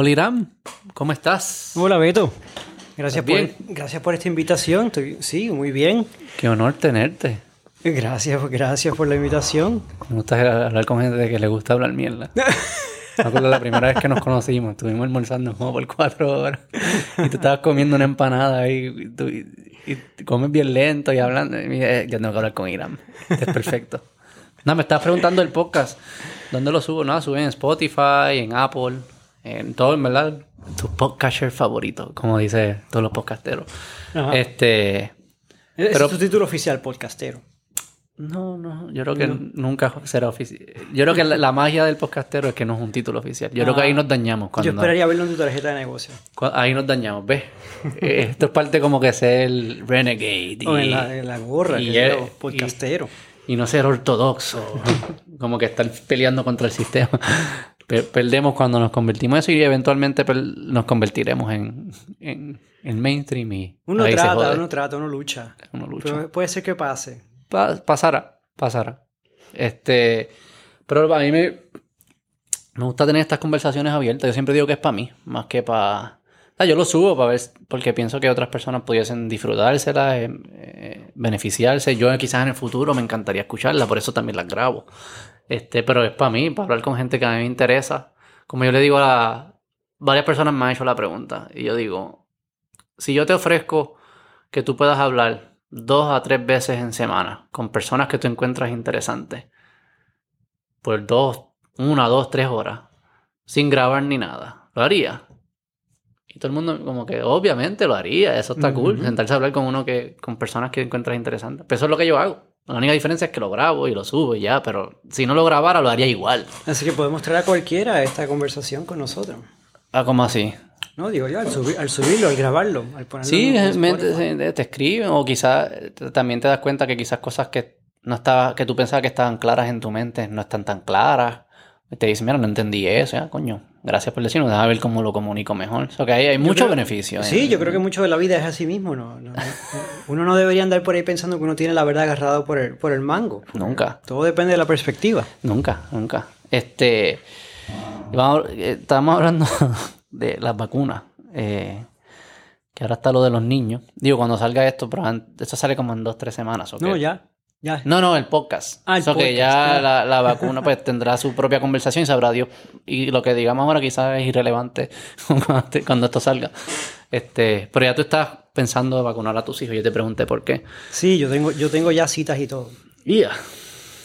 Hola Irán, ¿cómo estás? Hola Beto, gracias por, gracias por esta invitación. Estoy- sí, muy bien. Qué honor tenerte. Gracias, gracias por la invitación. Me gusta hablar con gente de que le gusta hablar mierda. Me acuerdo la primera vez que nos conocimos, estuvimos almorzando como por cuatro horas y tú estabas comiendo una empanada y, y tú y, y comes bien lento y hablando. Y dije, ya tengo que hablar con Irán. Este es perfecto. No, me estabas preguntando el podcast. ¿Dónde lo subo? No, sube en Spotify, en Apple, en todo, en verdad. Tu podcaster favorito, como dice todos los podcasteros. Ajá. Este. Pero- es tu título oficial, podcastero. No, no, yo creo que nunca será oficial. Yo creo que la, la magia del podcastero es que no es un título oficial. Yo creo que ahí nos dañamos cuando Yo esperaría verlo en tu tarjeta de negocio. ahí nos dañamos, ¿ves? Eh, Esto es parte como que ser el renegade y, O en la, en la gorra, y que lo podcastero. y no ser ortodoxo, como que estar peleando contra el sistema. Per- perdemos cuando nos convertimos en eso y eventualmente nos convertiremos en, en, en mainstream y Uno trata, uno trata, uno lucha. Uno lucha. Pero puede ser que pase. Pa- pasará, pasará. Este, pero a mí me, me gusta tener estas conversaciones abiertas. Yo siempre digo que es para mí, más que para... yo lo subo para ver, porque pienso que otras personas pudiesen disfrutárselas, eh, eh, beneficiarse. Yo quizás en el futuro me encantaría escucharla, por eso también las grabo. Este, pero es para mí, para hablar con gente que a mí me interesa. Como yo le digo a la- varias personas me han hecho la pregunta y yo digo, si yo te ofrezco que tú puedas hablar dos a tres veces en semana con personas que tú encuentras interesantes por dos, una, dos, tres horas sin grabar ni nada, ¿lo haría? Y todo el mundo como que obviamente lo haría, eso está cool, Ujú. sentarse a hablar con uno que con personas que encuentras interesantes. Pero eso es lo que yo hago. La única diferencia es que lo grabo y lo subo y ya, pero si no lo grabara lo haría igual. Así que podemos traer a cualquiera esta conversación con nosotros. Ah, como así? No, digo yo, al, subir- al subirlo, al grabarlo, al ponerlo Sí, te, te escriben o quizás también te das cuenta que quizás cosas que no estaba, que tú pensabas que estaban claras en tu mente no están tan claras. Te dicen, mira, no entendí eso, ya, coño. Gracias por decirlo, déjame ver cómo lo comunico mejor. O sea, que hay mucho creo- beneficio. Sí, en- yo creo que mucho de la vida es así mismo. ¿no? No- no- uno no debería andar por ahí pensando que uno tiene la verdad agarrado por el, por el mango. Nunca, Todo depende de la perspectiva. nunca, nunca. Este, vamos, eh, estábamos hablando de las vacunas. eh, que ahora está lo de los niños. Digo, cuando salga esto, pero esto sale como en dos, tres semanas. ¿ok? No, ya. Ya. No, no, el podcast. Ah, el que podcast, ya claro. la, la vacuna pues tendrá su propia conversación y sabrá Dios. Y lo que digamos ahora quizás es irrelevante cuando, esto salga. Este, pero ya tú estás pensando en vacunar a tus hijos. Yo te pregunté por qué. Sí, yo tengo, yo tengo ya citas y todo. Y ya.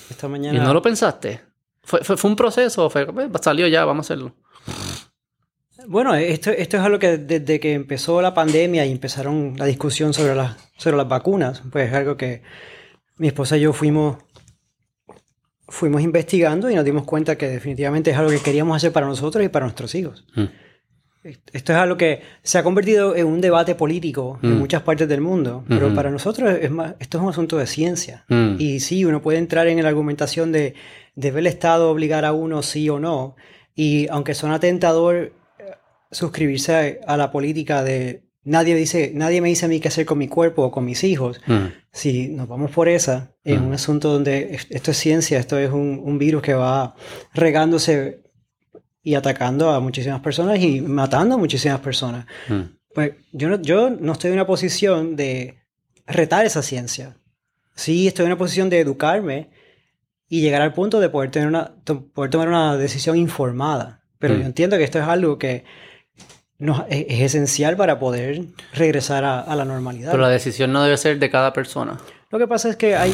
Esta ¿Y mañana. no lo pensaste? ¿Fue, fue, fue un proceso? ¿Fue, pues, salió ya, vamos a hacerlo? Bueno, esto, esto es algo que desde que empezó la pandemia y empezaron la discusión sobre las, sobre las vacunas, pues es algo que mi esposa y yo fuimos, fuimos investigando y nos dimos cuenta que definitivamente es algo que queríamos hacer para nosotros y para nuestros hijos. Mm. Esto es algo que se ha convertido en un debate político en Mm. muchas partes del mundo, pero Ujú. para nosotros es más, esto es un asunto de ciencia. Mm. Y sí, uno puede entrar en la argumentación de ¿debe el Estado obligar a uno sí o no? Y aunque suena tentador eh, suscribirse a, a la política de nadie dice, nadie me dice a mí qué hacer con mi cuerpo o con mis hijos, Mm. si nos vamos por esa, en Mm. un asunto donde es- esto es ciencia, esto es un, un virus que va regándose y atacando a muchísimas personas y matando a muchísimas personas. Mm. Pues yo no, yo no estoy en una posición de retar esa ciencia. Sí, estoy en una posición de educarme y llegar al punto de poder, tener una, poder tomar una decisión informada. Pero Mm. yo entiendo que esto es algo que nos- es, es esencial para poder regresar a, a la normalidad. Pero la decisión no debe ser de cada persona. Lo que pasa es que hay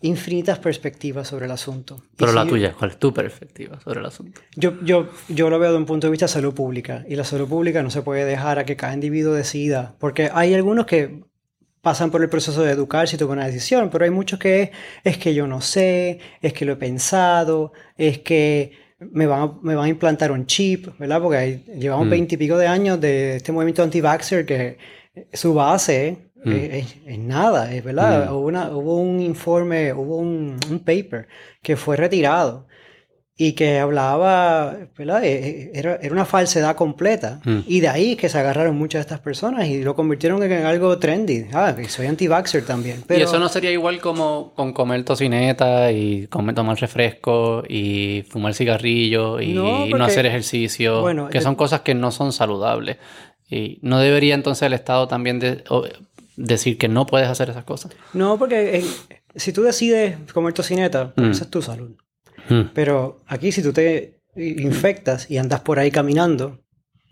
infinitas perspectivas sobre el asunto. Y Pero la si- tuya, ¿cuál es tu perspectiva sobre el asunto? Yo, yo, yo lo veo de un punto de vista de salud pública y la salud pública no se puede dejar a que cada individuo decida, porque hay algunos que pasan por el proceso de educarse y toman una decisión, pero hay muchos que es, es que yo no sé, es que lo he pensado, es que me van a, me van a implantar un chip, ¿verdad? Porque hay- llevamos Mm. veintipico de años de este movimiento anti-vaxxer que su base Mm. es, es- es nada, es verdad. Mm. Hubo, una- hubo un informe, hubo un, un paper que fue retirado y que hablaba, ¿verdad? Eh, eh, Era, era una falsedad completa. Mm. Y de ahí que se agarraron muchas de estas personas y lo convirtieron en algo trendy. Ah, que soy anti-vaxxer también. Pero Y eso no sería igual como con comer tocineta y comer, tomar refresco y fumar cigarrillo y No, no, porque- hacer ejercicio, Bueno, que de- son cosas que no son saludables. Y no debería entonces el Estado también de- decir que no puedes hacer esas cosas. No, porque eh, si tú decides comer tocineta, Mm. esa es tu salud. Mm. Pero aquí si tú te infectas y andas por ahí caminando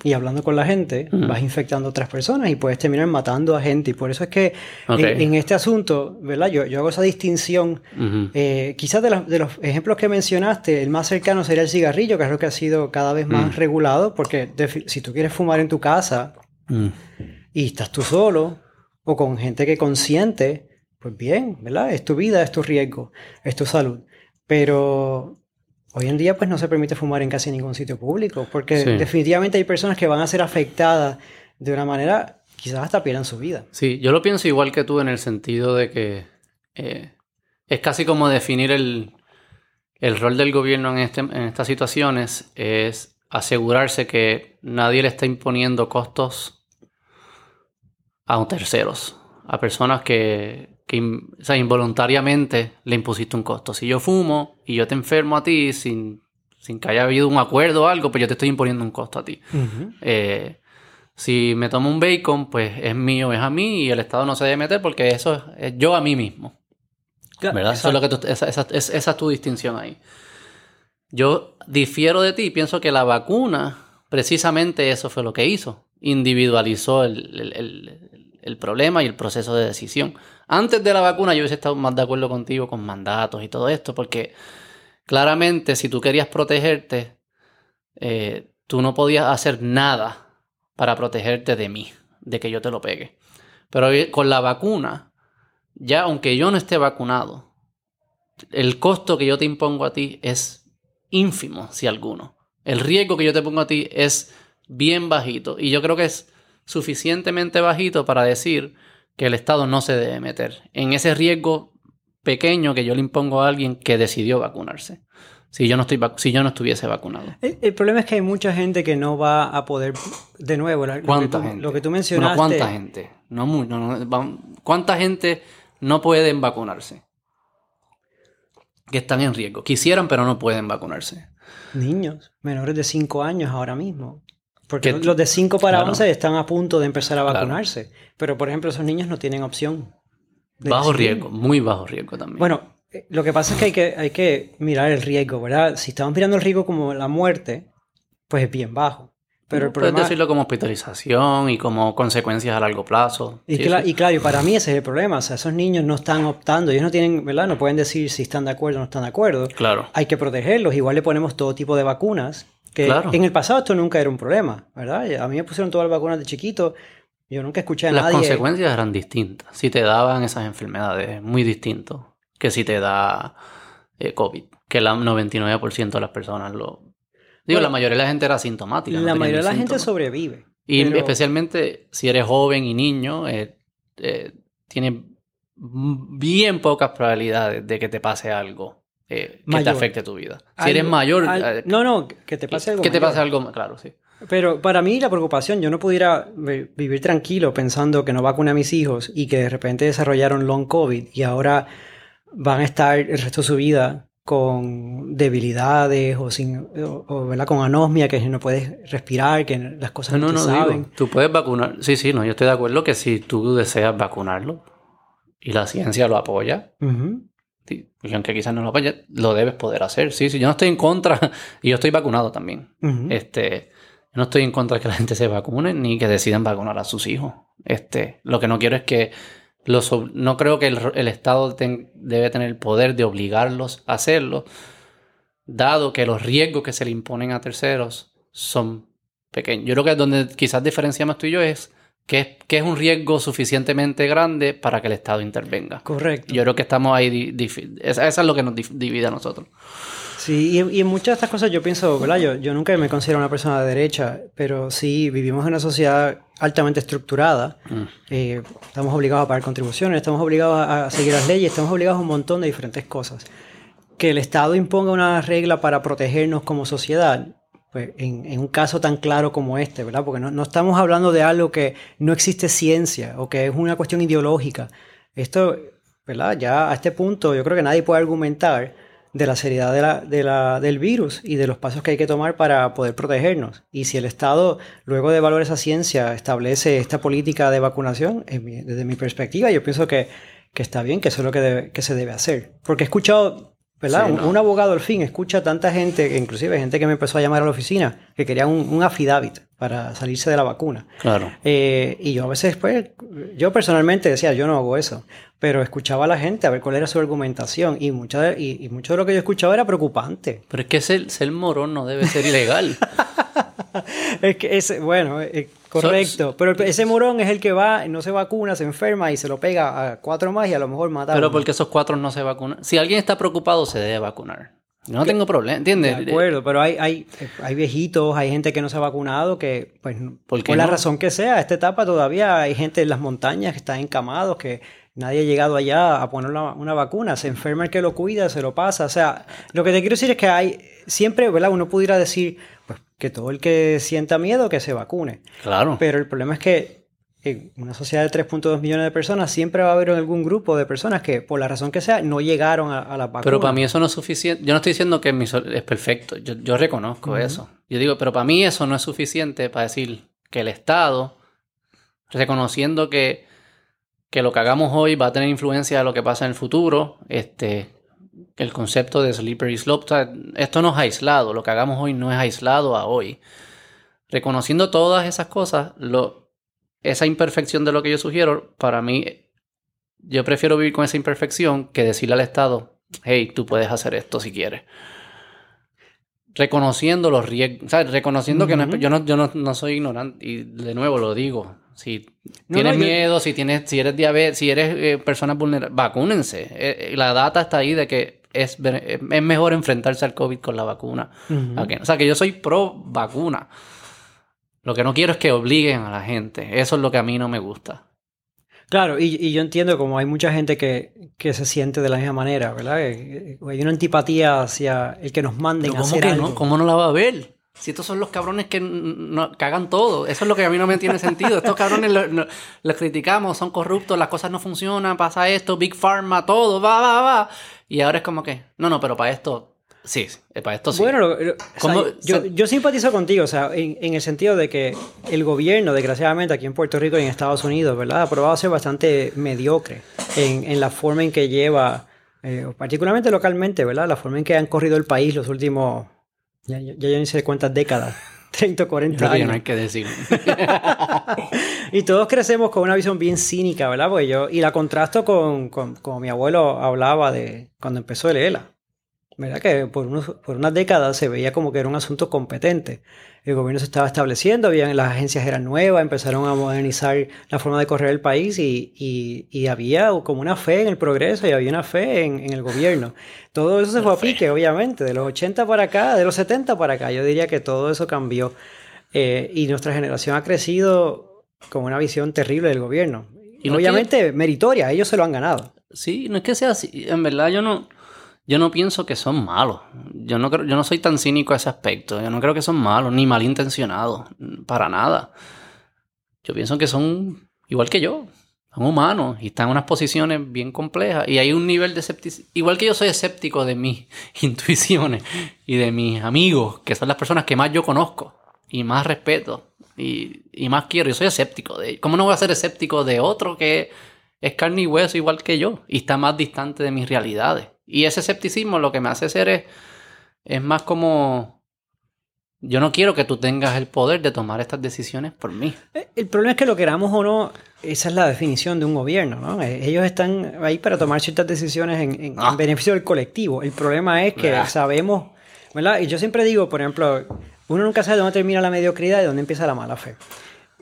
y hablando con la gente, Mm. vas infectando a otras personas y puedes terminar matando a gente. Y por eso es que en, en este asunto, ¿verdad? Yo, yo hago esa distinción. Eh, quizás de, los- de los ejemplos que mencionaste, el más cercano sería el cigarrillo, que es lo que ha sido cada vez más Mm. regulado, porque si tú quieres fumar en tu casa y estás tú solo o con gente que consiente, pues bien, ¿verdad? Es tu vida, es tu riesgo, es tu salud. Pero hoy en día pues no se permite fumar en casi ningún sitio público, porque Sí. definitivamente hay personas que van a ser afectadas de una manera, quizás hasta pierdan su vida. Sí, yo lo pienso igual que tú en el sentido de que eh, es casi como definir el, el rol del gobierno en, este, en estas situaciones, es asegurarse que nadie le está imponiendo costos a terceros, a personas que, que in- o sea, involuntariamente le impusiste un costo. Si yo fumo y yo te enfermo a ti sin, sin que haya habido un acuerdo o algo, pues yo te estoy imponiendo un costo a ti. Eh, si me tomo un bacon, pues es mío, es a mí y el Estado no se debe meter porque eso es, es yo a mí mismo. ¿Verdad? Eso es lo que tú- esa, esa- es- esa es tu distinción ahí. Yo difiero de ti y pienso que la vacuna, precisamente eso fue lo que hizo. Individualizó el, el- el- el problema y el proceso de decisión. Antes de la vacuna yo hubiese estado más de acuerdo contigo con mandatos y todo esto, porque claramente si tú querías protegerte, eh, tú no podías hacer nada para protegerte de mí, de que yo te lo pegue. Pero con la vacuna, ya aunque yo no esté vacunado, el costo que yo te impongo a ti es ínfimo, si alguno. El riesgo que yo te pongo a ti es bien bajito. Y yo creo que es suficientemente bajito para decir que el Estado no se debe meter en ese riesgo pequeño que yo le impongo a alguien que decidió vacunarse. Si yo no, estoy si yo no estuviese vacunado. El, el problema es que hay mucha gente que no va a poder, de nuevo, lo, que ¿Cuánta tú, gente? lo que tú Bueno, mencionaste. ¿cuánta gente? No, no, ¿Cuánta gente no pueden vacunarse? Que están en riesgo. Quisieran, pero no pueden vacunarse. Niños menores de 5 años ahora mismo. Porque Que- los de 5 para Claro. 11 están a punto de empezar a Claro. vacunarse. Pero, por ejemplo, esos niños no tienen opción. Bajo decidir. riesgo, muy bajo riesgo también. Bueno, eh, lo que pasa es que hay, que hay que mirar el riesgo, ¿verdad? Si estamos mirando el riesgo como la muerte, pues es bien bajo. Pero el Puedes problema... decirlo como hospitalización y como consecuencias a largo plazo. Y, sí. y claro, y para mí ese es el problema. O sea, esos niños no están optando, ellos no tienen, ¿verdad? No pueden decir si están de acuerdo o no están de acuerdo. Claro. Hay que protegerlos. Igual le ponemos todo tipo de vacunas. Que Claro. en el pasado esto nunca era un problema, ¿verdad? A mí me pusieron todas las vacunas de chiquito. Yo nunca escuché a Las nadie. consecuencias eran distintas. Si te daban esas enfermedades, muy distinto que si te da eh, COVID, que el 99% de las personas lo... Digo, Bueno, la mayoría de la gente era asintomática. no La mayoría de la gente sobrevive. Y pero- especialmente si eres joven y niño, eh, eh, tienes bien pocas probabilidades de que te pase algo eh, que te afecte tu vida. Si Al- eres mayor, al- eh, no, no, que te pase algo. que te mayor. pase algo, claro, sí. Pero para mí la preocupación, yo no pudiera vi- vivir tranquilo pensando que no vacuné a mis hijos y que de repente desarrollaron long COVID y ahora van a estar el resto de su vida con debilidades o, sin, o, o, ¿verdad? con anosmia, que no puedes respirar, que las cosas no, No, no, te no, saben. digo, tú puedes vacunar. Sí, sí, no, yo estoy de acuerdo que si tú deseas vacunarlo y la ciencia lo apoya, Ujú. sí, y aunque quizás no lo apoya, lo debes poder hacer. Sí, sí, yo no estoy en contra y yo estoy vacunado también. Este, yo no estoy en contra de que la gente se vacune ni que decidan vacunar a sus hijos. Este, lo que no quiero es que los, no creo que el, el Estado ten- debe tener el poder de obligarlos a hacerlo, dado que los riesgos que se le imponen a terceros son pequeños. Yo creo que donde quizás diferenciamos tú y yo es que, es que es un riesgo suficientemente grande para que el Estado intervenga. Correcto. Yo creo que estamos ahí. esa, esa es lo que nos divide a nosotros. Sí, y, en muchas de estas cosas yo pienso, ¿verdad? Yo, yo nunca me considero una persona de derecha, pero sí vivimos en una sociedad altamente estructurada. Mm. Eh, estamos obligados a pagar contribuciones, estamos obligados a seguir las leyes, estamos obligados a un montón de diferentes cosas. que el Estado imponga una regla para protegernos como sociedad, pues en, un caso tan claro como este, ¿verdad? Porque no, no, estamos hablando de algo que no existe ciencia o que es una cuestión ideológica. Esto, ¿verdad? Ya a este punto yo creo que nadie puede argumentar de la seriedad de la, de la, del virus y de los pasos que hay que tomar para poder protegernos. Y si el Estado, luego de evaluar esa ciencia, establece esta política de vacunación, desde mi perspectiva, yo pienso que, que está bien, que eso es lo que, que se debe hacer. Porque he escuchado ¿verdad? un, abogado al fin escucha tanta gente, inclusive gente que me empezó a llamar a la oficina, que quería un, un affidavit para salirse de la vacuna. Claro. Eh, y yo a veces, pues, yo personalmente decía, yo no hago eso, pero escuchaba a la gente a ver cuál era su argumentación y, mucha y, mucho de lo que yo escuchaba era preocupante. Pero es que ser, ser morón no debe ser ilegal. es que es, bueno, eh, correcto. pero ese morón es el que va, no se vacuna, se enferma y se lo pega a cuatro más y a lo mejor mata Pero porque esos cuatro no se vacunan. Si alguien está preocupado, se debe vacunar. No tengo problema, ¿entiendes? De acuerdo, pero hay, hay, hay viejitos, hay gente que no se ha vacunado, que, pues, ¿Por, la razón que sea, esta etapa todavía hay gente en las montañas que están encamados, que nadie ha llegado allá a poner una, vacuna, se enferma el que lo cuida, se lo pasa. O sea, lo que te quiero decir es que hay, siempre, ¿verdad? Uno pudiera decir, pues, que todo el que sienta miedo, que se vacune. Claro. Pero el problema es que en una sociedad de 3.2 millones de personas, siempre va a haber algún grupo de personas que, por la razón que sea, no llegaron a, la vacuna. Pero para mí eso no es suficiente. Yo no estoy diciendo que es perfecto. Yo, reconozco eso. Yo digo, pero para mí eso no es suficiente para decir que el Estado, reconociendo que, que lo que hagamos hoy va a tener influencia de lo que pasa en el futuro, este, el concepto de slippery slope, esto no es aislado. Lo que hagamos hoy no es aislado a hoy. Reconociendo todas esas cosas, lo, esa imperfección de lo que yo sugiero, para mí, yo prefiero vivir con esa imperfección que decirle al Estado, hey, tú puedes hacer esto si quieres. Reconociendo los riesgos, reconociendo que yo, no, yo no, soy ignorante, y de nuevo lo digo, si tienes miedo, si tienes, si eres diabetes, si eres eh, persona vulnerable, vacúnense. Eh, eh, la data está ahí de que es, es mejor enfrentarse al COVID con la vacuna. O sea, que yo soy pro vacuna. Lo que no quiero es que obliguen a la gente. Eso es lo que a mí no me gusta. Claro, y, yo entiendo como hay mucha gente que, se siente de la misma manera, ¿verdad? Hay una antipatía hacia el que nos manden a hacer No? ¿Cómo no la va a ver? Si estos son los cabrones que cagan todo. Eso es lo que a mí no me tiene sentido. Estos cabrones los, criticamos, son corruptos, las cosas no funcionan, pasa esto, Big Pharma, todo, va, va, va. Y ahora es como que, no, no, pero para esto Sí, para esto sí. Bueno, yo, simpatizo contigo, o sea, en, el sentido de que el gobierno, desgraciadamente, aquí en Puerto Rico y en Estados Unidos, ¿verdad? Ha probado ser bastante mediocre en, la forma en que lleva, eh, particularmente localmente, ¿verdad? La forma en que han corrido el país los últimos, ya, ya, ya ni sé cuántas décadas. 30 o 40 años. No hay que decir. y todos crecemos con una visión bien cínica, ¿verdad? Pues yo, y la contrasto con, con, como mi abuelo hablaba de cuando empezó el ELA. ¿verdad? Que por, unos, por unas décadas se veía como que era un asunto competente. El gobierno se estaba estableciendo, habían, las agencias eran nuevas, empezaron a modernizar la forma de correr el país y, y, había como una fe en el progreso y había una fe en, en el gobierno. Todo eso se fue a pique, obviamente, de los 80 para acá, de los 70 para acá. Yo diría que todo eso cambió. Eh, y nuestra generación ha crecido con una visión terrible del gobierno. Y obviamente meritoria, ellos se lo han ganado. Sí, no es que sea así. En verdad yo no yo no pienso que son malos. Yo no, creo, yo no soy tan cínico a ese aspecto. Yo no creo que son malos ni malintencionados. Para nada. Yo pienso que son igual que yo. Son humanos y están en unas posiciones bien complejas. Y hay un nivel de escepticismo. Igual que yo soy escéptico de mis intuiciones y de mis amigos, que son las personas que más yo conozco y más respeto y, y más quiero. Yo soy escéptico de ellos. ¿Cómo no voy a ser escéptico de otro que es carne y hueso igual que yo y está más distante de mis realidades? Y ese escepticismo lo que me hace ser es, es más como, yo no quiero que tú tengas el poder de tomar estas decisiones por mí. Eh, el problema es que lo queramos o no, esa es la definición de un gobierno, ¿no? Eh, ellos están ahí para tomar ciertas decisiones en, ah. beneficio del colectivo. El problema es que sabemos, ¿verdad? Y yo siempre digo, por ejemplo, uno nunca sabe dónde termina la mediocridad y dónde empieza la mala fe.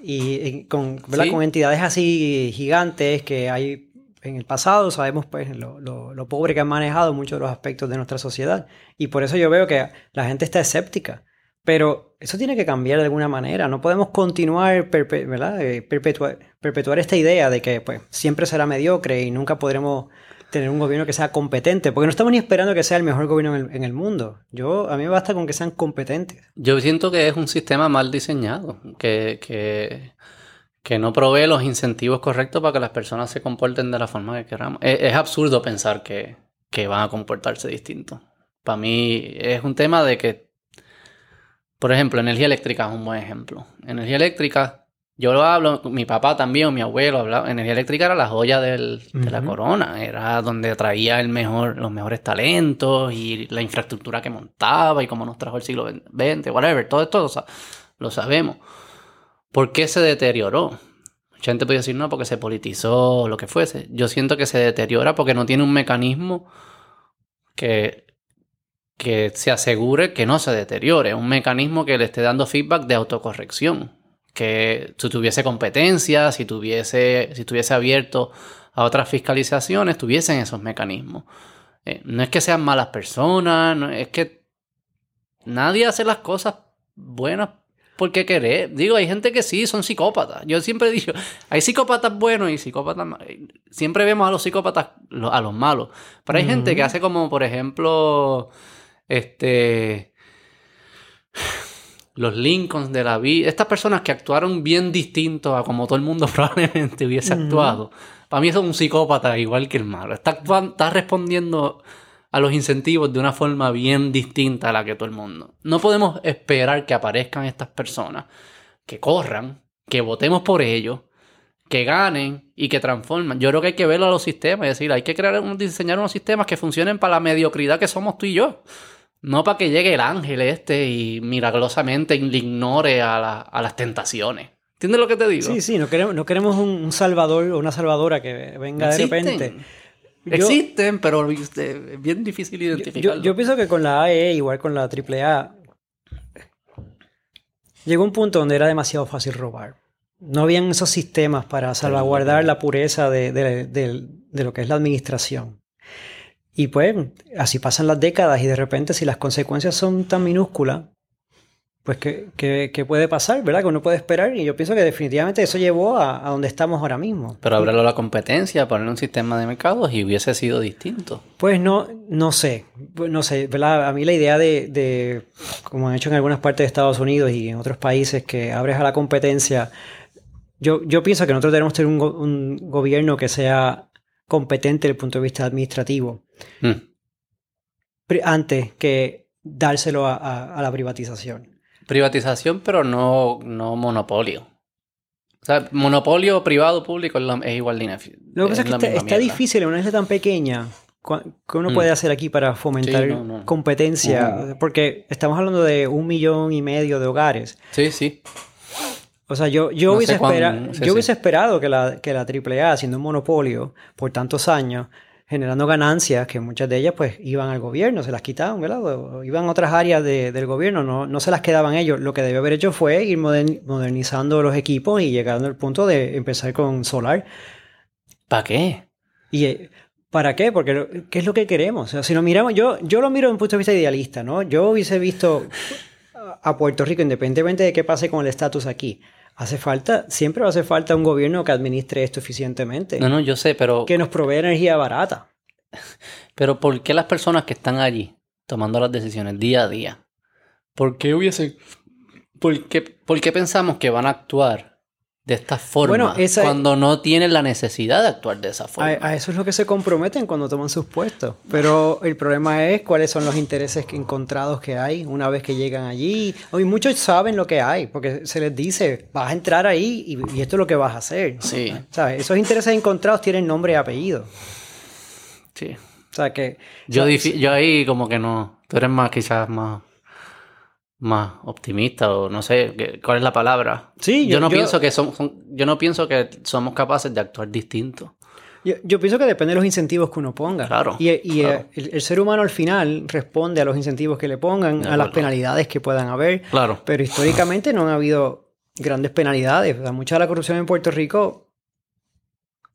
Y con, con entidades así gigantes que hay en el pasado, sabemos pues lo, lo, pobre que han manejado muchos de los aspectos de nuestra sociedad. Y por eso yo veo que la gente está escéptica. Pero eso tiene que cambiar de alguna manera. No podemos continuar, ¿verdad? Eh, perpetuar, perpetuar, esta idea de que pues, siempre será mediocre y nunca podremos tener un gobierno que sea competente, porque no estamos ni esperando que sea el mejor gobierno en el, en el mundo. Yo, a mí me basta con que sean competentes. Yo siento que es un sistema mal diseñado, que, que, que no provee los incentivos correctos para que las personas se comporten de la forma que queramos. Es, es absurdo pensar que, que van a comportarse distinto. Para mí es un tema de que, por ejemplo, energía eléctrica es un buen ejemplo. Energía eléctrica, yo lo hablo, mi papá también o mi abuelo hablaba, energía eléctrica era la joya del, de la corona, era donde traía el mejor, los mejores talentos y la infraestructura que montaba y cómo nos trajo el siglo XX, whatever, todo esto lo, sa- lo sabemos. ¿Por qué se deterioró? Mucha gente puede decir no, porque se politizó, lo que fuese. Yo siento que se deteriora porque no tiene un mecanismo que, que se asegure que no se deteriore. Un mecanismo que le esté dando feedback de autocorrección. Que si tuviese competencia, si tuviese, si estuviese abierto a otras fiscalizaciones, tuviesen esos mecanismos. Eh, no es que sean malas personas, es que nadie hace las cosas buenas porque querer. Digo, hay gente que sí, son psicópatas. Yo siempre digo, hay psicópatas buenos y psicópatas malos. Siempre vemos a los psicópatas, lo- a los malos. Pero hay gente que hace como, por ejemplo, este... Los Lincolns de la vida. Estas personas que actuaron bien distinto a como todo el mundo probablemente hubiese actuado. Para mí eso es un psicópata igual que el malo. Está, está respondiendo a los incentivos de una forma bien distinta a la que todo el mundo. No podemos esperar que aparezcan estas personas, que corran, que votemos por ellos, que ganen y que transformen. Yo creo que hay que verlo a los sistemas, es decir, hay que crear un- diseñar unos sistemas que funcionen para la mediocridad que somos tú y yo. No para que llegue el ángel este y milagrosamente le ignore a, la- a las tentaciones. ¿Entiendes lo que te digo? Sí, sí, no queremos, no queremos un, un salvador o una salvadora que venga de Existen. Yo- pero es bien difícil Yo, identificarlo. yo pienso que con la AE, igual con la AAA, llegó un punto donde era demasiado fácil robar. No habían esos sistemas para salvaguardar la pureza de, de- de- de lo que es la administración. Y pues así pasan las décadas y de repente si las consecuencias son tan minúsculas, pues ¿qué, qué- qué puede pasar? ¿Verdad? Que uno puede esperar y yo pienso que definitivamente eso llevó a, a donde estamos ahora mismo. Pero abrirlo a la competencia, poner un sistema de mercados y hubiese sido distinto. Pues no, no sé, Pues no sé, ¿verdad? A mí la idea de, de, como han hecho en algunas partes de Estados Unidos y en otros países, que abres a la competencia, yo, yo pienso que nosotros debemos tener un, go- un gobierno que sea competente desde el punto de vista administrativo, Mm. antes que dárselo a, a- a la privatización. Privatización, pero no, no monopolio. O sea, monopolio privado público es, lo- es igual de inefi- Lo que pasa es que está, difícil en una isla tan pequeña. ¿Qué uno Mm. puede hacer aquí para fomentar Sí, no, no. competencia? Porque estamos hablando de un millón y medio de hogares. Sí, sí. O sea, yo, yo, No hubiese, cuán- espera- sí, yo sí. hubiese esperado que la, que la AAA, siendo un monopolio por tantos años, generando ganancias, que muchas de ellas pues iban al gobierno, se las quitaban, ¿verdad? O iban a otras áreas de- del gobierno, no, no se las quedaban ellos. Lo que debió haber hecho fue ir modern- modernizando los equipos y llegando al punto de empezar con solar. ¿Para qué? ¿Y eh, para qué? Porque ¿qué es lo que queremos? O sea, si lo miramos, yo, yo lo miro desde un punto de vista idealista, ¿no? Yo hubiese visto a- a Puerto Rico, independientemente de qué pase con el estatus aquí, hace falta, siempre va a hacer falta un gobierno que administre esto eficientemente, No, no, yo sé, pero, que nos provee energía barata. pero ¿por qué las personas que están allí tomando las decisiones día a día? ¿Por qué hubiese... ¿Por qué, por qué pensamos que van a actuar de esta forma Bueno, esa- cuando no tienen la necesidad de actuar de esa forma? a eso es lo que se comprometen cuando toman sus puestos. Pero el problema es cuáles son los intereses encontrados que hay una vez que llegan allí. Hoy muchos saben lo que hay, porque se les dice, vas a entrar ahí y, y esto es lo que vas a hacer. Sí, ¿Sabes? Esos intereses encontrados tienen nombre y apellido. sí. O sea que... Yo, yo ahí como que no. Tú eres más, quizás más. Más optimista o no sé qué- cuál es la palabra. Sí, yo, yo- no yo- pienso que son, son- yo no pienso que somos capaces de actuar distinto. Yo, yo pienso que depende de los incentivos que uno ponga. Claro, Y, y, claro. eh, el, el ser humano al final responde a los incentivos que le pongan, a las penalidades que puedan haber. Claro. Pero históricamente no han habido grandes penalidades. O sea, mucha de la corrupción en Puerto Rico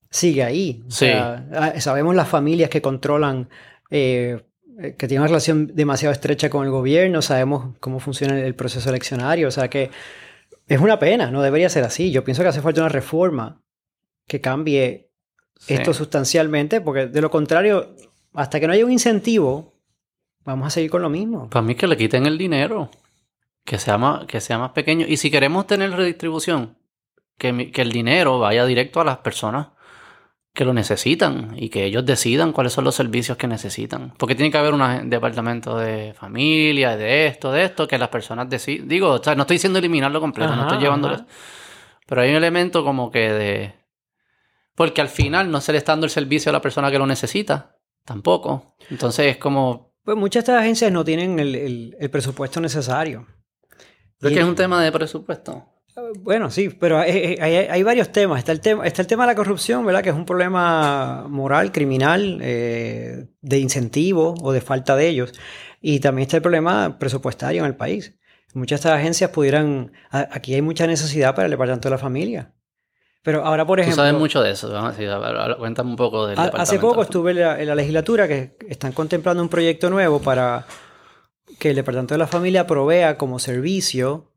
sigue ahí. O Sí. sea, ah, sabemos las familias que controlan, eh, que tienen una relación demasiado estrecha con el gobierno, sabemos cómo funciona el proceso eleccionario. O sea que es una pena, no debería ser así. Yo pienso que hace falta una reforma que cambie esto sustancialmente, porque de lo contrario, hasta que no haya un incentivo, vamos a seguir con lo mismo. Para mí que le quiten el dinero, que sea más, que sea más pequeño. Y si queremos tener redistribución, que, que el dinero vaya directo a las personas que lo necesitan y que ellos decidan cuáles son los servicios que necesitan. Porque tiene que haber un departamento de familia, de esto, de esto, que las personas deciden. Digo, o sea, no estoy diciendo eliminarlo completo, no estoy llevándolo. Pero hay un elemento como que de. Porque al final no se le está dando el servicio a la persona que lo necesita, tampoco. Entonces es como. Pues muchas de estas agencias no tienen el, presupuesto necesario. Pero es que es un tema de presupuesto. Bueno, sí, pero hay, varios temas. Está el tema, está el tema de la corrupción, ¿verdad? Que es un problema moral, criminal, eh, de incentivo o de falta de ellos. Y también está el problema presupuestario en el país. Muchas de estas agencias pudieran... Aquí hay mucha necesidad para el Departamento de la Familia. Pero ahora, por ejemplo... Tú sabes mucho de eso. cuéntame un poco del Hace poco estuve en la, en la legislatura que están contemplando un proyecto nuevo para que el Departamento de la Familia provea como servicio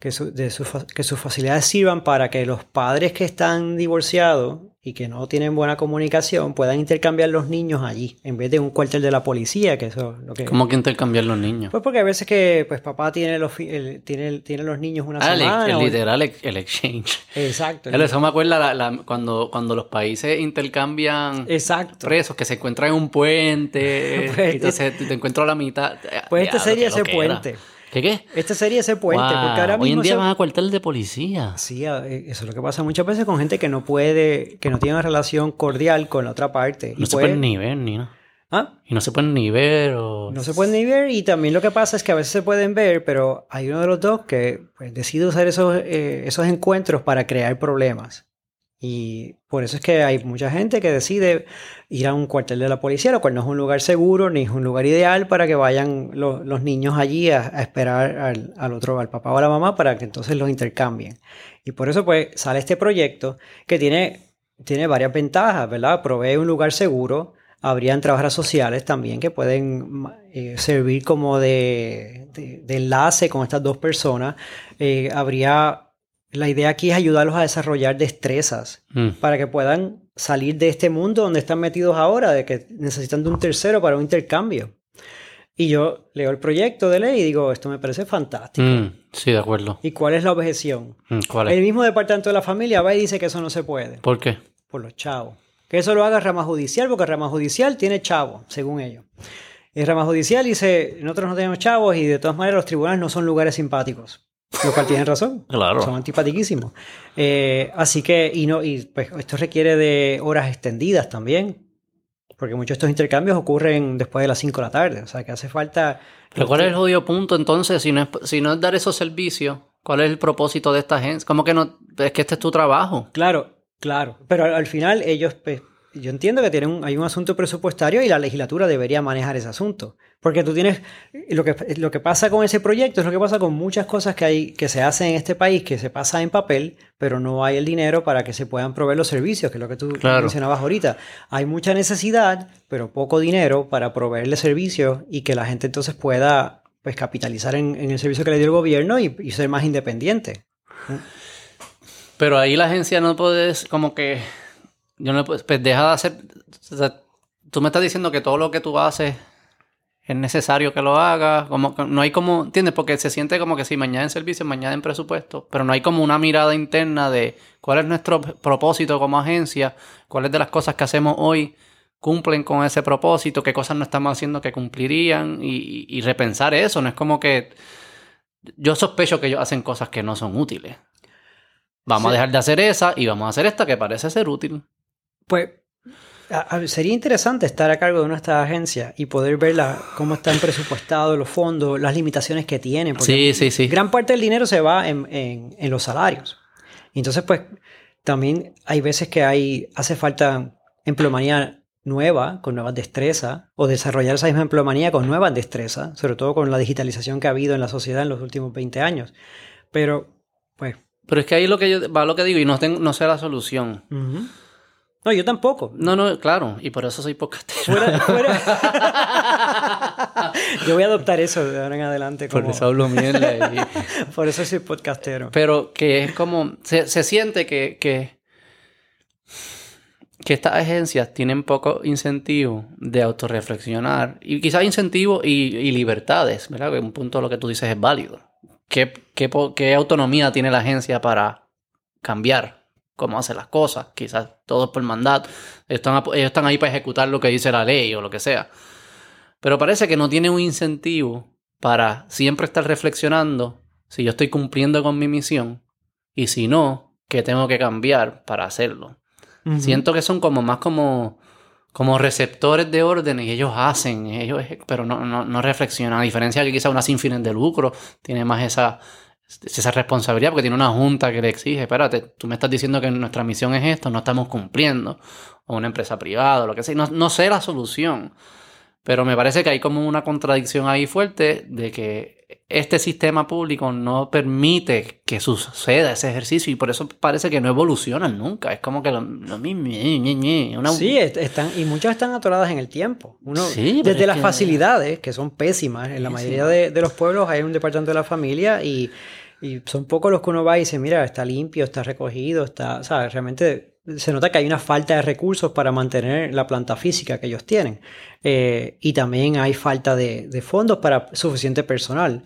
que, de que sus facilidades sirvan para que los padres que están divorciados y que no tienen buena comunicación puedan intercambiar los niños allí, en vez de un cuartel de la policía, que eso lo que... ¿Cómo que intercambiar los niños? Pues porque a veces que pues papá tiene los, tiene, tiene los niños una ah, semana. El, literal el exchange. Exacto. Eso me acuerda cuando, cuando los países intercambian Exacto. presos que se encuentran en un puente pues, y entonces te, encuentro a la mitad. Pues este sería ese puente. ¿Qué qué? Este sería ese puente. Porque ahora Hoy en día van a cuartel de policía. Sí, eh, eso es lo que pasa muchas veces con gente que no puede, que no tiene una relación cordial con la otra parte. No se pueden ni ver, ni nada. ¿Ah? Y no se pueden ni ver o... No se pueden ni ver y también lo que pasa es que a veces se pueden ver, pero hay uno de los dos que pues, decide usar esos, eh, esos encuentros para crear problemas. Y por eso es que hay mucha gente que decide ir a un cuartel de la policía, lo cual no es un lugar seguro ni es un lugar ideal para que vayan los niños allí a, esperar al, otro, al papá o a la mamá, para que entonces los intercambien. Y por eso pues sale este proyecto que tiene, tiene varias ventajas, ¿verdad? Provee un lugar seguro, habrían trabajadoras sociales también que pueden eh, servir como de, enlace con estas dos personas. Eh, habría la idea aquí es ayudarlos a desarrollar destrezas mm. para que puedan salir de este mundo donde están metidos ahora, de que necesitan de un tercero para un intercambio. Y yo leo el proyecto de ley y digo, esto me parece fantástico. Mm, sí, de acuerdo. ¿Y cuál es la objeción? Mm, ¿Cuál es? El mismo departamento de la familia va y dice que eso no se puede. ¿Por qué? Por los chavos. Que eso lo haga rama judicial, porque rama judicial tiene chavos, según ellos. Y rama judicial dice, nosotros no tenemos chavos y de todas maneras los tribunales no son lugares simpáticos. Lo cual tienen razón. Claro. Son antipatiquísimos. Eh, así que, y no, y pues esto requiere de horas extendidas también. Porque muchos de estos intercambios ocurren después de las 5 de la tarde. O sea que hace falta. Pero ¿cuál es el jodido punto entonces? Si no, es, si no es dar esos servicios, ¿cuál es el propósito de esta gente? Como que no. Es que este es tu trabajo. Claro, claro. Pero al, final ellos pues, yo entiendo que tienen hay un asunto presupuestario y la legislatura debería manejar ese asunto. Porque tú tienes, lo que, lo que pasa con ese proyecto es lo que pasa con muchas cosas que, hay, que se hacen en este país, que se pasa en papel, pero no hay el dinero para que se puedan proveer los servicios, que es lo que tú mencionabas ahorita. Hay mucha necesidad, pero poco dinero para proveerle servicios y que la gente entonces pueda pues, capitalizar en, el servicio que le dio el gobierno y, ser más independiente. Pero ahí la agencia no puede, como que yo no pues, pues deja de hacer. tú me estás diciendo que todo lo que tú haces es necesario que lo hagas. Como no hay como, ¿entiendes? Porque se siente como que si mañana en servicio, mañana en presupuesto, pero no hay como una mirada interna de cuál es nuestro propósito como agencia, cuáles de las cosas que hacemos hoy cumplen con ese propósito, qué cosas no estamos haciendo que cumplirían y, repensar eso. No es como que yo sospecho que ellos hacen cosas que no son útiles. Vamos a dejar de hacer esa y vamos a hacer esta que parece ser útil. Pues sería interesante estar a cargo de estas agencias y poder ver cómo están presupuestados los fondos, las limitaciones que tienen. sí, sí, sí. Gran parte del dinero se va en, los salarios. Entonces, pues, también hay veces que hay, hace falta empleomanía nueva, con nuevas destrezas, o desarrollar esa misma empleomanía con nuevas destrezas, sobre todo con la digitalización que ha habido en la sociedad en los últimos 20 años. Pero, pues... Pero es que ahí lo que yo, va lo que digo y no, tengo, no sé la solución. No, yo tampoco. No, no, claro. Y por eso soy podcastero. yo voy a adoptar eso de ahora en adelante. Por eso hablo mierda. Y... por eso soy podcastero. Pero que es como... Se, siente que, que... que estas agencias tienen poco incentivo de autorreflexionar y quizás incentivo y, libertades, ¿verdad? Que un punto de lo que tú dices es válido. ¿Qué, qué, autonomía tiene la agencia para cambiar cómo hace las cosas? Quizás todo por mandato. Están, ellos están ahí para ejecutar lo que dice la ley o lo que sea. Pero parece que no tiene un incentivo para siempre estar reflexionando si yo estoy cumpliendo con mi misión y si no, qué tengo que cambiar para hacerlo. Siento que son como más como, como receptores de órdenes y ellos hacen, ellos, pero no, no, no reflexionan. A diferencia que quizá una sin fines de lucro tiene más esa, esa responsabilidad porque tiene una junta que le exige, espérate, tú me estás diciendo que nuestra misión es esto, no estamos cumpliendo. O una empresa privada, o lo que sea. No, no sé la solución. Pero me parece que hay como una contradicción ahí fuerte de que este sistema público no permite que suceda ese ejercicio y por eso parece que no evolucionan nunca. Es como que lo, mismo. Sí, están, y muchas están atoradas en el tiempo. Uno, desde las facilidades, que son pésimas, en la mayoría de, los pueblos hay un departamento de la familia y, y, son pocos los que uno va y dice, mira, está limpio, está recogido, está, ¿sabes? Realmente se nota que hay una falta de recursos para mantener la planta física que ellos tienen. Eh, y también hay falta de, fondos para suficiente personal.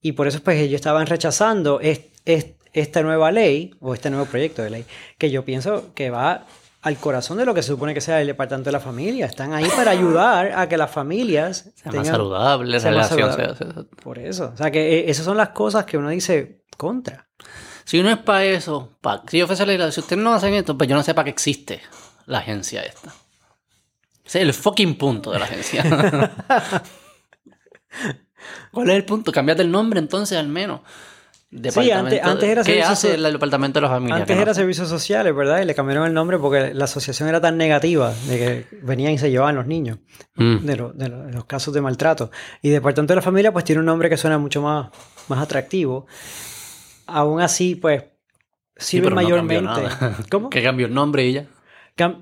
Y por eso pues ellos estaban rechazando esta nueva ley o este nuevo proyecto de ley, que yo pienso que va al corazón de lo que se supone que sea el departamento de la familia. Están ahí para ayudar a que las familias sean más saludables, relación Por eso. O sea, que eh, esas son las cosas que uno dice contra. Si uno es para eso, si yo fuese la si ustedes no hacen esto, pues yo no sé para qué existe la agencia esta. Ese es el fucking punto de la agencia. ¿Cuál es el punto? Cambiate el nombre entonces al menos. Sí, antes, era ¿Qué hace el departamento de la familia? Antes era servicios sociales, ¿verdad? Y le cambiaron el nombre porque la asociación era tan negativa de que venían y se llevaban los niños mm. de, los casos de maltrato. Y departamento de la familia pues tiene un nombre que suena mucho más, más atractivo aún así, pues, sirve mayormente. ¿Cómo? Que cambió el nombre y ya.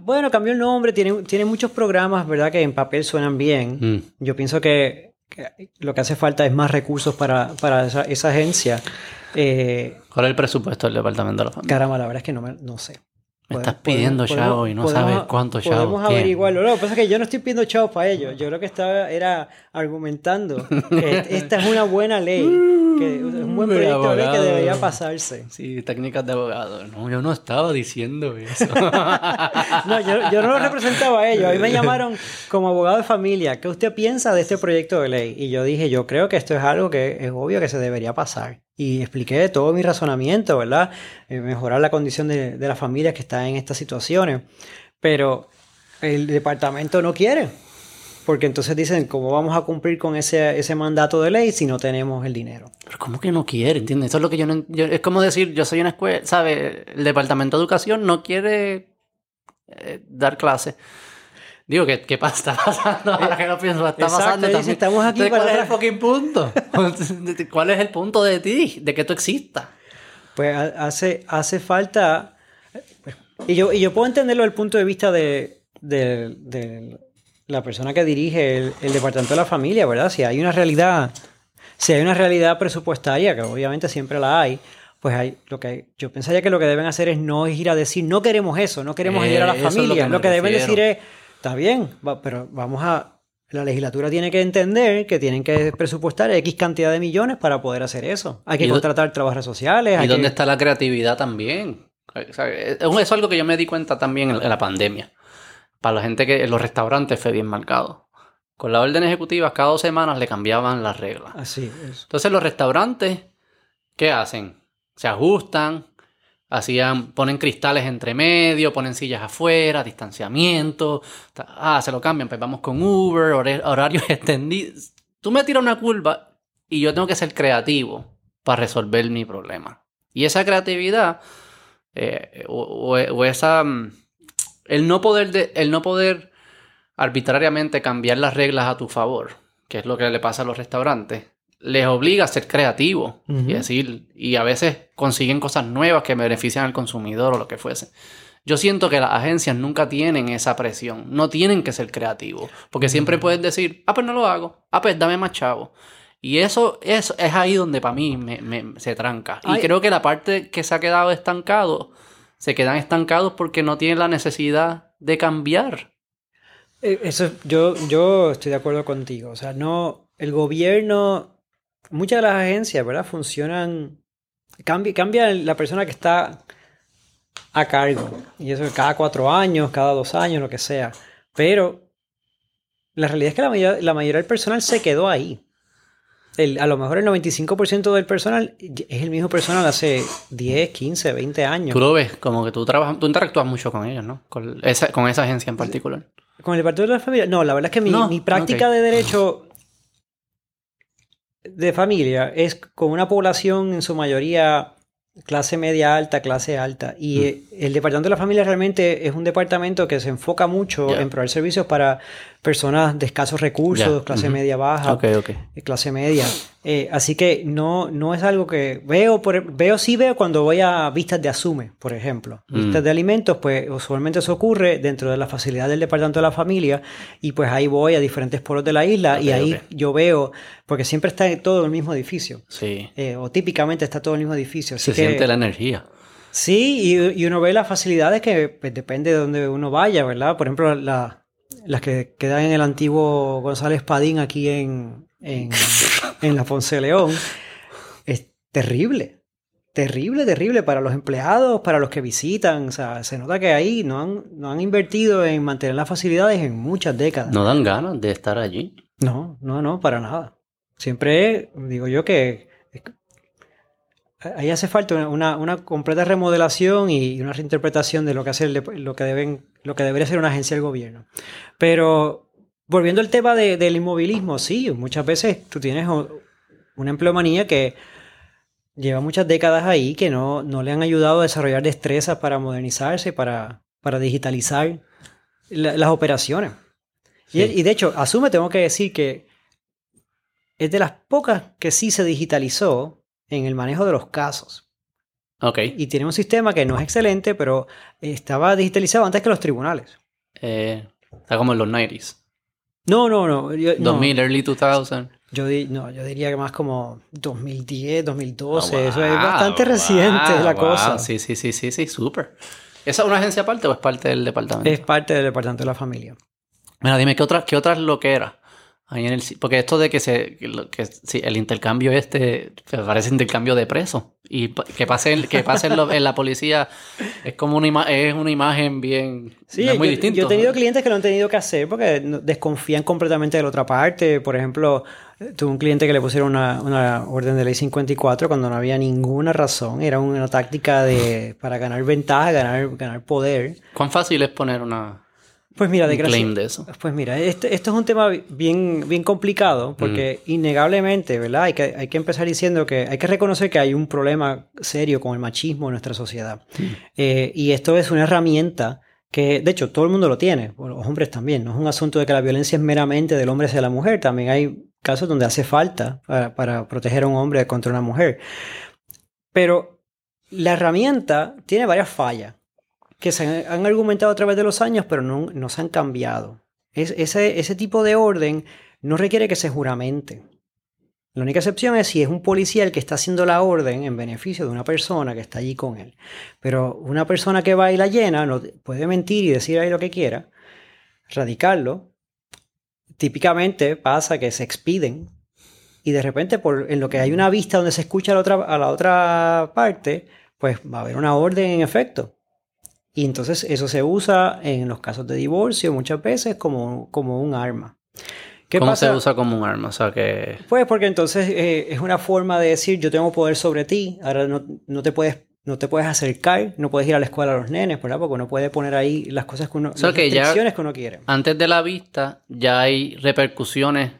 bueno, cambió el nombre, tiene, tiene muchos programas, ¿verdad? Que en papel suenan bien. Mm. Yo pienso que, lo que hace falta es más recursos para, esa, agencia. Eh, ¿Cuál es el presupuesto del Departamento de la Familia? Caramba, la verdad es que no, me, no sé. Me estás pidiendo chavos y no sabes cuántos chavos. Podemos averiguarlo. Lo que pasa es que yo no estoy pidiendo chavos para ellos. Yo lo que estaba era argumentando que esta es una buena ley. Que es un buen proyecto de ley que debería pasarse. Sí, técnicas de abogado. No, yo no estaba diciendo eso. no, yo, yo, no lo representaba a ellos. A mí me llamaron como abogado de familia. ¿Qué usted piensa de este proyecto de ley? Y yo dije, yo creo que esto es algo que es obvio que se debería pasar y expliqué todo mi razonamiento, ¿verdad? Eh, mejorar la condición de, de las familias que están en estas situaciones. Pero el departamento no quiere, porque entonces dicen, ¿cómo vamos a cumplir con ese, ese mandato de ley si no tenemos el dinero? Pero ¿cómo que no quiere? ¿Entiendes? Eso es lo que yo no... es como decir, yo soy una escuela, ¿sabe? El departamento de educación no quiere eh, dar clases. Digo, ¿qué, qué está pasando? Ahora que lo pienso, está pasando también. Estamos aquí ¿Cuál es el fucking punto? ¿Cuál es el punto de ti? De que tú existas. Pues hace, hace falta... Y yo, y yo puedo entenderlo desde el punto de vista de, de, la persona que dirige el, el, departamento de la familia, ¿verdad? Si hay una realidad, si hay una realidad presupuestaria, que obviamente siempre la hay, pues hay lo que yo pensaría que lo que deben hacer es no ir a decir no queremos eso, no queremos ayudar a la familia. lo que, deben decir es Está bien, pero vamos a... La legislatura tiene que entender que tienen que presupuestar X cantidad de millones para poder hacer eso. Hay que contratar trabajadores sociales. ¿Y dónde está la creatividad también? Eso es algo que yo me di cuenta también en la pandemia. Para la gente que en los restaurantes fue bien marcado. Con la orden ejecutiva, cada dos semanas le cambiaban las reglas. Así es. Entonces los restaurantes, ¿qué hacen? Se ajustan, Hacían, ponen cristales entre medio, ponen sillas afuera, distanciamiento. Ah, se lo cambian, pues vamos con Uber, horarios extendidos. Tú me tiras una curva y yo tengo que ser creativo para resolver mi problema. Y esa creatividad, eh, o, esa. Mm, el no, poder de, el no poder arbitrariamente cambiar las reglas a tu favor, que es lo que le pasa a los restaurantes, les obliga a ser creativos y decir, y a veces consiguen cosas nuevas que benefician al consumidor o lo que fuese. Yo siento que las agencias nunca tienen esa presión, no tienen que ser creativos, porque siempre puedes decir, ah, pues no lo hago, ah, pues dame más chavo. Y eso, es ahí donde para mí me, se tranca. Y creo que la parte que se ha quedado estancado, se quedan estancados porque no tienen la necesidad de cambiar. Eh, Eso, yo, yo estoy de acuerdo contigo. O sea, no, el gobierno, muchas de las agencias, ¿verdad? Funcionan, cambia, cambia la persona que está a cargo. Y eso cada cuatro años, cada dos años, lo que sea. Pero la realidad es que la mayoría, la mayoría del personal se quedó ahí. El- a lo mejor el 95% del personal es el mismo personal hace 10, 15, 20 años. Tú lo ves, como que tú trabajas, tú interactúas mucho con ellos, ¿no? Con esa, con esa agencia en particular. ¿Con el Departamento de la Familia? No, la verdad es que mi, No, mi práctica de derecho de familia es con una población en su mayoría clase media alta, clase alta. Y Mm. eh, el Departamento de la Familia realmente es un departamento que se enfoca mucho en proveer servicios para personas de escasos recursos, Ya, clase media baja clase media. Eh, así que no, no es algo que veo, por, veo sí veo cuando voy a vistas de asume, por ejemplo. Vistas Mm. de alimentos, pues usualmente eso ocurre dentro de la facilidad del Departamento de la Familia y pues ahí voy a diferentes pueblos de la isla y ahí yo veo, porque siempre está todo en el mismo edificio. Sí. eh, o típicamente está todo en el mismo edificio. Así Se que, siente la energía. Sí, y, y uno ve las facilidades que pues, depende de donde uno vaya, ¿verdad? Por ejemplo, la- las que quedan en el antiguo González Padín aquí en, en, en la Ponce de León. Es terrible. Terrible, terrible para los empleados, para los que visitan. O sea, se nota que ahí no han, no han invertido en mantener las facilidades en muchas décadas. No dan ganas de estar allí. No, no, no, para nada. Siempre digo yo que ahí hace falta una, una- completa remodelación y una reinterpretación de lo que hace lo que deben, lo que debería ser una agencia del gobierno. Pero volviendo al tema de- del inmovilismo, sí, muchas veces tú tienes una empleomanía que lleva muchas décadas ahí que no, no le han ayudado a desarrollar destrezas para modernizarse, para, para digitalizar la- las operaciones. Y de hecho, asume, tengo que decir que es de las pocas que sí se digitalizó en el manejo de los casos. Ok. Y tiene un sistema que no es excelente, pero estaba digitalizado antes que los tribunales. Eh, está como en los 90s. No, no, no. Yo, no. 2000, early 2000. Yo, di- no, yo diría que más como 2010, 2012. Ah, Eso es wow, bastante reciente wow, la wow. cosa. Sí, sí, sí, sí, sí, súper. ¿Esa es una agencia aparte o es parte del departamento? Es parte del departamento de la familia. Mira, dime, ¿qué otras, qué otras loqueras? Ahí en el, porque esto de que se que sí, el intercambio este me parece intercambio de presos y que pase el- que pase en, lo- en la policía es como una es una imagen bien Sí, no es muy yo, distinto. yo he tenido clientes que lo han tenido que hacer porque desconfían completamente de la otra parte. Por ejemplo, eh, tuve un cliente que le pusieron una, una orden de ley 54 cuando no había ninguna razón. Era una táctica de, para ganar ventaja, ganar, ganar poder. ¿Cuán fácil es poner una Pues mira, desgraci- claim de eso? Pues mira, este, esto es un tema bien, bien complicado porque innegablemente, ¿verdad? Hay que, hay que empezar diciendo que hay que reconocer que hay un problema serio con el machismo en nuestra sociedad. Eh, y esto es una herramienta que, de hecho, todo el mundo lo tiene, los hombres también. No es un asunto de que la violencia es meramente del hombre hacia la mujer. También hay casos donde hace falta para, para proteger a un hombre contra una mujer. Pero la herramienta tiene varias fallas que se han, argumentado a través de los años, pero no, no se han cambiado. Es, ese, ese tipo de orden no requiere que se juramente. La única excepción es si es un policía el que está haciendo la orden en beneficio de una persona que está allí con él. Pero una persona que va y la llena no puede mentir y decir ahí lo que quiera, radicarlo. Típicamente pasa que se expiden y de repente por, en lo que hay una vista donde se escucha la, otra, a la otra parte, pues va a haber una orden en efecto. Y entonces eso se usa en los casos de divorcio muchas veces como, como un arma. ¿Qué ¿Cómo pasa? se usa como un arma? O sea que Pues porque entonces eh, es una forma de decir yo tengo poder sobre ti, ahora no, no te puedes no te puedes acercar, no puedes ir a la escuela a los nenes, ¿verdad? Porque uno puede poner ahí las cosas que uno, sea, las que ya- que uno quiere. antes de la vista ya hay repercusiones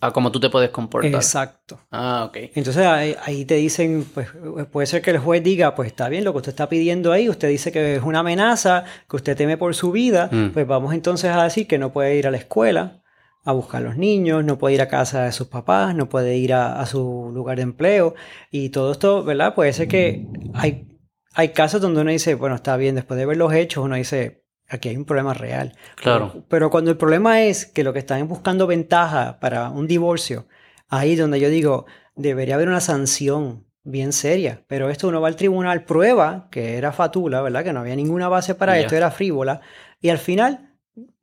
a cómo tú te puedes comportar. Exacto. Ah, ok. Entonces ahí, ahí te dicen, pues puede ser que el juez diga, pues está bien lo que usted está pidiendo ahí, usted dice que es una amenaza, que usted teme por su vida, Mm. pues vamos entonces a decir que no puede ir a la escuela a buscar a los niños, no puede ir a casa de sus papás, no puede ir a, a su lugar de empleo y todo esto, ¿verdad? Puede ser que hay, hay casos donde uno dice, bueno, está bien, después de ver los hechos, uno dice, aquí hay un problema real. Claro. Pero, pero cuando el problema es que lo que están es buscando ventaja para un divorcio, ahí donde yo digo, debería haber una sanción bien seria. Pero esto uno va al tribunal, prueba que era fatula, ¿verdad? Que no había ninguna base para esto, era frívola. Y al final,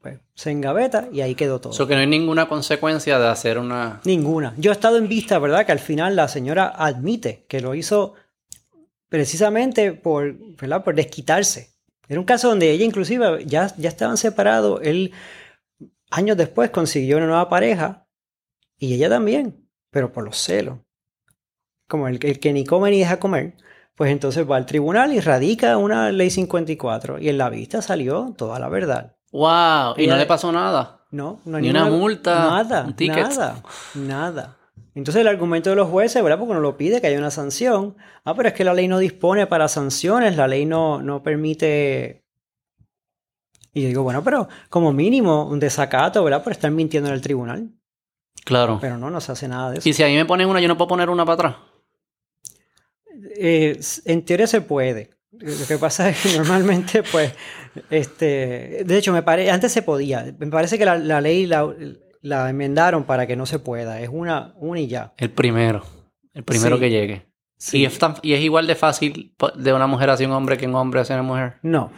pues, se engaveta y ahí quedó todo. Eso que no hay ninguna consecuencia de hacer una... Ninguna. Yo he estado en vista, ¿verdad? Que al final la señora admite que lo hizo precisamente por, ¿verdad? por desquitarse. Era un caso donde ella inclusive ya, ya estaban separados. Él años después consiguió una nueva pareja y ella también, pero por los celos. Como el, el que ni come ni deja comer. Pues entonces va al tribunal y radica una ley 54 y en la vista salió toda la verdad. ¡Wow! Y no le pasó nada. No, no hay Ni una multa, Nada, un ticket. nada, nada. Entonces el argumento de los jueces, ¿verdad? Porque uno lo pide que haya una sanción. Ah, pero es que la ley no dispone para sanciones, la ley no, no permite... Y yo digo, bueno, pero como mínimo un desacato, ¿verdad? Por estar mintiendo en el tribunal. Claro. Pero no, no se hace nada de eso. Y si a mí me ponen una, yo no puedo poner una para atrás. Eh, en teoría se puede. Lo que pasa es que normalmente, pues, este, de hecho, me pare, antes se podía. Me parece que la, la ley la, la enmendaron para que no se pueda. Es una, una y ya. El primero. El primero Sí. que llegue. Sí. Y, es tan- y es igual de fácil de una mujer hacia un hombre que un hombre hacia una mujer. No.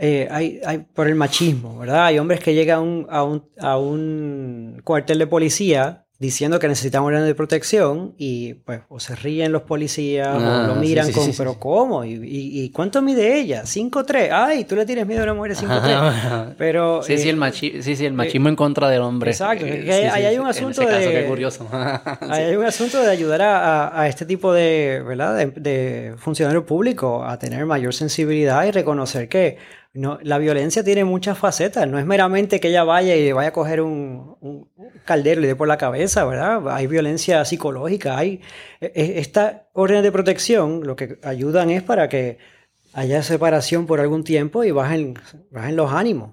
Eh, hay, hay por el machismo, ¿verdad? Hay hombres que llegan a un, a un, a un cuartel de policía diciendo que necesitan orden de protección y pues o se ríen los policías Ah, o lo sí, miran sí, con, sí, pero. ¿cómo? ¿Y, y, y cuánto mide ella? 5'3". Ay, tú le tienes miedo a una mujer de 5'3". Ajá. Pero Sí, sí, eh, el, machi- sí, sí, el machismo en contra del hombre. exacto, Eh, ahí- hay un En asunto ese caso, de- qué curioso. Ahí hay un asunto de ayudar a, a- a este tipo de, ¿verdad? De, de funcionario público a tener mayor sensibilidad y reconocer que no, la violencia tiene muchas facetas. No es meramente que ella vaya y vaya a coger un, un caldero y le dé por la cabeza, ¿verdad? Hay violencia psicológica. Hay e- e- esta orden de protección lo que ayudan es para que haya separación por algún tiempo y bajen, bajen los ánimos.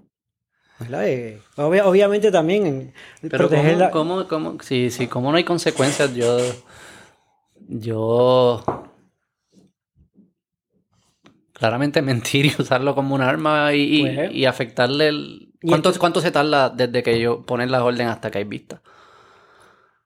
Eh, obvia- obviamente también Pero proteger ¿cómo, la- cómo, cómo- sí, sí, como no hay consecuencias, yo, yo, claramente mentir y usarlo como un arma y, y- Pues. y afectarle el... ¿Cuánto, ¿Cuánto se tarda desde que yo ponen la orden hasta que hay vista?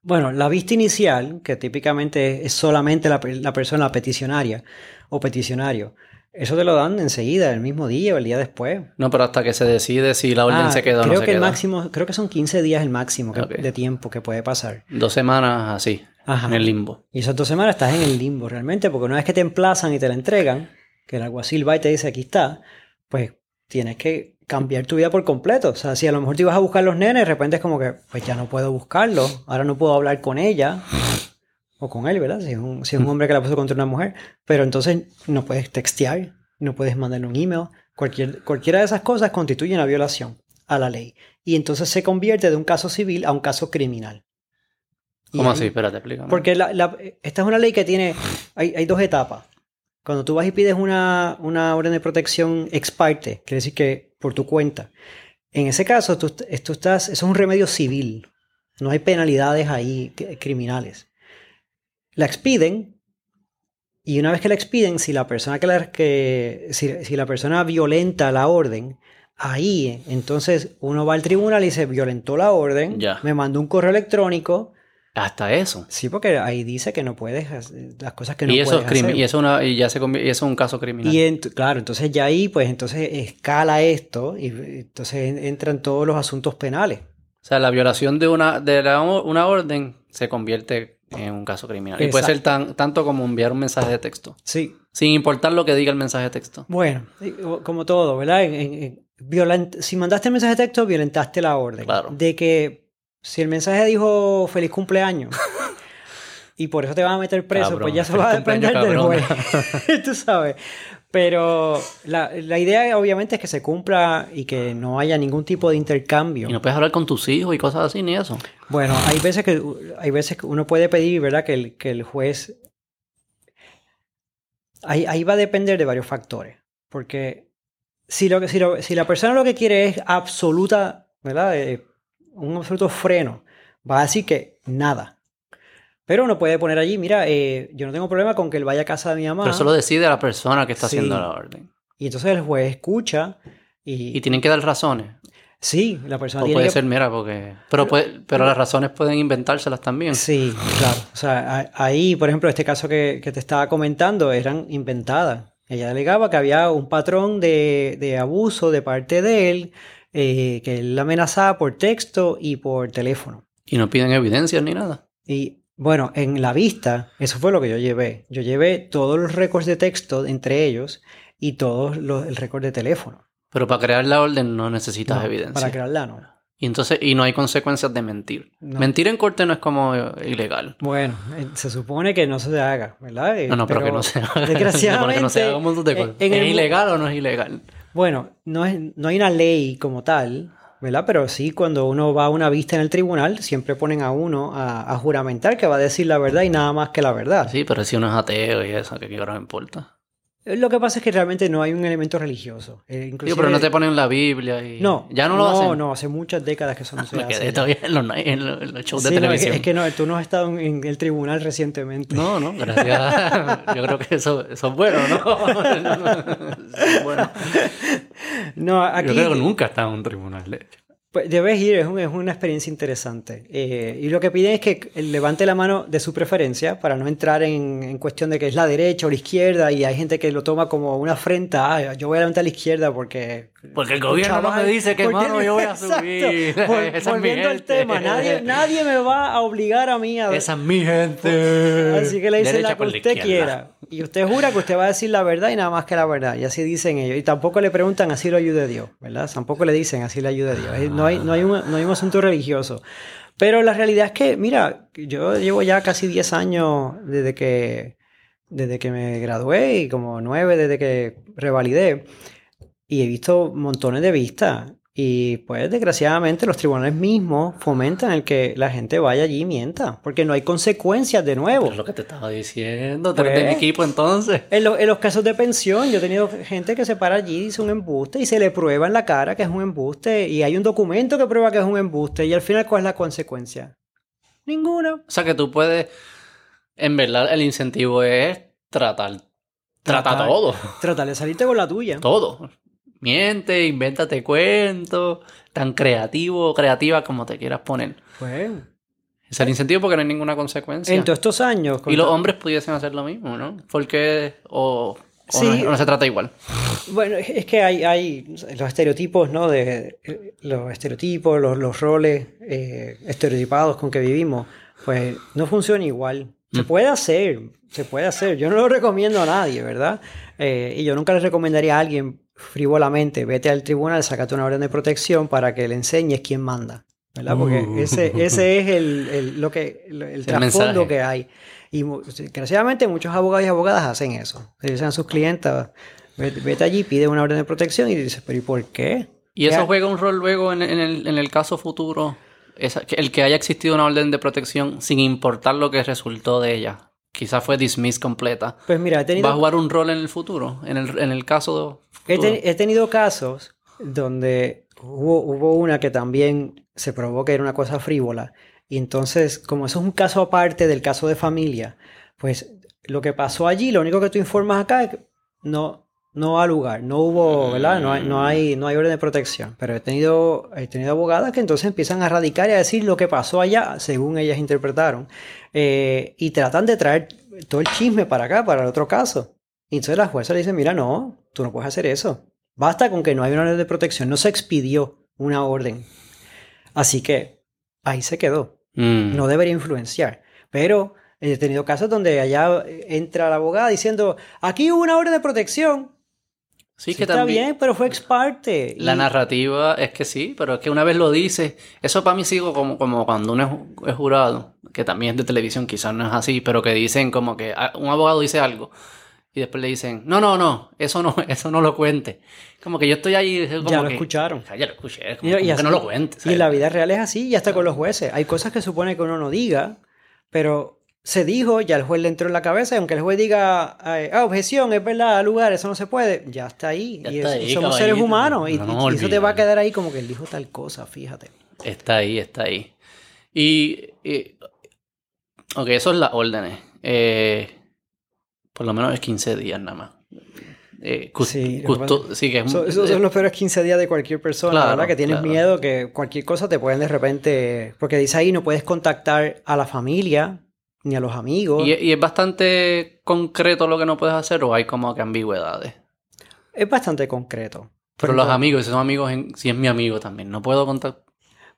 Bueno, la vista inicial, que típicamente es solamente la, la persona peticionaria o peticionario, eso te lo dan enseguida, el mismo día o el día después. No, pero hasta que se decide si la orden Ah, se queda o creo no se que el queda. máximo, creo que son 15 días el máximo que- de tiempo que puede pasar. Dos semanas así, Ajá. en el limbo. Y esas dos semanas estás en el limbo realmente, porque una vez que te emplazan y te la entregan, que el alguacil va y te dice aquí está, pues tienes que cambiar tu vida por completo. O sea, si a lo mejor te ibas a buscar los nenes, de repente es como que, pues ya no puedo buscarlos, ahora no puedo hablar con ella o con él, ¿verdad? Si es un, si es un hombre que la puso contra una mujer, pero entonces no puedes textear, no puedes mandarle un email, cualquier, cualquiera de esas cosas constituye una violación a la ley. Y entonces se convierte de un caso civil a un caso criminal. Y ¿Cómo ahí- así? Espérate, explícame. porque la- la- esta es una ley que tiene, hay, hay dos etapas. Cuando tú vas y pides una, una orden de protección ex parte, quiere decir que por tu cuenta. En ese caso, tú, tú estás, eso es un remedio civil. No hay penalidades ahí criminales. La expiden y una vez que la expiden, si la persona que, la, que si, si la persona violenta la orden, ahí entonces uno va al tribunal y dice violentó la orden, Ya. me mandó un correo electrónico, Hasta eso. Sí, porque ahí dice que no puedes hacer las cosas que no y eso puedes es crimen, hacer. y eso, una, y ya se y eso es un caso criminal. Y claro, entonces ya ahí, pues entonces escala esto y entonces en- entran todos los asuntos penales. O sea, la violación de una, de la- una orden se convierte en un caso criminal. Y puede ser tan, tanto como enviar un mensaje de texto. Sí. Sin importar lo que diga el mensaje de texto. Bueno, como todo, ¿verdad? En- en- en- violent- si mandaste el mensaje de texto, violentaste la orden. Claro. De que si el mensaje dijo feliz cumpleaños y por eso te van a meter preso, Cabrón, pues ya se va a depender del juez. Tú sabes. Pero la, la idea obviamente es que se cumpla y que no haya ningún tipo de intercambio. Y no puedes hablar con tus hijos y cosas así, ni eso. Bueno, hay veces que hay veces que uno puede pedir, ¿verdad? Que el, que el juez. Ahí, ahí va a depender de varios factores. Porque si, lo, si, lo- si la persona lo que quiere es absoluta, ¿verdad? Eh, un absoluto freno, va a decir que nada. Pero uno puede poner allí, mira, eh, yo no tengo problema con que él vaya a casa de mi mamá. Pero eso lo decide la persona que está Sí. haciendo la orden. Y entonces el juez escucha y, Y tienen que dar razones. Sí, la persona O tiene puede que... ser, mira, porque... Pero, puede- pero las razones pueden inventárselas también. Sí, claro. O sea, ahí, por ejemplo, este caso que, que te estaba comentando eran inventadas. Ella alegaba que había un patrón de, de abuso de parte de él, eh, que él amenazaba por texto y por teléfono. Y no piden evidencias ni nada. Y bueno, en la vista, eso fue lo que yo llevé. Yo llevé todos los récords de texto entre ellos y todos los, el récord de teléfono. Pero para crear la orden no necesitas No, evidencia. Para crearla, no. Y entonces, y no hay consecuencias de mentir. No. Mentir en corte no es como ilegal. Bueno, eh, se supone que no se haga, ¿verdad? No, no, pero, que no se haga. Desgraciadamente, Porque no se haga un montón de cosas. en ¿Es ilegal o no es ilegal? Bueno, no, es, no hay una ley como tal, ¿verdad? Pero sí, cuando uno va a una vista en el tribunal, siempre ponen a uno a, juramentar que va a decir la verdad y nada más que la verdad. Sí, pero si uno es ateo y eso, ¿qué ahora me importa? Lo que pasa es que realmente no hay un elemento religioso. Eh, Digo, pero no te ponen la Biblia y... No, Ya no lo no, hacen. no, hace muchas décadas que eso no se Me hace. quedé todavía en los, en los- en los shows de Sí, no, es, que, televisión. es que no, tú no has estado en, en el tribunal recientemente. No, no, gracias. Yo creo que eso, eso es bueno, ¿no? Eso es bueno. No, aquí Yo creo que nunca he estado en un tribunal, de hecho. Pues, debes ir, es, un- es una experiencia interesante. Eh, y lo que piden es que levante la mano de su preferencia para no entrar en, en cuestión de que es la derecha o la izquierda y hay gente que lo toma como una afrenta. "Ah, yo voy a levantar a la izquierda porque... Porque el gobierno no me dice qué porque- mano yo voy a Exacto. subir. Vol- volviendo al tema, nadie, nadie me va a obligar a mí a... Esa es mi gente. Así que le dice Derecha la que usted izquierda. quiera. Y usted jura que usted va a decir la verdad y nada más que la verdad. Y así dicen ellos. Y tampoco le preguntan así lo ayude Dios, ¿verdad? Tampoco le dicen así le ayude Dios. No hay, no hay, un, no hay un asunto religioso. Pero la realidad es que, mira, yo llevo ya casi 10 años desde que, desde que me gradué y como 9 desde que revalidé. Y he visto montones de vistas. Y pues desgraciadamente los tribunales mismos fomentan el que la gente vaya allí y mienta. Porque no hay consecuencias de nuevo. Pero es lo que te estaba diciendo. Eres de mi Pues- equipo entonces. En, lo- en los casos de pensión, yo he tenido gente que se para allí y dice un embuste y se le prueba en la cara que es un embuste y hay un documento que prueba que es un embuste y al final ¿cuál es la consecuencia? Ninguna. O sea que tú puedes. En verdad, el incentivo es tratar. Trata Tratar. todo. Tratar de salirte con la tuya. Todo. Miente, invéntate cuentos. Tan creativo o creativa como te quieras poner. Pues, Es el incentivo porque no hay ninguna consecuencia. en todos estos años... y los hombres pudiesen hacer lo mismo, ¿no? Porque. O, o Sí. no, se trata igual. Bueno, es que hay, hay los estereotipos, ¿no? De, eh, los estereotipos, los, los roles eh, estereotipados con que vivimos, pues no funciona igual. Se puede hacer, se puede hacer. Yo no lo recomiendo a nadie, ¿verdad? Eh, y yo nunca le recomendaría a alguien frívolamente, vete al tribunal, sácate una orden de protección para que le enseñes quién manda, ¿verdad? Porque Uh. ese, ese es el, el- lo que, el, trasfondo que hay. Y desgraciadamente muchos abogados y abogadas hacen eso. Le dicen a sus clientas, vete, vete allí, pide una orden de protección y dices, pero ¿y por qué? Y eso ¿Qué ha- juega un rol luego en, en el, en el caso futuro. Esa- el que haya existido una orden de protección sin importar lo que resultó de ella. Quizás fue dismiss completa. Pues mira, he tenido, ¿Va a jugar un rol en el futuro? En el, en el caso he, tenido casos donde hubo, hubo una que también se probó que era una cosa frívola. Y entonces, como eso es un caso aparte del caso de familia, pues lo que pasó allí, lo único que tú informas acá es que no, no ha lugar, no hubo, ¿verdad? No hay, no hay, no hay orden de protección. Pero he tenido, he tenido abogadas que entonces empiezan a radicar y a decir lo que pasó allá, según ellas interpretaron. Eh, y tratan de traer todo el chisme para acá, para el otro caso. Y entonces la jueza le dice, mira, no, tú no puedes hacer eso. Basta con que no hay una orden de protección, no se expidió una orden. Así que ahí se quedó. Mm. No debería influenciar. Pero he tenido casos donde allá entra la abogada diciendo, aquí hubo una orden de protección. Sí, Sí, que está también. bien, pero fue ex parte. La Y- narrativa es que sí, pero es que una vez lo dice, eso para mí sigo como, como cuando uno es jurado, que también es de televisión, quizás no es así, pero que dicen como que ah, un abogado dice algo y después le dicen, no, no, no, eso no, eso no lo cuente. Como que yo estoy ahí, como Ya lo que, escucharon. "Ah, ya lo escuché, como, Y- y como que así- no lo cuente. Y ¿sabes? en la vida real es así, y hasta con los jueces. Hay cosas que supone que uno no diga, pero se dijo, ya el juez le entró en la cabeza, y aunque el juez diga, ah, objeción, es verdad, lugar, eso no se puede, ya está ahí. Ya y está es- ahí, somos seres caballito. humanos, y, No y eso te va a quedar ahí como que él dijo tal cosa, fíjate. Está ahí, está ahí. Y, y- ok, eso es las órdenes. Eh, por lo menos es 15 días nada más. eh, Sí, que es So- esos son los peores 15 días de cualquier persona, Claro, ¿verdad? Que tienes claro. miedo que cualquier cosa te pueden de repente... Porque dice ahí, no puedes contactar a la familia ni a los amigos. y, y es bastante concreto lo que no puedes hacer o hay como que ambigüedades. Es bastante concreto. Pero los amigos, si son amigos, en- si es mi amigo también, no puedo contactar.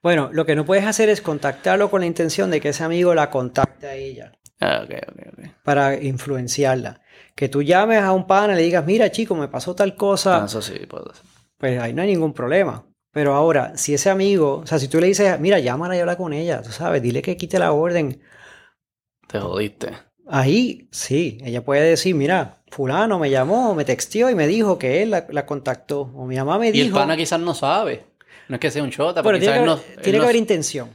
Bueno, lo que no puedes hacer es contactarlo con la intención de que ese amigo la contacte a ella Ah, ok, ok, ok. para influenciarla. Que tú llames a un pana y le digas, mira chico, me pasó tal cosa, Ah, eso sí, puedo hacer. pues ahí no hay ningún problema. Pero ahora, si ese amigo, o sea, si tú le dices, mira, llámala y habla con ella, tú sabes, dile que quite la orden. Te jodiste. Ahí sí, ella puede decir, mira, fulano me llamó, me texteó y me dijo que él la, la contactó. O mi mamá me Y el dijo... pana quizás no sabe. No es que sea un chota, bueno, pero tiene, quizás que, él no... él tiene que no- haber intención.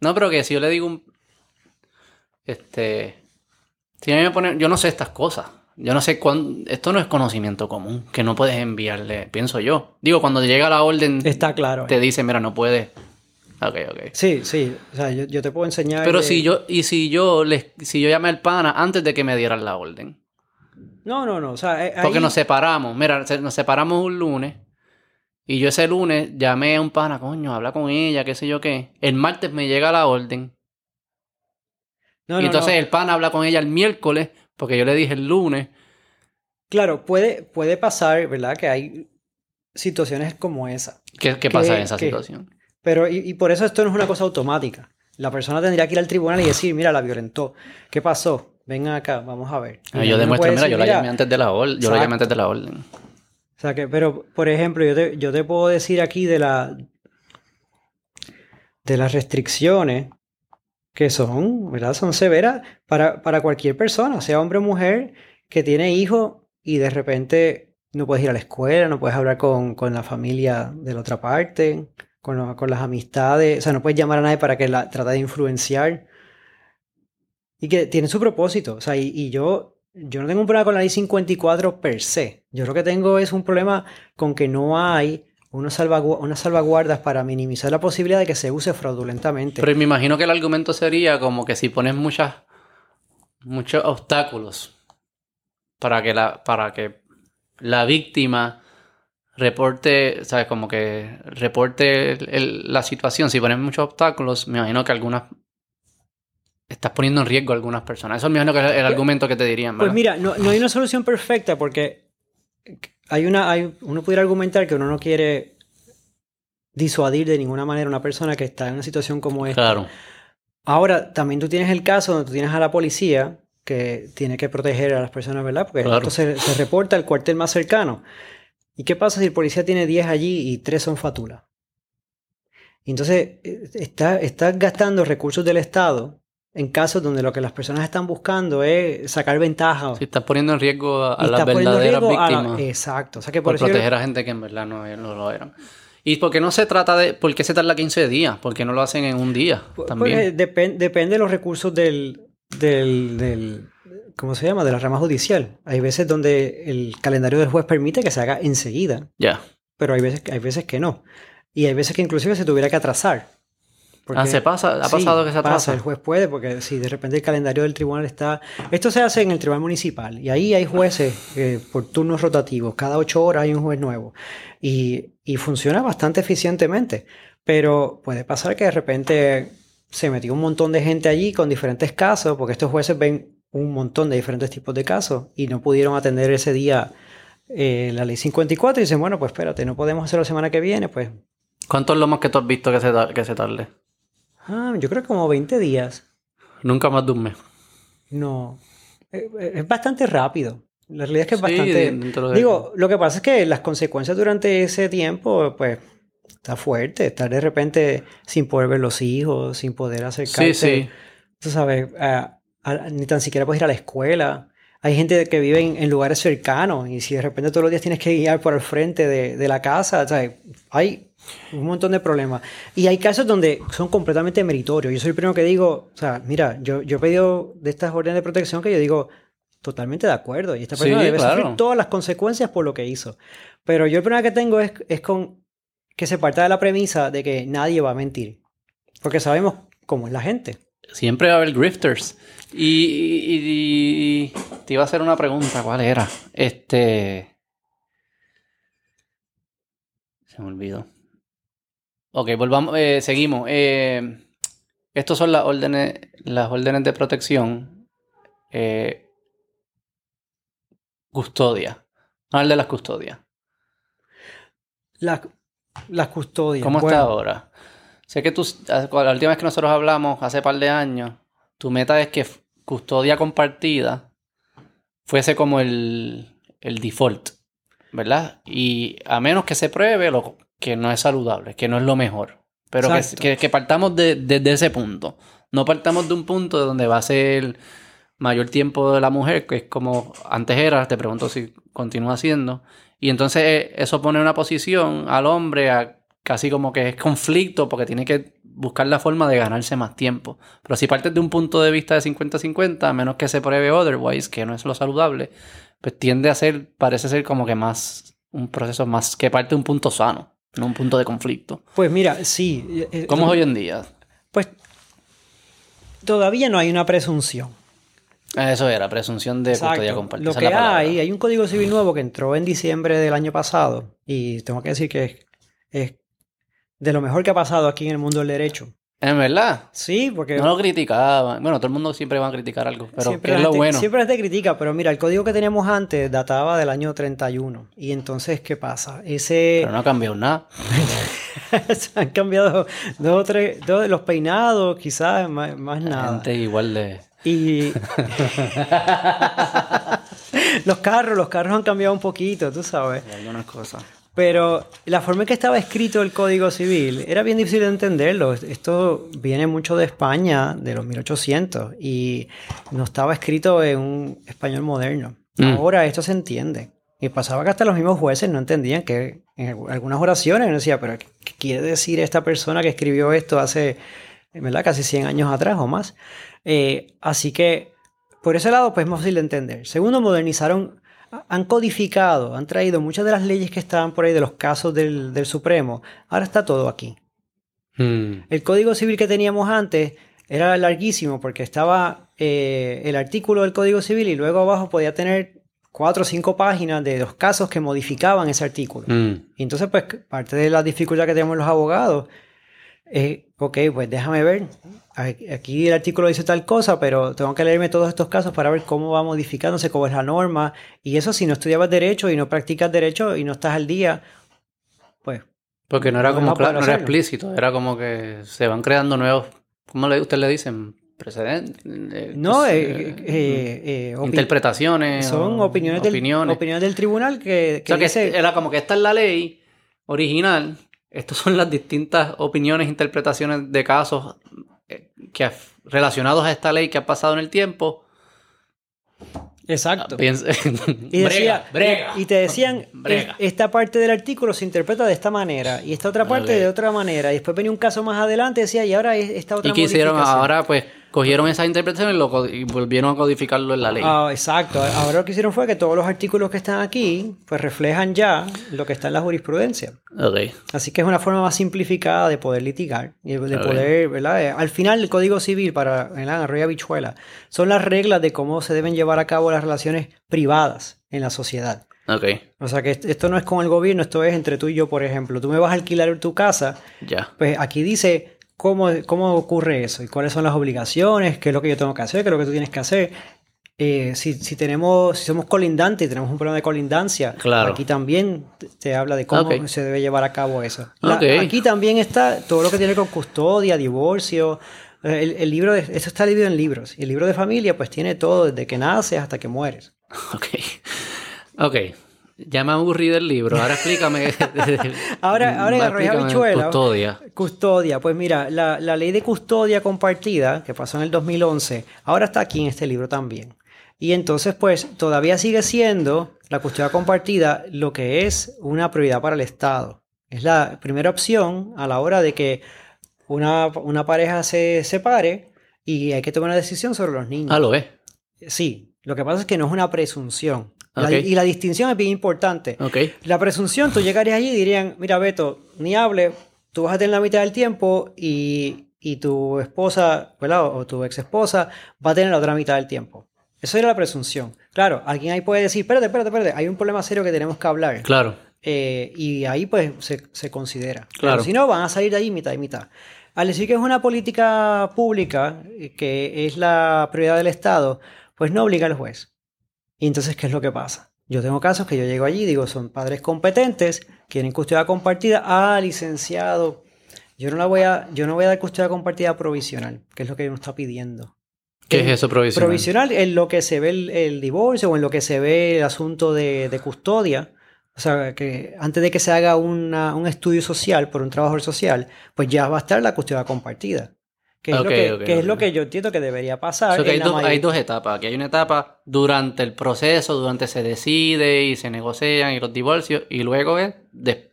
No, pero que si yo le digo un... Este... Si me ponen... Yo no sé estas cosas. Yo no sé cuándo... Esto no es conocimiento común. Que no puedes enviarle, pienso yo. Digo, cuando llega la orden, Está claro. te dice, mira, no puedes... Ok, ok. Sí, sí. O sea, yo, yo te puedo enseñar. Pero de- si yo... Y si yo les, si yo llamé al pana antes de que me dieran la orden. No, no, no. O sea, eh, Porque nos separamos. Mira, nos separamos un lunes. Y yo ese lunes llamé a un pana, coño, habla con ella, qué sé yo qué. El martes me llega la orden. No, y no, entonces no. el pana habla con ella el miércoles, porque yo le dije el lunes. Claro, puede, puede pasar, ¿verdad? Que hay situaciones como esa. ¿Qué, qué pasa ¿Qué- en esa situación? Pero, y, y por eso esto no es una cosa automática. La persona tendría que ir al tribunal y decir, mira, la violentó. ¿Qué pasó? Vengan acá, vamos a ver. Ah, yo demuestro, mira, decir, yo la "Mira, llamé antes de la orden. Yo la llamé antes de la orden. O sea que, pero, por ejemplo, yo te, yo te puedo decir aquí de la de las restricciones que son, ¿verdad? Son severas para, para cualquier persona, sea hombre o mujer, que tiene hijos y de repente no puedes ir a la escuela, no puedes hablar con, con la familia de la otra parte, con, lo- con las amistades, o sea, no puedes llamar a nadie para que la trate de influenciar. Y que tiene su propósito. O sea, y, y yo, yo no tengo un problema con la ley 54 per se. Yo lo que tengo es un problema con que no hay unos salvagu- unas salvaguardas para minimizar la posibilidad de que se use fraudulentamente. Pero me imagino que el argumento sería como que si pones muchas, muchos obstáculos para que la, para que la víctima reporte, ¿sabes? Como que reporte el- el- la situación. Si pones muchos obstáculos, me imagino que algunas estás poniendo en riesgo a algunas personas. Eso me imagino que es el argumento que te dirían, ¿verdad? Pues mira, no, no hay una solución perfecta porque hay una, hay, uno pudiera argumentar que uno no quiere disuadir de ninguna manera a una persona que está en una situación como esta. Claro. Ahora, también tú tienes el caso donde tú tienes a la policía que tiene que proteger a las personas, ¿verdad? Porque Claro. esto se, se reporta al cuartel más cercano. ¿Y qué pasa si el policía tiene 10 allí y 3 son fatulas? Entonces, eh, está, estás gastando recursos del Estado en casos donde lo que las personas están buscando es sacar ventaja. Si estás poniendo en riesgo a, a las verdaderas a la- víctimas. Exacto. O sea que por, por eso yo- proteger a gente que en verdad no, no lo eran. ¿Y por qué no se trata de... ¿Por qué se tarda 15 días? ¿Por qué no lo hacen en un día Pues, también? eh, depen- depende de los recursos del, del, del- ¿cómo se llama? De la rama judicial. Hay veces donde el calendario del juez permite que se haga enseguida, Ya. pero hay veces, hay veces que no. Y hay veces que inclusive se tuviera que atrasar. Ah, ¿se pasa? ¿Ha Sí, pasado que se atrasa? pasa, el juez puede, porque si de repente el calendario del tribunal está... Esto se hace en el tribunal municipal y ahí hay jueces eh, por turnos rotativos. Cada ocho horas hay un juez nuevo. Y, y funciona bastante eficientemente. Pero puede pasar que de repente se metió un montón de gente allí con diferentes casos, porque estos jueces ven un montón de diferentes tipos de casos y no pudieron atender ese día eh, la ley 54 y dicen, bueno, pues espérate, no podemos hacerlo la semana que viene, pues... ¿Cuánto es lo más que tú has visto que se, que se tarde? Ah, yo creo que como 20 días. Nunca más de un mes. No, Eh, eh, es bastante rápido. La realidad es que es Sí, bastante... de- Digo, lo que pasa es que las consecuencias durante ese tiempo, pues, está fuerte. Estar de repente sin poder ver los hijos, sin poder acercarse. Sí, sí. Tú sabes, a- a- ni tan siquiera puedes ir a la escuela. Hay gente que vive en, en lugares cercanos y si de repente todos los días tienes que guiar por el frente de, de la casa, ¿sabes? hay un montón de problemas. Y hay casos donde son completamente meritorios. Yo soy el primero que digo, o sea, mira, yo, yo he pedido de estas órdenes de protección que yo digo totalmente de acuerdo. Y esta Sí, persona debe claro. sufrir todas las consecuencias por lo que hizo. Pero yo el problema que tengo es, es con que se parta de la premisa de que nadie va a mentir. Porque sabemos cómo es la gente. Siempre va a haber grifters. Y, te iba a hacer una pregunta, ¿cuál era? Este. Se me olvidó. Ok, volvamos, eh, seguimos. Eh, Estas son las órdenes, las órdenes de protección. Eh, custodia. Habla de las custodias. La, las custodias. ¿Cómo está ahora? Sé que tú, la última vez que nosotros hablamos, hace par de años, tu meta es que custodia compartida fuese como el, el default, ¿verdad? Y a menos que se pruebe lo que no es saludable, que no es lo mejor. Pero que, que- que partamos de- desde ese punto. No partamos de un punto de donde va a ser mayor tiempo de la mujer, que es como antes era, te pregunto si continúa siendo. Y entonces eh, eso pone una posición al hombre a casi como que es conflicto porque tiene que buscar la forma de ganarse más tiempo. Pero si partes de un punto de vista de 50-50, a menos que se pruebe otherwise, que no es lo saludable, pues tiende a ser, parece ser como que más un proceso más que parte de un punto sano, no un punto de conflicto. Pues mira, sí. eh, ¿Cómo es hoy en día? Pues todavía no hay una presunción. Eso era, presunción de custodia compartida. Lo que hay, hay un código civil nuevo que entró en diciembre del año pasado y tengo que decir que es, es de lo mejor que ha pasado aquí en el mundo del derecho. En verdad. Sí, porque No lo criticaban. Bueno, todo el mundo siempre va a criticar algo, pero siempre, ¿qué es lo bueno? siempre gente critica, pero mira, el código que teníamos antes databa del año 31 y entonces, ¿qué pasa? Ese... Pero no ha cambiado nada. Se han cambiado dos o tres, dos los peinados, quizás, más, más nada. gente igual de... Y los carros, los carros han cambiado un poquito, tú sabes. de algunas cosas. Pero la forma en que estaba escrito el Código Civil era bien difícil de entenderlo. Esto viene mucho de España, de los 1800, y no estaba escrito en un español moderno. Mm. Ahora esto se entiende. Y pasaba que hasta los mismos jueces no entendían que en algunas oraciones uno decía, pero ¿qué quiere decir esta persona que escribió esto hace, ¿verdad? Casi 100 años atrás o más? Eh, así que por ese lado, pues es más fácil de entender. Segundo, modernizaron, han codificado, han traído muchas de las leyes que estaban por ahí de los casos del, del Supremo. Ahora está todo aquí. Hmm. El Código Civil que teníamos antes era larguísimo porque estaba eh, el artículo del Código Civil y luego abajo podía tener cuatro o cinco páginas de los casos que modificaban ese artículo. Hmm. Y entonces, pues, parte de la dificultad que tenemos los abogados es, ok, pues déjame ver. Aquí el artículo dice tal cosa, pero tengo que leerme todos estos casos para ver cómo va modificándose, cómo es la norma. Y eso, si no estudiabas derecho y no practicas derecho y no estás al día, pues Porque no era No como claro, no era explícito, era como que se van creando nuevos, ¿cómo le, usted le dicen? Precedentes. eh, no, pues, eh, eh, eh, interpretaciones. son o opiniones, Del, opiniones. opiniones del tribunal que, O sea, que era como que esta es la ley original, estas son las distintas opiniones, interpretaciones de casos que relacionados a esta ley que ha pasado en el tiempo. Exacto. Piensa- Y, decía, brega, brega. y te decían, Brega. "Es- esta parte del artículo se interpreta de esta manera y esta otra parte de otra manera. Y después venía un caso más adelante y decía, y ahora es- esta otra Y que hicieron modificación". ahora, pues, cogieron esas interpretaciones y, lo co- y volvieron a codificarlo en la ley. Ah, exacto. Ahora lo que hicieron fue que todos los artículos que están aquí, pues reflejan ya lo que está en la jurisprudencia. Ok. Así que es una forma más simplificada de poder litigar y de poder, ¿verdad? Eh, Al final, el Código Civil para ¿verdad? Arroyo Habichuela son las reglas de cómo se deben llevar a cabo las relaciones privadas en la sociedad. Ok. O sea que est- esto no es con el gobierno, esto es entre tú y yo, por ejemplo. Tú me vas a alquilar tu casa, Ya. pues aquí dice cómo, cómo ocurre eso y cuáles son las obligaciones, qué es lo que yo tengo que hacer, qué es lo que tú tienes que hacer. Eh, si, si tenemos, si somos colindantes y tenemos un problema de colindancia, Claro. aquí también te- te habla de cómo Ok. se debe llevar a cabo eso. La- Ok. Aquí también está todo lo que tiene con custodia, divorcio. eh, El, el libro de, esto está dividido en libros. Y el libro de familia, pues tiene todo desde que naces hasta que mueres. Ok. Ok. Ya me aburrí del libro. Ahora explícame. Ahora, ahora explícame Habichuela. Custodia. Custodia, pues mira, la, la ley de custodia compartida que pasó en el 2011, ahora está aquí en este libro también. Y entonces, pues todavía sigue siendo la custodia compartida lo que es una prioridad para el Estado. Es la primera opción a la hora de que una, una pareja se separe y hay que tomar una decisión sobre los niños. Ah, lo es. Sí, lo que pasa es que no es una presunción. La- Ok. y la distinción es bien importante. Ok. La presunción, tú llegarías allí y dirían, mira Beto, ni hable, tú vas a tener la mitad del tiempo y, y tu esposa, ¿verdad? O tu ex esposa va a tener la otra mitad del tiempo. Eso era la presunción. Claro, alguien ahí puede decir, espérate, espérate, espérate, hay un problema serio que tenemos que hablar. Claro. eh, y ahí pues se, se considera. Claro. Pero si no, van a salir de ahí mitad y mitad. Al decir que es una política pública, eh, que es la prioridad del Estado, pues no obliga al juez. Y entonces, ¿qué es lo que pasa? Yo tengo casos que yo llego allí, digo, son padres competentes, quieren custodia compartida. Ah, licenciado, yo no la voy a, yo no voy a dar custodia compartida provisional, que es lo que uno está pidiendo. ¿Qué es eso provisional? Provisional en lo que se ve el, el divorcio o en lo que se ve el asunto de, de custodia. O sea, que antes de que se haga una- un estudio social por un trabajador social, pues ya va a estar la custodia compartida. Que es, lo, que, que es lo que yo entiendo que debería pasar. Que hay, dos, mayoría- hay dos etapas. Aquí hay una etapa durante el proceso, durante se decide y se negocian y los divorcios, y luego es,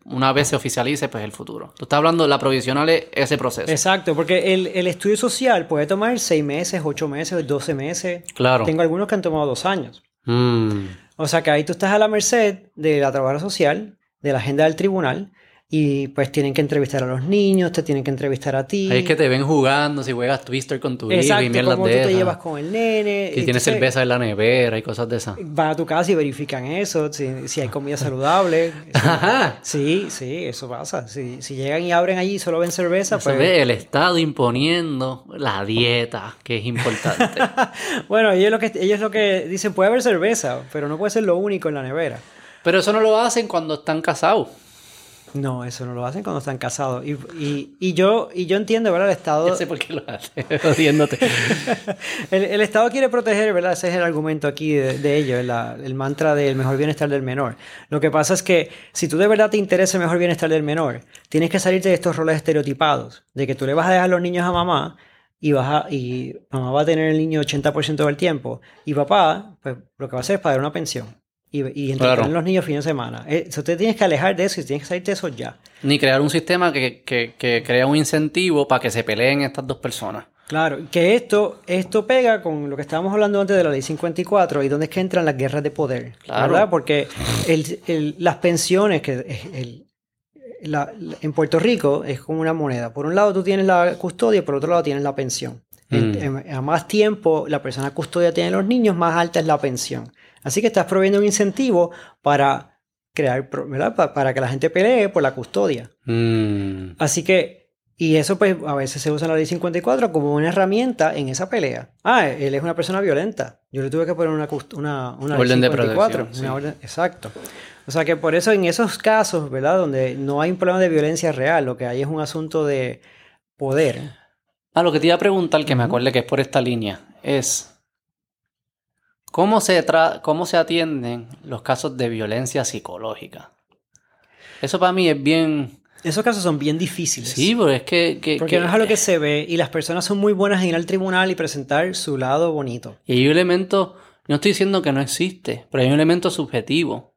una vez se oficialice, pues el futuro. Tú estás hablando de la provisional, es ese proceso. Exacto, porque el, el estudio social puede tomar seis meses, ocho meses, 12 meses. Claro. Tengo algunos que han tomado dos años. Mm. O sea que ahí tú estás a la merced de la trabajadora social, de la agenda del tribunal, y pues tienen que entrevistar a los niños, te tienen que entrevistar a ti. Ahí es que te ven jugando, si juegas Twister con tu hijo y mierdas cómo tú de te llevas con el nene. Si tienes cerveza en la nevera y cosas de esas. Van a tu casa y verifican eso, si, si hay comida saludable. Ajá. Sí, sí, eso pasa. Si, si llegan y abren allí y solo ven cerveza, Eso pues... ve el Estado imponiendo la dieta, que es importante. Bueno, ellos lo, que, ellos lo que dicen, puede haber cerveza, pero no puede ser lo único en la nevera. Pero eso no lo hacen cuando están casados. No, eso no lo hacen cuando están casados. Y, y, y yo, y yo entiendo, ¿verdad? El Estado... Ya sé por qué lo jodiéndote. El, el Estado quiere proteger, ¿verdad? Ese es el argumento aquí de, de ello, la- el mantra del mejor bienestar del menor. Lo que pasa es que si tú de verdad te interesa el mejor bienestar del menor, tienes que salirte de estos roles estereotipados, de que tú le vas a dejar los niños a mamá y, vas a- y mamá va a tener el niño 80% del tiempo y papá, pues lo que va a hacer es pagar una pensión y, y Claro. los niños fines de semana. Eh, Eso te tienes que alejar de eso y tienes que salirte de eso ya. Ni crear un sistema que, que, que crea un incentivo para que se peleen estas dos personas. Claro, que esto, esto pega con lo que estábamos hablando antes de la ley 54 y donde es que entran las guerras de poder, Claro. ¿verdad? Porque el- el- las pensiones que el- la- en Puerto Rico es como una moneda. Por un lado tú tienes la custodia y por otro lado tienes la pensión. En- Mm. en- a más tiempo la persona custodia tiene los niños, más alta es la pensión. Así que estás proveyendo un incentivo para crear, pro- ¿verdad? Pa- para que la gente pelee por la custodia. Mm. Así que, y eso pues a veces se usa en la ley 54 como una herramienta en esa pelea. Ah, él es una persona violenta. Yo le tuve que poner una, una, una ley Orden de 54. protección, una sí. orden- exacto. O sea que por eso en esos casos, ¿verdad? Donde no hay un problema de violencia real, lo que hay es un asunto de poder. Ah, lo que te iba a preguntar, que me acuerde que es por esta línea, es ¿cómo se, cómo se atienden los casos de violencia psicológica? Eso para mí es bien... Esos casos son bien difíciles. Sí, porque es que... que- Porque que- no es algo que se ve y las personas son muy buenas en ir al tribunal y presentar su lado bonito. Y hay un elemento, no estoy diciendo que no existe, pero hay un elemento subjetivo.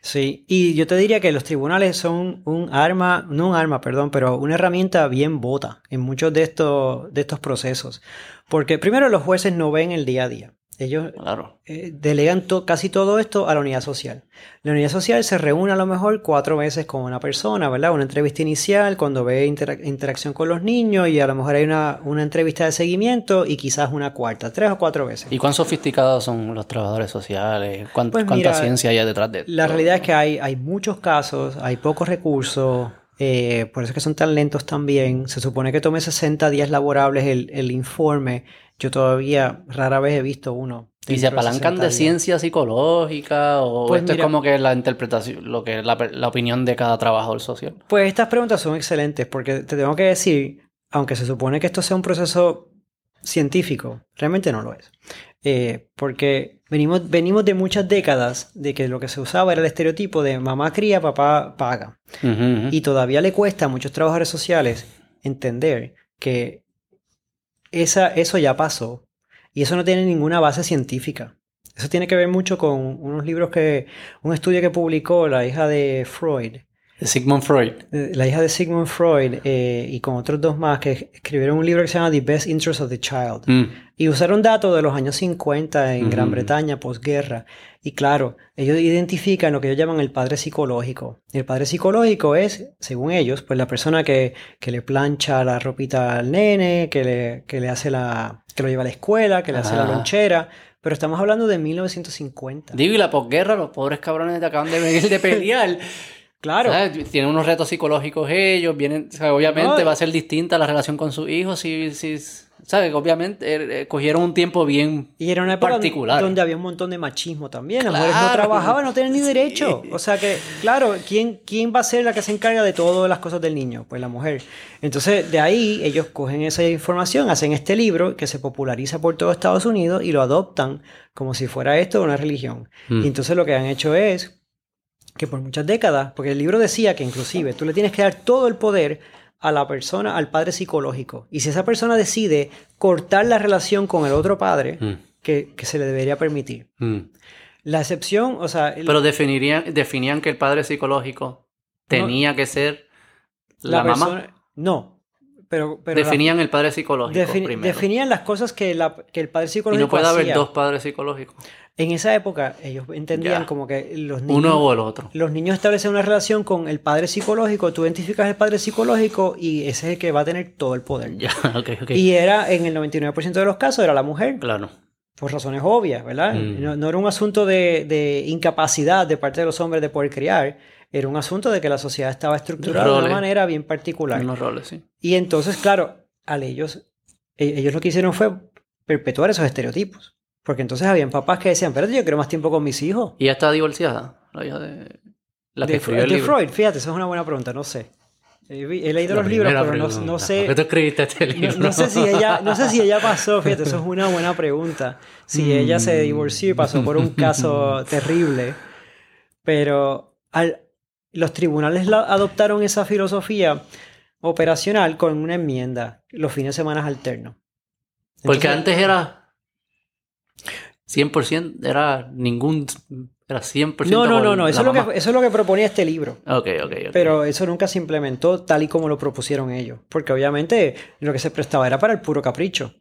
Sí, y yo te diría que los tribunales son un arma, no un arma, perdón, pero una herramienta bien bota en muchos de estos, de estos procesos. Porque primero los jueces no ven el día a día. Ellos Claro. eh, delegan to- casi todo esto a la unidad social. La unidad social se reúne a lo mejor cuatro veces con una persona, ¿verdad? Una entrevista inicial, cuando ve intera- interacción con los niños y a lo mejor hay una, una entrevista de seguimiento y quizás una cuarta, tres o cuatro veces. ¿Y cuán sofisticados son los trabajadores sociales? ¿Cuán- Pues ¿Cuánta mira, ciencia hay detrás de esto? La realidad es que hay, hay muchos casos, hay pocos recursos, eh, por eso es que son tan lentos también. Se supone que tome 60 días laborables el, el informe. Yo todavía rara vez he visto uno. ¿Y se apalancan 60 de ciencia psicológica? ¿O Pues esto mira- es como que la interpretación, lo que es la, la opinión de cada trabajador social? Pues estas preguntas son excelentes porque te tengo que decir, aunque se supone que esto sea un proceso científico, realmente no lo es. Eh, porque venimos, venimos de muchas décadas de que lo que se usaba era el estereotipo de mamá cría, papá paga. Ujú, ujú. Y todavía le cuesta a muchos trabajadores sociales entender que esa, eso ya pasó y eso no tiene ninguna base científica. Eso tiene que ver mucho con unos libros que, un estudio que publicó la hija de Freud, De Sigmund Freud. eh, la hija de Sigmund Freud eh, y con otros dos más que escribieron un libro que se llama The Best Interest of the Child. Mm. Y usaron datos de los años 50 en Gran. Bretaña, posguerra. Y claro, ellos identifican lo que ellos llaman el padre psicológico. El padre psicológico es, según ellos, pues la persona que, que le plancha la ropita al nene, que le, que le hace la, que lo lleva a la escuela, que le hace la lonchera. Pero estamos hablando de 1950. Digo, y la posguerra, los pobres cabrones te acaban de venir de pelear. Claro. ¿sabes? Tienen unos retos psicológicos ellos, vienen, o sea, obviamente No. va a ser distinta la relación con sus hijos si, si ¿sabes? Obviamente eh, eh, cogieron un tiempo bien Y era una época particular. donde había un montón de machismo también. Las mujeres no trabajaban, no tenían ni Sí. derecho. O sea que, claro, ¿quién, ¿quién va a ser la que se encarga de todas las cosas del niño? Pues la mujer. Entonces, de ahí ellos cogen esa información, hacen este libro que se populariza por todo Estados Unidos y lo adoptan como si fuera esto una religión. Mm. Y entonces lo que han hecho es que por muchas décadas, porque el libro decía que inclusive tú le tienes que dar todo el poder a la persona, al padre psicológico. Y si esa persona decide cortar la relación con el otro padre, Mm. que, que se le debería permitir. Mm. La excepción, o sea, el- Pero definirían, definían que el padre psicológico tenía que ser la, mamá. persona- No, pero, pero la- definían el padre psicológico defini- primero. definían las cosas que, la- que el padre y psicológico no puede haber hacía. dos padres psicológicos. En esa época ellos entendían Ya. como que los niños... Uno o el otro. Los niños establecen una relación con el padre psicológico, tú identificas el padre psicológico y ese es el que va a tener todo el poder. Ya, ok, ok. Y era, en el 99% de los casos, era la mujer, Claro. por razones obvias, ¿verdad? Mm. No, no era un asunto de, de incapacidad de parte de los hombres de poder criar, era un asunto de que la sociedad estaba estructurada de una manera bien particular. Unos roles, sí. Y entonces, claro, al ellos, e- ellos lo que hicieron fue perpetuar esos estereotipos. Porque entonces habían papás que decían, pero yo quiero más tiempo con mis hijos. ¿Y ella está divorciada? La hija de... La que de, escribió el de libro. Freud, fíjate, esa es una buena pregunta, no sé. He, leído La los libros, pero no, sé. ¿Por qué tú escribiste este No, libro? no sé si ella, no sé si ella pasó, fíjate, eso es una buena pregunta. Si ella se divorció y pasó por un caso terrible. Pero al- los tribunales la- adoptaron esa filosofía operacional con una enmienda, los fines de semana alternos. Porque antes era 100%, era ningún... Era 100% No, no, no, no, eso es, lo que, eso es lo que proponía este libro. Ok, ok, ok. Pero eso nunca se implementó tal y como lo propusieron ellos. Porque obviamente lo que se prestaba era para el puro capricho.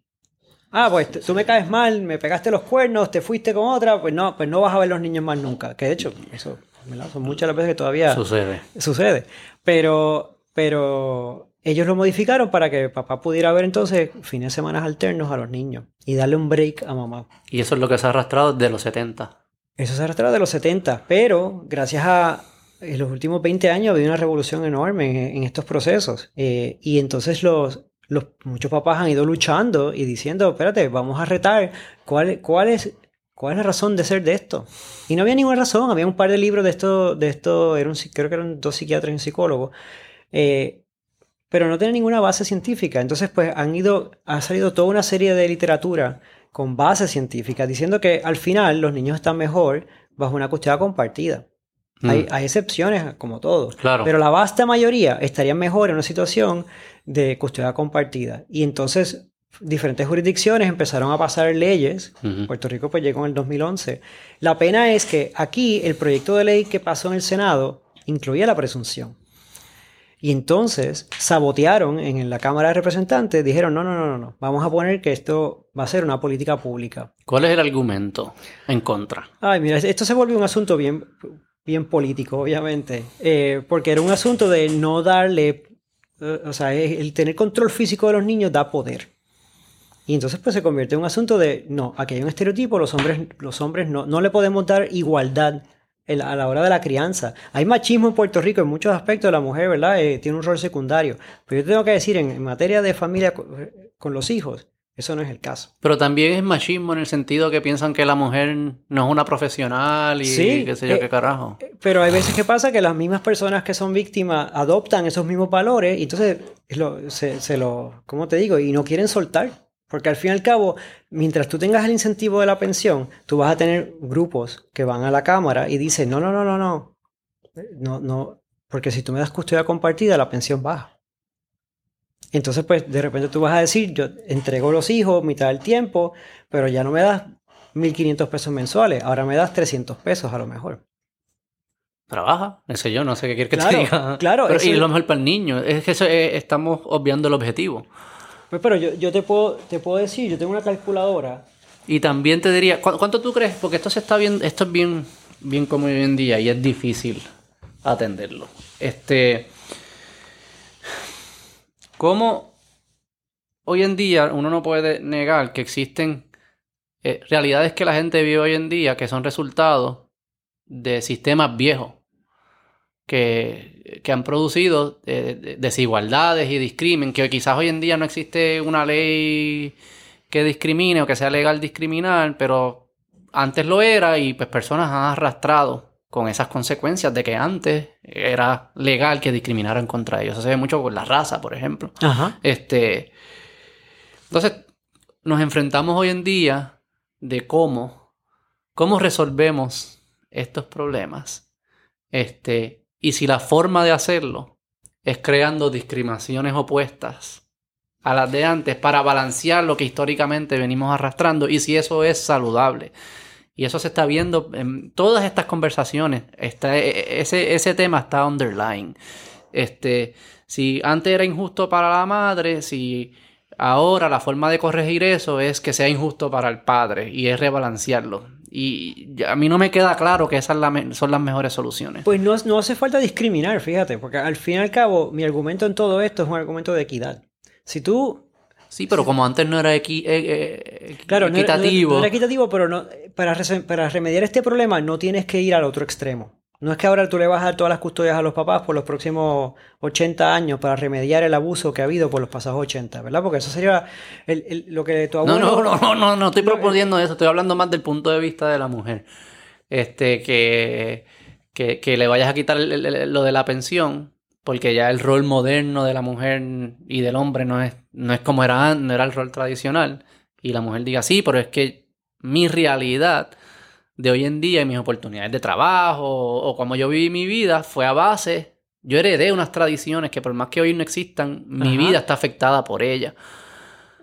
Ah, pues tú me caes mal, me pegaste los cuernos, te fuiste con otra, pues no, pues no vas a ver los niños más nunca. Que de hecho, eso ¿verdad? son muchas las veces que todavía Sucede. sucede. Pero, pero ellos lo modificaron para que papá pudiera ver entonces fines de semana alternos a los niños y darle un break a mamá. Y eso es lo que se ha arrastrado desde los 70. Eso se arrastra de los 70, pero gracias a en los últimos 20 años ha habido una revolución enorme en, en estos procesos. Eh, y entonces los, los, muchos papás han ido luchando y diciendo, espérate, vamos a retar cuál, cuál, es, cuál es la razón de ser de esto. Y no había ninguna razón, había un par de libros de esto, de esto era un, creo que eran dos psiquiatras y un psicólogo, eh, pero no tenía ninguna base científica. Entonces, pues han ido, ha salido toda una serie de literatura con base científica diciendo que al final los niños están mejor bajo una custodia compartida. Mm. Hay, hay excepciones, como todo. Claro. Pero la vasta mayoría estarían mejor en una situación de custodia compartida. Y entonces diferentes jurisdicciones empezaron a pasar leyes. Ujú. Puerto Rico pues llegó en el 2011. La pena es que aquí el proyecto de ley que pasó en el Senado incluía la presunción. Y entonces sabotearon en la Cámara de Representantes, dijeron, no, no, no, no, no, vamos a poner que esto va a ser una política pública. ¿Cuál es el argumento en contra? Ay, mira, esto se volvió un asunto bien, bien político, obviamente, eh, porque era un asunto de no darle, eh, o sea, el tener control físico de los niños da poder. Y entonces pues se convierte en un asunto de, no, aquí hay un estereotipo, los hombres, los hombres no, no le podemos dar igualdad a la hora de la crianza. Hay machismo en Puerto Rico en muchos aspectos, la mujer, ¿verdad? Eh, tiene un rol secundario. Pero yo tengo que decir, en, en materia de familia co- con los hijos, eso no es el caso. Pero también es machismo en el sentido que piensan que la mujer no es una profesional y Sí, qué sé yo eh, qué carajo. Pero hay veces que pasa que las mismas personas que son víctimas adoptan esos mismos valores y entonces lo- se, se lo, ¿cómo te digo? Y no quieren soltar. Porque al fin y al cabo, mientras tú tengas el incentivo de la pensión, tú vas a tener grupos que van a la Cámara y dicen, no, no, no, no, no, no, no, porque si tú me das custodia compartida, la pensión baja. Entonces, pues, de repente tú vas a decir, yo entrego los hijos mitad del tiempo, pero ya no me das 1.500 pesos mensuales, ahora me das 300 pesos a lo mejor. Trabaja, no sé yo, no sé qué quieres que Claro, te diga. claro, Pero, eso y lo mejor para el niño. Es que eso es- estamos obviando el objetivo. Pues, pero yo, yo te, puedo, te puedo decir, yo tengo una calculadora. Y también te diría, ¿cu- ¿cuánto tú crees? Porque esto se está bien, esto es bien, bien como hoy en día y es difícil atenderlo. Este, ¿cómo hoy en día uno no puede negar que existen eh, realidades que la gente vive hoy en día que son resultados de sistemas viejos? Que, que han producido eh, desigualdades y discrimen, que quizás hoy en día no existe una ley que discrimine o que sea legal discriminar, pero antes lo era y pues personas han arrastrado con esas consecuencias de que antes era legal que discriminaran contra ellos. Eso se ve mucho con la raza, por ejemplo. Ajá. Este, entonces, nos enfrentamos hoy en día de cómo, cómo resolvemos estos problemas. Este, y si la forma de hacerlo es creando discriminaciones opuestas a las de antes para balancear lo que históricamente venimos arrastrando y si eso es saludable. Y eso se está viendo en todas estas conversaciones. E, e, ese, ese tema está underlying. Este, si antes era injusto para la madre, si ahora la forma de corregir eso es que sea injusto para el padre y es rebalancearlo. Y a mí no me queda claro que esas son las mejores soluciones. Pues no, no hace falta discriminar, fíjate, porque al fin y al cabo mi argumento en todo esto es un argumento de equidad. Si tú Sí, pero como antes no era equi eh, eh, claro, equitativo. No, era equitativo, pero no, para, para remediar este problema no tienes que ir al otro extremo. No es que ahora tú le vas a dar todas las custodias a los papás por los próximos 80 años para remediar el abuso que ha habido por los pasados 80, ¿verdad? Porque eso sería lo que tu abuelo... No, no, no, no, no, estoy proponiendo eso. Estoy hablando más del punto de vista de la mujer. Este, que, que, que le vayas a quitar lo de la pensión porque ya el rol moderno de la mujer y del hombre no es, no es como era no era el rol tradicional. Y la mujer diga, sí, pero es que mi realidad de hoy en día y mis oportunidades de trabajo o, como yo viví mi vida fue a base, yo heredé unas tradiciones que por más que hoy no existan, mi vida está afectada por ellas.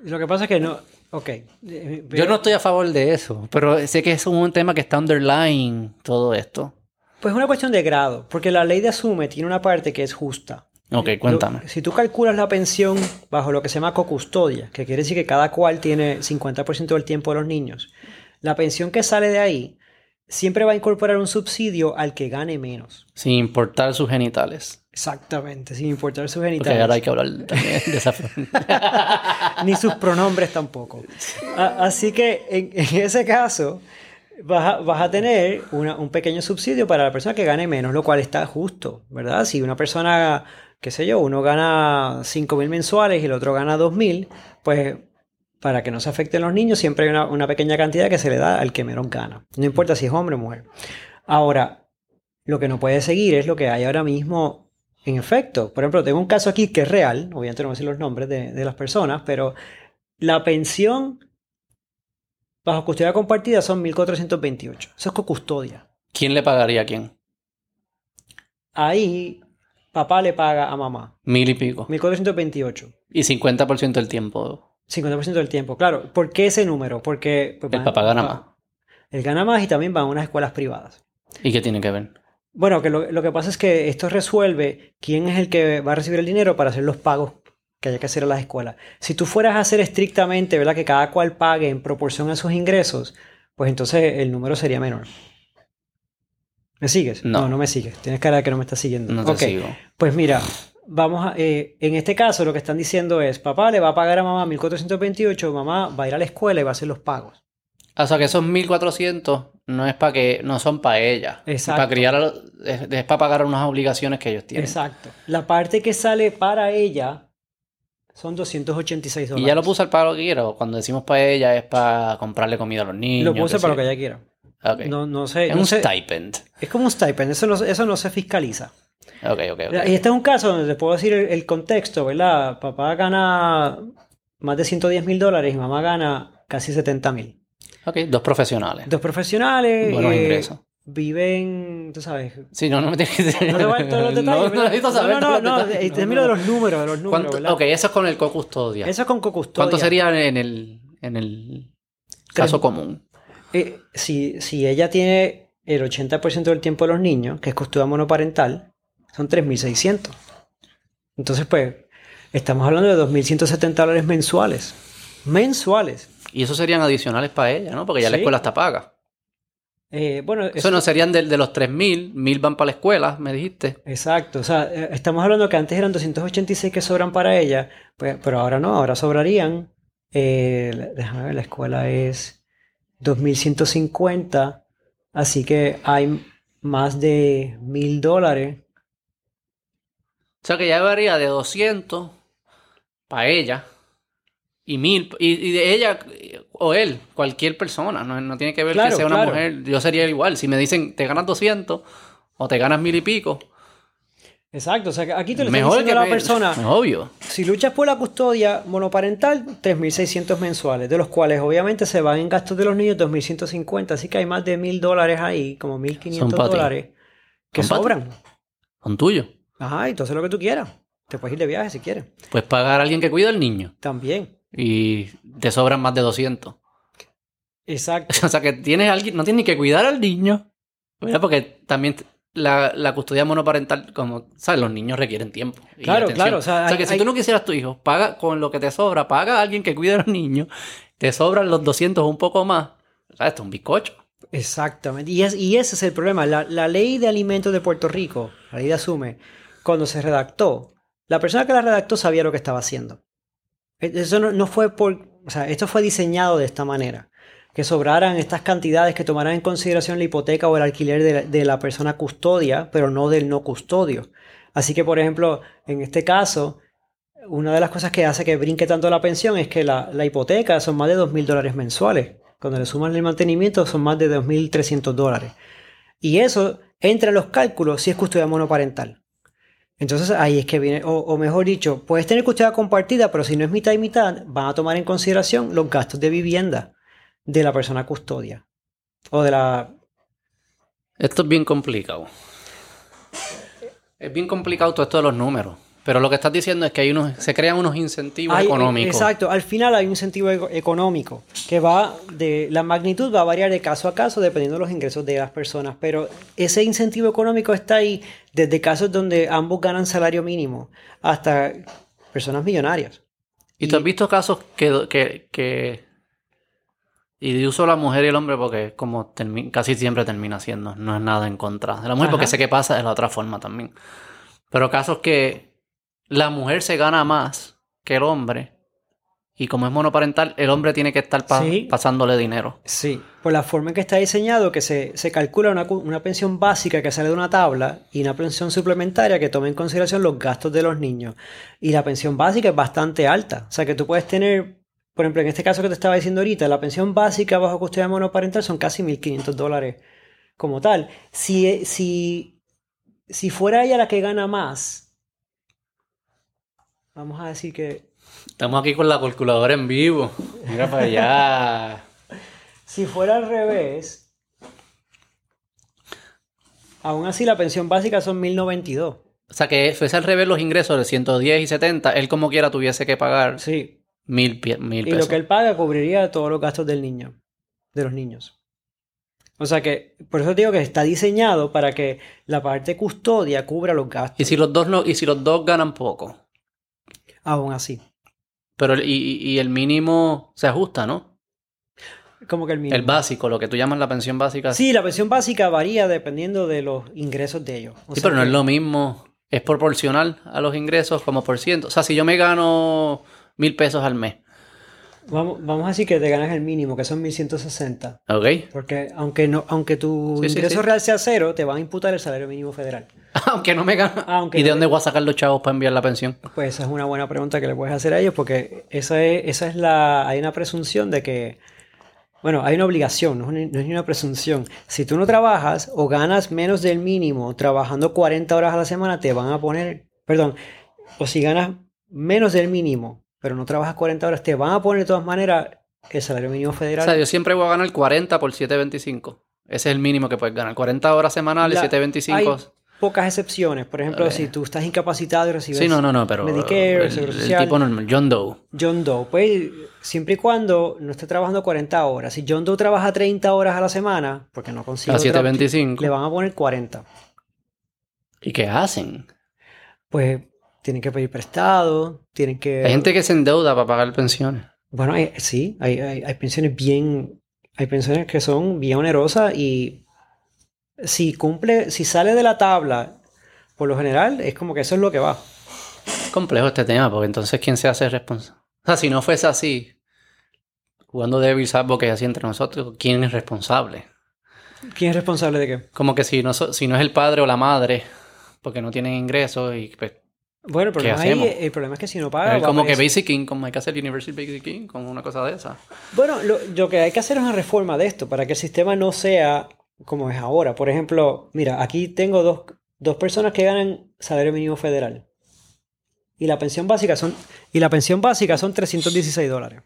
Lo que pasa es que no, ok. Yo no estoy a favor de eso, pero sé que es un tema que está underlying todo esto. Pues es una cuestión de grado, porque la ley de asume tiene una parte que es justa. Ok, cuéntame. si tú calculas la pensión bajo lo que se llama cocustodia, que quiere decir que cada cual tiene 50% del tiempo de los niños, la pensión que sale de ahí siempre va a incorporar un subsidio al que gane menos. Sin importar sus genitales. Exactamente, sin importar sus genitales. Porque ahora hay que hablar también de esa Ni sus pronombres tampoco. Así que en ese caso, vas a, tener un pequeño subsidio para la persona que gane menos, lo cual está justo, ¿verdad? Si una persona, qué sé yo, uno gana 5 mil mensuales y el otro gana 2 mil, pues para que no se afecten los niños, siempre hay una, pequeña cantidad que se le da al que menos gana. No importa si es hombre o mujer. Ahora, lo que no puede seguir es lo que hay ahora mismo en efecto. Por ejemplo, tengo un caso aquí que es real, obviamente no voy a decir los nombres de, de las personas, pero la pensión Bajo custodia compartida son 1428. Eso es co-custodia. ¿Quién le pagaría a quién? Ahí, papá le paga a mamá. Mil y pico. 1428. Y 50% del tiempo. 50% del tiempo, claro. ¿Por qué ese número? Porque... Pues, el papá gana más. Él gana más y también va a unas escuelas privadas. ¿Y qué tiene que ver? Bueno, que lo, lo, que pasa es que esto resuelve quién es el que va a recibir el dinero para hacer los pagos que haya que hacer en las escuelas. Si tú fueras a hacer estrictamente, ¿verdad? Que cada cual pague en proporción a sus ingresos, pues entonces el número sería menor. ¿Me sigues? No, no, me sigues. Tienes cara de que no me estás siguiendo. No te sigo. Pues mira, vamos a, eh, en este caso lo que están diciendo es, papá le va a pagar a mamá 1428, mamá va a ir a la escuela y va a hacer los pagos. O sea que esos 1400 no es para que no son para ella. Exacto. Para criar es para pagar unas obligaciones que ellos tienen. Exacto. La parte que sale para ella son 286 dólares. ¿Y ya lo puse al pago lo que quiera? cuando decimos para ella es para comprarle comida a los niños? Lo puse para lo que ella quiera. No, no sé. Es un stipend. Es como un stipend. Eso no, eso no se fiscaliza. Ok, ok, ok. Y este es un caso donde te puedo decir el, contexto, ¿verdad? Papá gana más de 110 mil dólares y mamá gana casi 70 mil. Ok, dos profesionales. Dos profesionales. Buenos eh, ingresos viven, tú sabes. Sí, no, no me tienes que decir. No te voy a todos los detalles. No, no, necesito saber. No, no, no. De los números, de los números. Ok, eso es con el co-custodia. Eso es con co-custodia. ¿Cuánto sería en el, en el caso común? Eh, si, si ella tiene el 80% del tiempo de los niños, que es custodia monoparental, son 3.600. Entonces, pues, estamos hablando de 2.170 dólares mensuales. Mensuales. Y eso serían adicionales para ella, ¿no? Porque ya la escuela está paga. Eh, bueno, eso, no serían de, los 3.000, 1.000 van para la escuela, me dijiste. Exacto, o sea, eh, estamos hablando que antes eran 286 que sobran para ella, pues, pero ahora no, ahora sobrarían, eh, déjame ver, la escuela es 2.150, así que hay más de 1.000 dólares O sea que ya varía de 200 para ella y mil, y, y de ella o él, cualquier persona, no, no tiene que ver Claro, que sea una claro. mujer. Yo sería igual. Si me dicen te ganas 200 o te ganas mil y pico, Exacto, o sea, que aquí te lo mejor diciendo que a la me- persona. es obvio. Si luchas por la custodia monoparental, 3.600 mensuales, de los cuales obviamente se van en gastos de los niños 2.150, así que hay más de 1.000 dólares ahí, como 1.500 Son pa' ti. dólares, que Son sobran. Son tuyos. Ajá, entonces lo que tú quieras. Te puedes ir de viaje si quieres. Puedes pagar a alguien que cuida al niño También. y te sobran más de 200. Exacto. O sea que tienes alguien, no tienes ni que cuidar al niño. ¿verdad? Porque también la, la custodia monoparental, como, ¿sabes? Los niños requieren tiempo. y Claro, atención. claro, o sea, hay- que si hay- tú no quisieras tu hijo, paga con lo que te sobra, paga a alguien que cuide a los niños, te sobran los 200 o un poco más. ¿Sabes? Esto es un bizcocho. Exactamente. Y, es- y ese es el problema. La, la ley de alimentos de Puerto Rico, la ley de Asume, cuando se redactó, la persona que la redactó sabía lo que estaba haciendo. E- Eso no, fue por... O sea, esto fue diseñado de esta manera. Que sobraran estas cantidades que tomaran en consideración la hipoteca o el alquiler de la, de la persona custodia, pero no del no custodio. Así que, por ejemplo, en este caso, una de las cosas que hace que brinque tanto la pensión es que la, la hipoteca son más de 2.000 dólares mensuales. Cuando le suman el mantenimiento son más de 2.300 dólares. Y eso entra en los cálculos si es custodia monoparental. Entonces ahí es que viene, o, mejor dicho, puedes tener custodia compartida, pero si no es mitad y mitad, van a tomar en consideración los gastos de vivienda de la persona custodia. O de la... Esto es bien complicado. Es bien complicado todo esto de los números. Pero lo que estás diciendo es que hay unos, se crean unos incentivos Hay- económicos. Exacto, al final hay un incentivo eco- económico que va de la magnitud va a variar de caso a caso dependiendo de los ingresos de las personas, pero ese incentivo económico está ahí desde casos donde ambos ganan salario mínimo hasta personas millonarias. ¿Y tú has visto casos que, que, que- Y uso la mujer y el hombre porque como termi- casi siempre termina siendo, no es nada en contra de la mujer, porque sé que pasa de la otra forma también. Pero casos que la mujer se gana más que el hombre y como es monoparental, el hombre tiene que estar pa- Sí. pasándole dinero. Sí, por la forma en que está diseñado, que se, se calcula una, una pensión básica que sale de una tabla y una pensión suplementaria que toma en consideración los gastos de los niños. Y la pensión básica es bastante alta. O sea que tú puedes tener, por ejemplo, en este caso que te estaba diciendo ahorita, la pensión básica bajo custodia monoparental son casi 1.500 dólares como tal. Si, si, si fuera ella la que gana más, vamos a decir que Estamos aquí con la calculadora en vivo. Mira para allá. Si fuera al revés, aún así la pensión básica son 1092. O sea que fuese al revés los ingresos de 110 y 70, él como quiera tuviese que pagar Sí. mil, pie- mil Y pesos. lo que él paga cubriría todos los gastos del niño, de los niños. O sea que, por eso te digo que está diseñado para que la parte custodia cubra los gastos. Y si los dos no, y si los dos ganan poco, Aún así. pero y, el mínimo se ajusta, ¿no? Como que el mínimo. El básico, lo que tú llamas la pensión básica. Sí, la pensión básica varía dependiendo de los ingresos de ellos. O Sí, pero no que- es lo mismo. Es proporcional a los ingresos como por ciento. O sea, si yo me gano mil pesos al mes, Vamos, vamos a decir que te ganas el mínimo, que son 1160. ¿ok? Porque aunque no, aunque tu Sí, ingreso sí. real sea cero, te van a imputar el salario mínimo federal. Aunque no me gano. Aunque ¿Y de dónde voy a sacar los chavos para enviar la pensión? Pues esa es una buena pregunta que le puedes hacer a ellos, porque esa es, esa es la. Hay una presunción de que. Bueno, hay una obligación, no es, ni- no es ni una presunción. Si tú no trabajas o ganas menos del mínimo trabajando 40 horas a la semana, te van a poner. Perdón. O si ganas menos del mínimo, pero no trabajas 40 horas, te van a poner de todas maneras el salario mínimo O federal. sea, yo siempre voy a ganar 40 por 7.25. Ese es el mínimo que puedes ganar. 40 horas semanales, La- 7.25. hay pocas excepciones. Por ejemplo, Eh. si tú estás incapacitado y recibes Sí, no, no, no, pero Medicare, el, Seguro el tipo normal, John Doe. John Doe, pues siempre y cuando no esté trabajando 40 horas. Si John Doe trabaja 30 horas a la semana, porque no consigue. A otra- 7.25. le van a poner 40. ¿Y qué hacen? Pues tienen que pedir prestado, tienen que. Hay gente que se endeuda para pagar pensiones. Bueno, hay- sí, hay, hay, hay pensiones bien. Hay pensiones que son bien onerosas y si cumple, si sale de la tabla, por lo general, es como que eso es lo que va. complejo este tema, porque entonces ¿quién se hace responsable? O sea, si no fuese así, jugando Devil Advocate así entre nosotros, ¿quién es responsable? ¿Quién es responsable de qué? Como que si no, so- si no es el padre o la madre, porque no tienen ingresos y pues Bueno, el ¿Qué problema, ahí- el problema es que si no paga... Como que Basic Income, hay que hacer Universal Basic Income, una cosa de esa. Bueno, lo, lo que hay que hacer es una reforma de esto para que el sistema no sea como es ahora. Por ejemplo, mira, aquí tengo dos, dos personas que ganan salario mínimo federal. Y la pensión básica son, y la pensión básica son 316 dólares.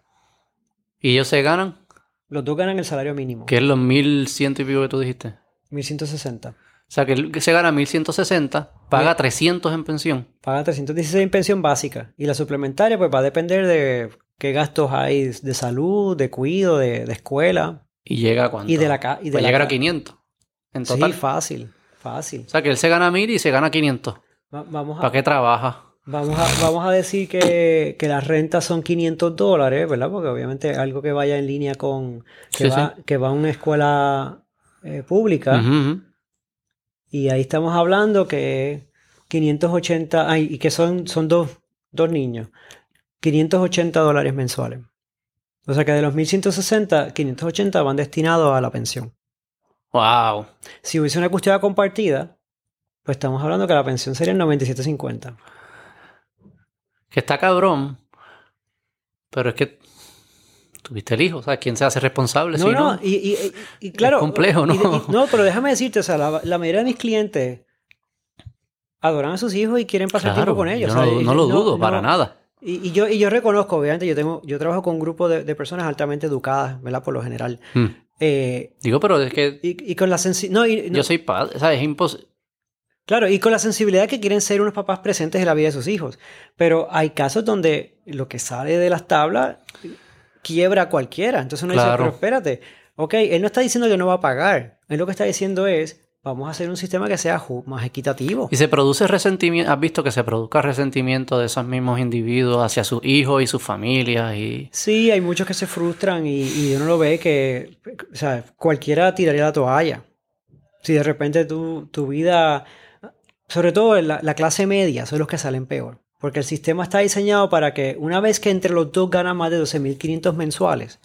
Y ellos se ganan, Los dos ganan el salario mínimo, que es los 1100 y pico que tú dijiste. 1160. O sea, que que se gana 1160, paga 300 en pensión. Paga 316 en pensión básica. Y la suplementaria, pues va a depender de qué gastos hay de salud, de cuido, de, de escuela. Y llega a cuánto. Y de la ca- y de Pues la llegar a ca- 500 en Sí, total. fácil, fácil. o sea, que él se gana 1000 y se gana 500. Va- vamos a, ¿Para qué trabaja? Vamos a, vamos a decir que, que las rentas son 500 dólares, ¿verdad? Porque obviamente algo que vaya en línea con que, Sí, va, que va a una escuela eh, pública. Y ahí estamos hablando que 580, ay, y que son, son dos, dos niños, 580 dólares mensuales. O sea que de los 1160, 580 van destinados a la pensión. Wow. Si hubiese una custodia compartida, pues estamos hablando que la pensión sería el 97.50. Que está cabrón. Pero es que tuviste el hijo. O sea, ¿quién se hace responsable? No, si no, y, y- y- y claro. complejo, ¿no? y no, pero déjame decirte, o sea, la, la mayoría de mis clientes adoran a sus hijos y quieren pasar Claro, tiempo con ellos. yo o sea, no, lo dudo para nada. Y, yo, y yo reconozco, obviamente, yo tengo, yo trabajo con un grupo de, de personas altamente educadas, ¿verdad? Por lo general. Mm. Eh, Digo, pero es que y, con la sensi- no, y- no, yo soy padre. O sea, es imposible. Claro, y con la sensibilidad que quieren ser unos papás presentes en la vida de sus hijos. Pero hay casos donde lo que sale de las tablas quiebra a cualquiera. Entonces uno dice, Claro. pero espérate, ok, él no está diciendo que no va a pagar. Él lo que está diciendo es, vamos a hacer un sistema que sea más equitativo. Y se produce resentimiento. ¿Has visto que se produzca resentimiento de esos mismos individuos hacia sus hijos y sus familias? Y... Sí, hay muchos que se frustran y, y uno lo ve que, o sea, cualquiera tiraría la toalla. Si de repente tu, tu vida, sobre todo la, la clase media, son los que salen peor. Porque el sistema está diseñado para que una vez que entre los dos ganan más de 12.500 mensuales,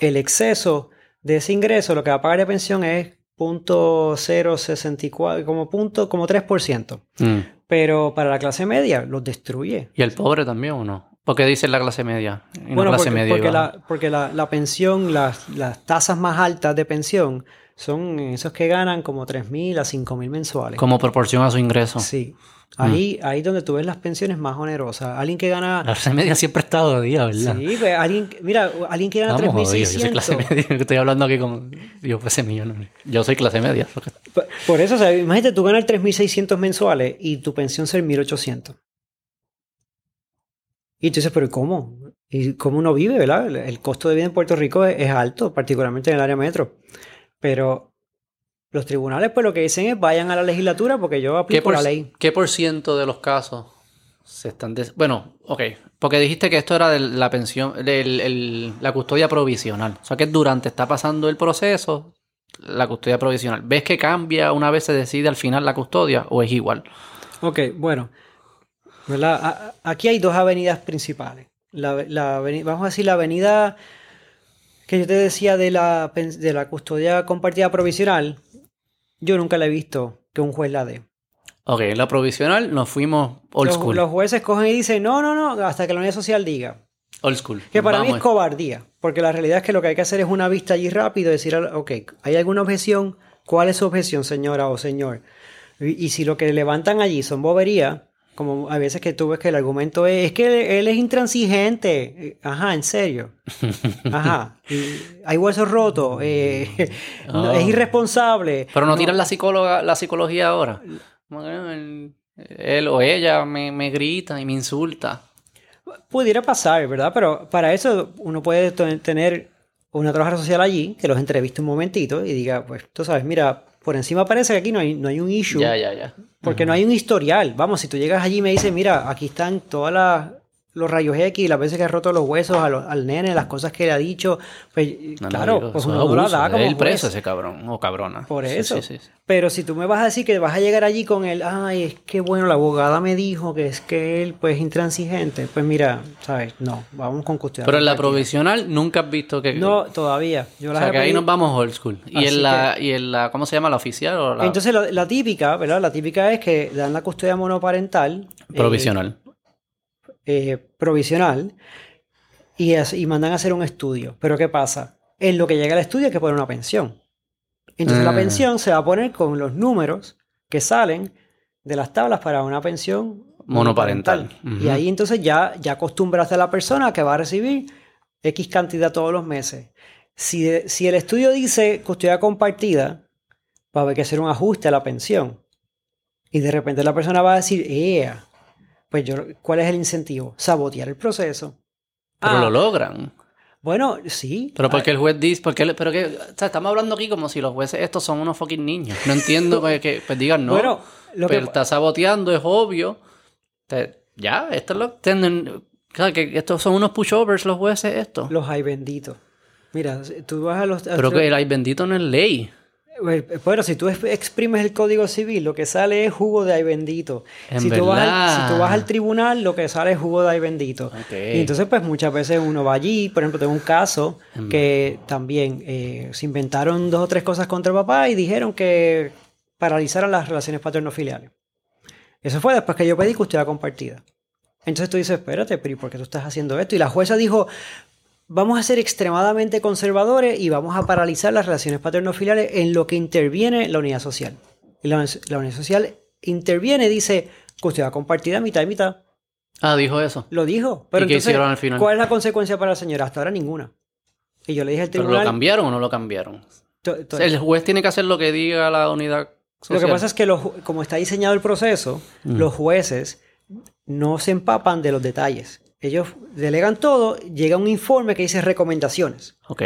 el exceso de ese ingreso, lo que va a pagar de pensión es .064, como punto, como 3%. Mm. Pero para la clase media los destruye. ¿Y el pobre también o no? Porque dice la clase media. Y no Bueno, clase porque, media porque la, porque la, la pensión, las, las tasas más altas de pensión son esos que ganan como 3.000 a 5.000 mensuales. Como proporción a su ingreso. Sí. Ahí, ahí donde tú ves las pensiones más onerosas. Alguien que gana... La clase media siempre está jodida, ¿verdad? Sí, pues, alguien, mira, alguien que gana Estamos jodidos. Yo soy 3.600. clase media. Estoy hablando aquí como yo fuese millonario. Yo soy clase media. Por- Por eso, o sea, imagínate tú ganar 3.600 mensuales y tu pensión ser 1.800. Y tú dices, pero ¿cómo? ¿Y cómo uno vive, verdad? El, el costo de vida en Puerto Rico es, es alto, particularmente en el área metro. Pero los tribunales, pues lo que dicen es vayan a la legislatura porque yo ¿Qué aplico por, la ley. ¿Qué por ciento de los casos se están... des- Bueno, ok. Porque dijiste que esto era de la pensión, el- la custodia provisional. O sea, que durante está pasando el proceso, la custodia provisional. ¿Ves que cambia una vez se decide al final la custodia o es igual? Ok, bueno. Aquí hay dos avenidas principales. La, la vamos a decir la avenida que yo te decía de la, de la custodia compartida provisional. Yo nunca la he visto que un juez la dé. Ok, la provisional nos fuimos old Los, school. los jueces cogen y dicen, no, no, no, hasta que la unidad social diga. Old school. Que para mí es cobardía, porque la realidad es que lo que hay que hacer es una vista allí rápido y decir, ok, ¿hay alguna objeción? ¿Cuál es su objeción, señora o señor? Y, y si lo que levantan allí son boberías, como a veces que tú ves que el argumento es, es que él es intransigente. Ajá, en serio. Ajá. Y hay huesos rotos. eh, no, Oh. Es irresponsable. Pero no, tiran la psicóloga, la psicología ahora. Él, él o ella me, me grita y me insulta. Pudiera pasar, ¿verdad? Pero para eso uno puede tener una trabajadora social allí que los entreviste un momentito y diga, pues tú sabes, mira, por encima parece que aquí no hay, no hay un issue. Ya, ya, ya. Porque no hay un historial. Vamos, si tú llegas allí y me dices, mira, aquí están todas las los rayos X, las veces que ha roto los huesos a al nene, las cosas que le ha dicho, pues No, claro, pues uno es no la abuso, da como el preso ese cabrón o cabrona. Por eso. sí, sí, sí. Pero si tú me vas a decir que vas a llegar allí con él, ay, es que bueno, la abogada me dijo que es que él pues es intransigente, pues mira, sabes, no, vamos con custodia. Pero en la provisional nunca has visto que... No, todavía. Yo o sea, que ahí nos vamos old school. Y en la, y en la, ¿cómo se llama? La oficial o la Entonces la, la típica, ¿verdad? La típica es que dan la custodia monoparental. eh, provisional. eh, provisional y, es- y mandan a hacer un estudio. Pero ¿qué pasa? En lo que llega al estudio hay que poner una pensión. Entonces la Ah. pensión se va a poner con los números que salen de las tablas para una pensión Monoparental. Y ahí entonces ya, ya acostumbraste a la persona que va a recibir X cantidad todos los meses. Si, de- si el estudio dice custodia compartida, va a haber que hacer un ajuste a la pensión. Y de repente la persona va a decir, ¡Ea! Pues yo, ¿cuál es el incentivo? Sabotear el proceso. Pero Ah, lo logran. Bueno, sí. Pero Ah, porque el juez dice, porque pero que, o sea, estamos hablando aquí como si los jueces estos son unos fucking niños. No entiendo que, que, pues digan no. Bueno, lo que pero está saboteando, es obvio. Te- ya, esto es lo tienen. Claro, que estos son unos pushovers los jueces estos. los hay benditos. Mira, tú vas a los... Pero que el ay bendito no es ley. Bueno, si tú es- exprimes el código civil, lo que sale es jugo de ay bendito. En si, tú vas al, verdad. si tú vas al tribunal, lo que sale es jugo de ay bendito. Y entonces, pues muchas veces uno va allí. Por ejemplo, tengo un caso En que también eh, se inventaron dos o tres cosas contra el papá y dijeron que paralizaran las relaciones paterno-filiales. Eso fue después que yo pedí custodia compartida. Entonces tú dices, espérate, pero ¿y por qué tú estás haciendo esto? Y la jueza dijo, vamos a ser extremadamente conservadores y vamos a paralizar las relaciones paterno-filiales en lo que interviene la unidad social. Y la, la unidad social interviene dice, custodia compartida mitad y mitad. Ah, dijo eso. Lo dijo. Pero ¿Y qué entonces, hicieron al final? ¿cuál es la consecuencia para la señora? Hasta ahora ninguna. Y yo le dije al ¿Pero lo tribunal... cambiaron o no lo cambiaron? El juez tiene que hacer lo que diga la unidad Lo social. que pasa es que los como está diseñado el proceso, Mm. los jueces no se empapan de los detalles. Ellos delegan todo, llega un informe que dice recomendaciones. Ok.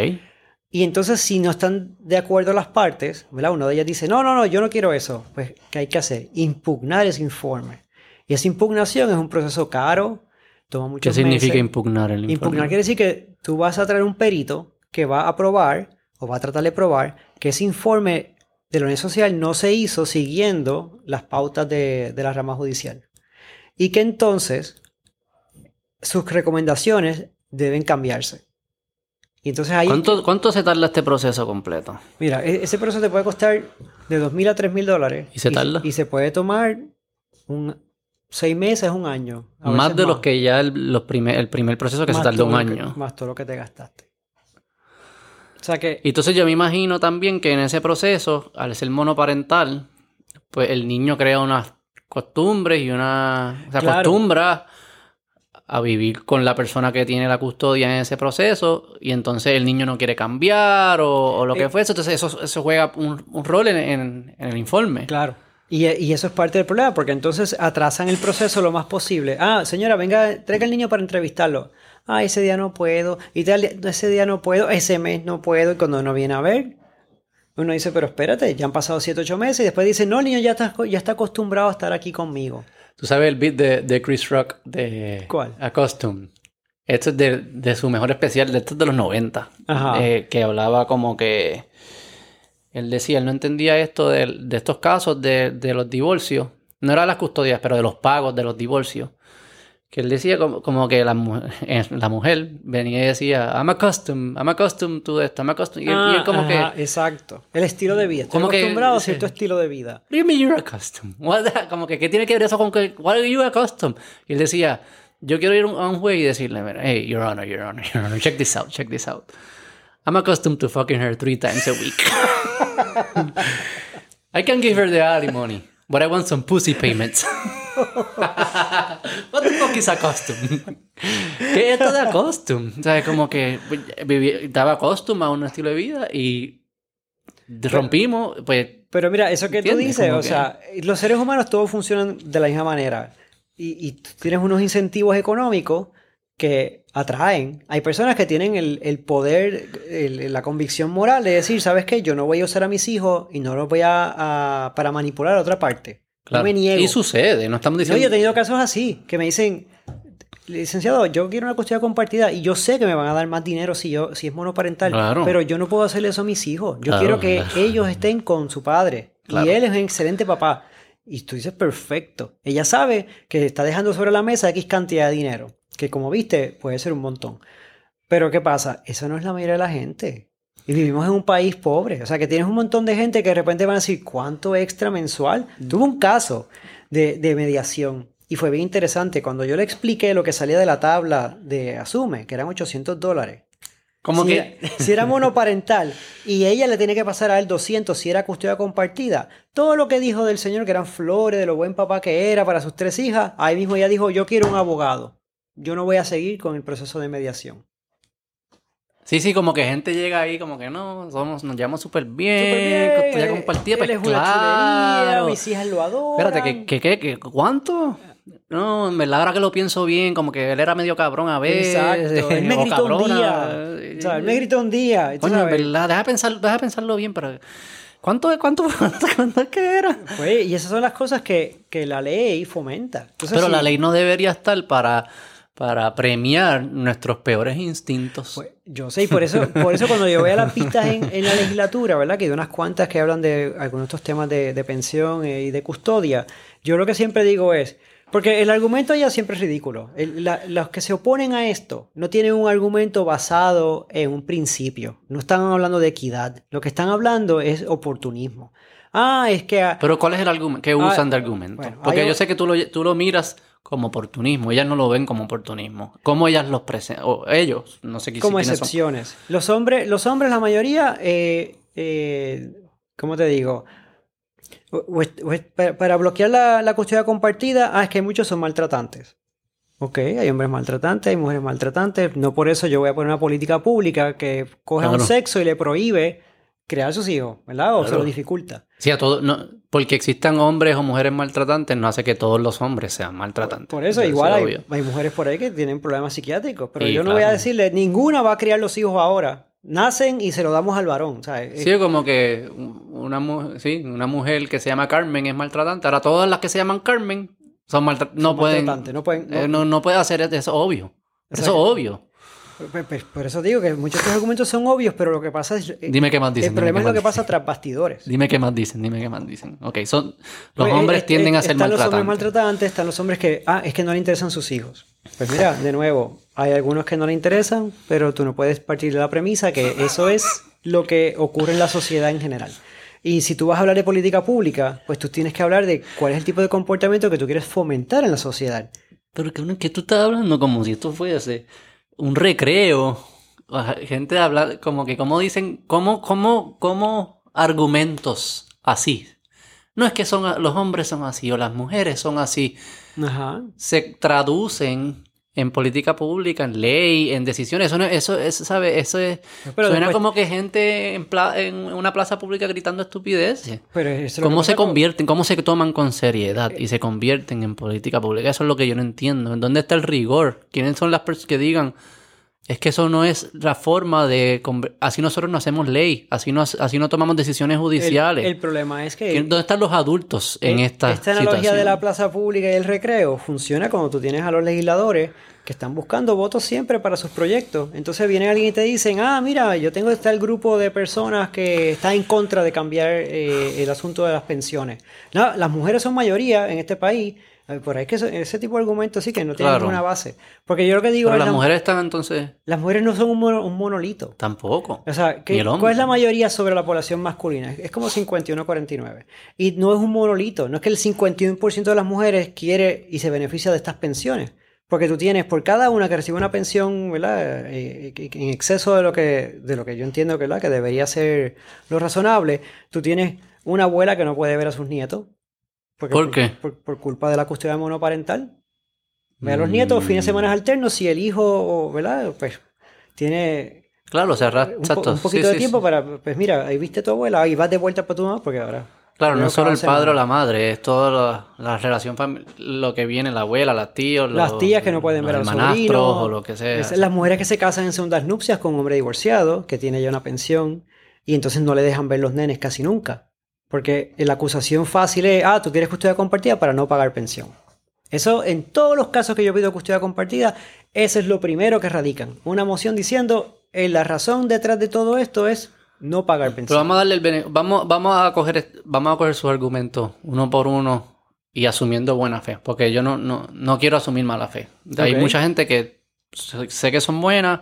Y entonces, si no están de acuerdo las partes, ¿verdad? Uno de ellas dice, no, no, no, yo no quiero eso. Pues, ¿qué hay que hacer? Impugnar ese informe. Y esa impugnación es un proceso caro, toma ¿Qué muchos significa meses. impugnar el informe? Impugnar quiere decir que tú vas a traer un perito que va a probar o va a tratar de probar que ese informe de la unidad social no se hizo siguiendo las pautas de, de la rama judicial. Y que entonces sus recomendaciones deben cambiarse. Y entonces ahí, ¿Cuánto, ¿Cuánto se tarda este proceso completo? mira, e- ese proceso te puede costar de 2.000 a 3.000 dólares. ¿Y se tarda? Y, se puede tomar un, seis meses, un año. Más de los que ya el, los primer, el primer proceso que se Más tardó un todo lo que- año. más todo lo que te gastaste. O sea que Y entonces yo me imagino también que en ese proceso, al ser monoparental, pues el niño crea unas costumbres y una... Se Claro. acostumbra a vivir con la persona que tiene la custodia en ese proceso y entonces el niño no quiere cambiar o, o lo que Eh, fuese. Entonces eso, eso juega un, un rol en, en- en el informe. Claro. Y, y eso es parte del problema, porque entonces atrasan el proceso lo más posible. Ah, señora, venga, traiga al niño para entrevistarlo. Ah, ese día no puedo. Y tal, ese día no puedo, ese mes no puedo. Y cuando uno viene a ver, uno dice, pero espérate, ya han pasado 7, 8 meses. Y después dice, no, el niño ya está, ya está acostumbrado a estar aquí conmigo. Tú sabes el beat de, de Chris Rock de ¿Cuál? Accustomed. Esto es de, de su mejor especial, de estos de los 90. Ajá. eh, que hablaba como que. Él decía, él no entendía esto de, de estos casos de, de los divorcios. No era las custodias, pero de los pagos de los divorcios. Que él decía como, como que la, eh, la mujer venía y decía, I'm accustomed, I'm accustomed to esto, I'm accustomed. Y él, y él como Ah, ajá, que, Exacto. El estilo de vida. Estoy Como que- acostumbrado a sí. cierto estilo de vida. What do you mean you're accustomed? What the- como que, ¿qué tiene que ver eso con que, what are you accustomed? Y él decía, yo quiero ir a un juez y decirle, hey, your honor, your honor, your honor, check this out, check this out. I'm accustomed to fucking her three times a week. I can give her the alimony, but I want some pussy payments. What the fuck is accustomed? ¿Qué es esto de accustomed? O sea, como que viví- estaba acostumbrado a un estilo de vida y rompimos, pues Pero mira, eso que tú ¿Entiendes? dices, Como o que- sea, los seres humanos todos funcionan de la misma manera. Y, y tú tienes unos incentivos económicos que atraen. Hay personas que tienen el, el poder, el- la convicción moral de decir, ¿sabes qué? Yo no voy a usar a mis hijos y no los voy a, a- para manipular a otra parte. Claro. No me niego. Y sucede, no estamos No, diciendo. yo he tenido casos así, que me dicen, licenciado, yo quiero una custodia compartida y yo sé que me van a dar más dinero si yo si es monoparental, Claro. pero yo no puedo hacerle eso a mis hijos. Yo Claro, quiero que ellos estén con su padre y él es un excelente papá. Y tú dices, perfecto. Ella sabe que está dejando sobre la mesa X cantidad de dinero, que como viste puede ser un montón. Pero ¿qué pasa? Eso no es la mayoría de la gente. Y vivimos en un país pobre. O sea, que tienes un montón de gente que de repente van a decir, ¿cuánto extra mensual? Tuve un caso de, de mediación y fue bien interesante. Cuando yo le expliqué lo que salía de la tabla de Asume, que eran 800 dólares. Como si, que... era, si era monoparental y ella le tenía que pasar a él 200 si era custodia compartida, todo lo que dijo del señor, que eran flores, de lo buen papá que era para sus tres hijas, ahí mismo ella dijo, yo quiero un abogado. Yo no voy a seguir con el proceso de mediación. Sí, sí, como que gente llega ahí como que no, somos, nos llevamos súper bien, Súper bien, él- compartida, pues claro. mis hijas lo adoran. Espérate, ¿qué, qué, qué, cuánto? No, en verdad ahora que lo pienso bien, como que él era medio cabrón a veces. Exacto. Él me o gritó un día. O sea, él me gritó un día. Coño, en verdad, deja, pensar, deja pensarlo bien, pero... ¿Cuánto, cuánto, cuánto, es que era? pues, y esas son las cosas que, que la ley fomenta. Entonces, Pero la ley no debería estar para, para premiar nuestros peores instintos. Pues, yo sé, y por eso, por eso cuando yo veo las pistas en, en la legislatura, ¿verdad? Que hay unas cuantas que hablan de algunos de estos temas de, de pensión eh, y de custodia, yo lo que siempre digo es, porque el argumento ya siempre es ridículo. El- la- los que se oponen a esto no tienen un argumento basado en un principio. No están hablando de equidad. Lo que están hablando es oportunismo. Ah, es que... a- Pero ¿cuál es el argumento? ¿Qué usan de argumento? bueno, Porque yo sé que tú lo, tú lo miras como oportunismo. Ellas no lo ven como oportunismo. ¿Cómo ellas los presentan? O ellos, no sé qué como son. excepciones. Los hombres, los hombres, la mayoría, eh, eh, ¿cómo te digo? O- o es- o es- para, bloquear la, la custodia compartida, ah, es que muchos son maltratantes. Ok, hay hombres maltratantes, hay mujeres maltratantes. No por eso yo voy a poner una política pública que coge a un Claro. sexo y le prohíbe crear sus hijos, ¿verdad? O se lo dificulta. Sí, a todo, no, porque existan hombres o mujeres maltratantes no hace que todos los hombres sean maltratantes. Por eso, es igual hay, hay mujeres por ahí que tienen problemas psiquiátricos, pero yo no voy a decirle, ninguna va a criar los hijos ahora. Nacen y se lo damos al varón. ¿sabes? Sí, como que una, mu- sí, una mujer que se llama Carmen es maltratante. Ahora todas las que se llaman Carmen son maltratantes. No pueden. no pueden- no- eh, no, no puede hacer eso, es obvio. Eso es obvio. Por, por- por eso digo que muchos de estos argumentos son obvios, pero lo que pasa es. eh, Dime qué más dicen. el problema es lo que pasa tras bastidores. Dime qué más dicen, dime qué más dicen. Ok, son, los Pues, hombres eh, tienden eh, a ser están los hombres maltratantes. maltratantes, están los hombres que. Ah, es que no le interesan sus hijos. Pues mira, de nuevo, hay algunos que no le interesan, pero tú no puedes partir de la premisa que eso es lo que ocurre en la sociedad en general. Y si tú vas a hablar de política pública, pues tú tienes que hablar de cuál es el tipo de comportamiento que tú quieres fomentar en la sociedad. Pero que, que tú estás hablando como si esto fuese un recreo. Gente habla como que, como dicen, como, como, como argumentos así. No es que son los hombres son así o las mujeres son así. Ajá. Se traducen en política pública, en ley, en decisiones. Eso, no- eso, eso, ¿sabe? Eso es, Pero suena después- como que gente en, pla- en una plaza pública gritando estupideces. Pero eso ¿Cómo se convierten, cómo se toman con seriedad y se convierten en política pública? Eso es lo que yo no entiendo. ¿En dónde está el rigor? ¿Quiénes son las personas que digan, es que eso no es la forma de... Así nosotros no hacemos ley, así no, así no tomamos decisiones judiciales. el problema es que. ¿Quién- ¿Dónde están los adultos en esta Esta analogía situación? de la plaza pública y el recreo funciona cuando tú tienes a los legisladores que están buscando votos siempre para sus proyectos. Entonces viene alguien y te dicen, ah, mira, yo tengo este grupo de personas que está en contra de cambiar eh, el asunto de las pensiones. No, las mujeres son mayoría en este país. Por ahí es que eso- ese tipo de argumentos sí que no tienen Claro. ninguna base. Porque yo lo que digo Pero es, las la- mujeres están entonces... las mujeres no son un, mono- un monolito. Tampoco. O sea, Ni ¿qué- el hombre. ¿cuál es la mayoría sobre la población masculina? Es como 51-49. Y no es un monolito. No es que el 51% de las mujeres quiere y se beneficia de estas pensiones. Porque tú tienes por cada una que recibe una pensión, ¿verdad? Eh, eh, en exceso de lo que, de lo que yo entiendo ¿verdad? que debería ser lo razonable, tú tienes una abuela que no puede ver a sus nietos. Porque ¿Por qué? Por, por culpa de la custodia monoparental. Ve a los nietos fines de Mm. semana alternos si el hijo, ¿verdad? Pues tiene Claro, o sea, un, po- un Sí, poquito de sí, tiempo sí. para, pues mira, ahí viste a tu abuela, ahí vas de vuelta para tu mamá, porque ahora. Claro, no es solo el padre o la madre, es toda la, la relación familiar, lo que viene, la abuela, las tíos, Las tías que no pueden ver a los sobrinos. o lo que sea. Es- Las mujeres que se casan en segundas nupcias con un hombre divorciado, que tiene ya una pensión, y entonces no le dejan ver los nenes casi nunca. Porque la acusación fácil es, ah, tú quieres custodia compartida para no pagar pensión. Eso en todos los casos que yo pido custodia compartida, eso es lo primero que radican. Una moción diciendo, eh, la razón detrás de todo esto es no pagar pensión. Pero vamos a darle el bene- vamos, vamos a coger vamos a coger sus argumentos uno por uno y asumiendo buena fe. Porque yo no, no, no quiero asumir mala fe. Hay mucha gente que sé que son buenas,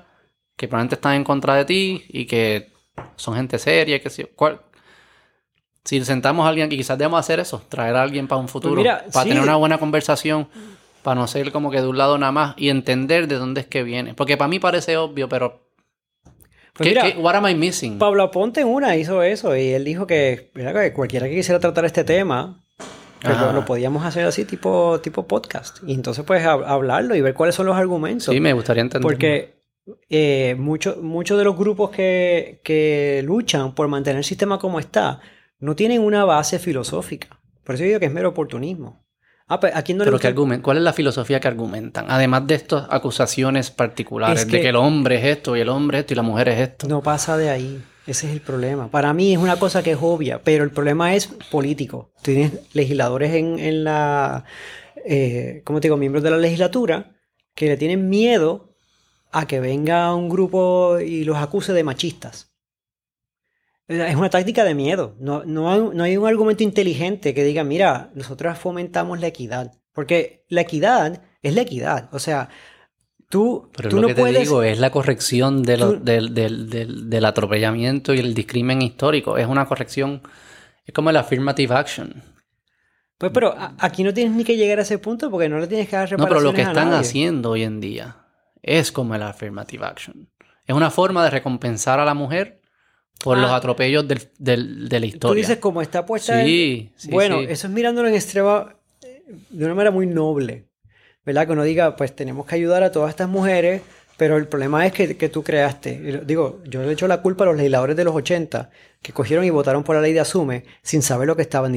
que probablemente están en contra de ti y que son gente seria, que si, cuál- si sentamos a alguien que quizás debemos hacer eso, traer a alguien para un futuro, Pues mira, para sí. tener una buena conversación, para no ser como que de un lado nada más y entender de dónde es que viene. Porque para mí parece obvio, pero Pues ¿qué- mira, qué- what am I missing? Pablo Aponte en una hizo eso y él dijo que, mira, que cualquiera que quisiera tratar este tema, pues lo, Ajá. lo podíamos hacer así tipo, tipo podcast. Y entonces pues hab- hablarlo y ver cuáles son los argumentos. Sí, me gustaría entender. Porque eh, muchos muchos de los grupos que, que luchan por mantener el sistema como está no tienen una base filosófica. Por eso yo digo que es mero oportunismo. Ah, pues, ¿a quién no le Pero gusta? ¿qué argumen- ¿cuál es la filosofía que argumentan? Además de estas acusaciones particulares, Es de que- que el hombre es esto y el hombre es esto y la mujer es esto. No pasa de ahí. Ese es el problema. Para mí es una cosa que es obvia, pero el problema es político. Tienes legisladores en, en la, eh, ¿cómo te digo? Miembros de la legislatura que le tienen miedo a que venga un grupo y los acuse de machistas. Es una táctica de miedo. No, no, hay, no hay un argumento inteligente que diga, mira, nosotros fomentamos la equidad. Porque la equidad es la equidad. O sea, tú, Pero tú lo no que te digo es la corrección de lo- Tú- del, del- del- del atropellamiento y el discrimen histórico. Es una corrección, es como el affirmative action. Pues, pero aquí no tienes ni que llegar a ese punto porque no le tienes que dar No, reparaciones pero lo que están nadie. haciendo hoy en día es como el affirmative action. Es una forma de recompensar a la mujer por Ah. los atropellos del- del- de la historia. Tú dices como está puesta. Sí, sí, bueno, sí. eso es mirándolo en extrema eh, de una manera muy noble. ¿Verdad? Que uno diga, pues tenemos que ayudar a todas estas mujeres, pero el problema es que, que tú creaste. Digo, yo le echo la culpa a los legisladores de los 80 que cogieron y votaron por la ley de Asume sin saber lo que estaban,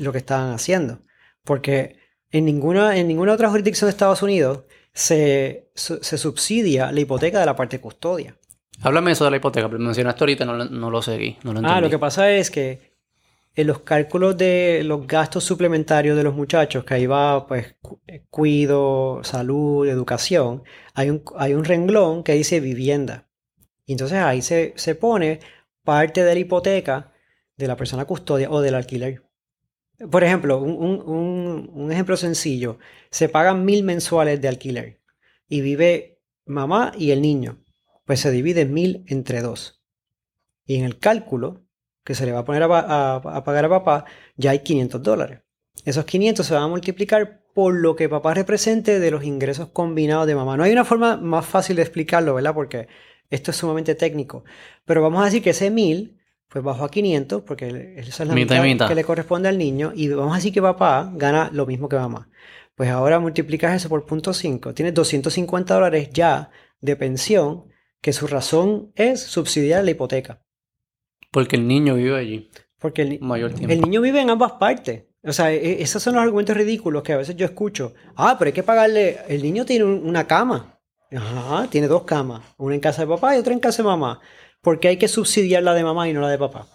lo que estaban haciendo. Porque en ninguna, en ninguna otra jurisdicción de Estados Unidos se, se subsidia la hipoteca de la parte custodia. Háblame eso de la hipoteca, pero mencionaste ahorita, no, lo- no lo seguí, no lo entendí. Ah, lo que pasa es que en los cálculos de los gastos suplementarios de los muchachos, que ahí va pues eh, cuido, salud, educación, hay un, hay un renglón que dice vivienda. Y entonces ahí se, se pone parte de la hipoteca de la persona custodia o del alquiler. Por ejemplo, un- un- un ejemplo sencillo, se pagan mil mensuales de alquiler y vive mamá y el niño, pues se divide mil entre dos. Y en el cálculo que se le va a poner a, pa- a- a pagar a papá, ya hay 500 dólares. Esos 500 se van a multiplicar por lo que papá represente de los ingresos combinados de mamá. No hay una forma más fácil de explicarlo, ¿verdad? Porque esto es sumamente técnico. Pero vamos a decir que ese 1000, pues bajó a 500, porque esa es la Mitad y mitad mitad. que le corresponde al niño. Y vamos a decir que papá gana lo mismo que mamá. Pues ahora multiplicas eso por punto 5. Tienes 250 dólares ya de pensión, que su razón es subsidiar la hipoteca. Porque el niño vive allí Porque el, ni- mayor tiempo. el niño vive en ambas partes. O sea, e- esos son los argumentos ridículos que a veces yo escucho. Ah, pero hay que pagarle. El niño tiene un- una cama. Ajá, tiene dos camas. Una en casa de papá y otra en casa de mamá. Porque hay que subsidiar la de mamá y no la de papá.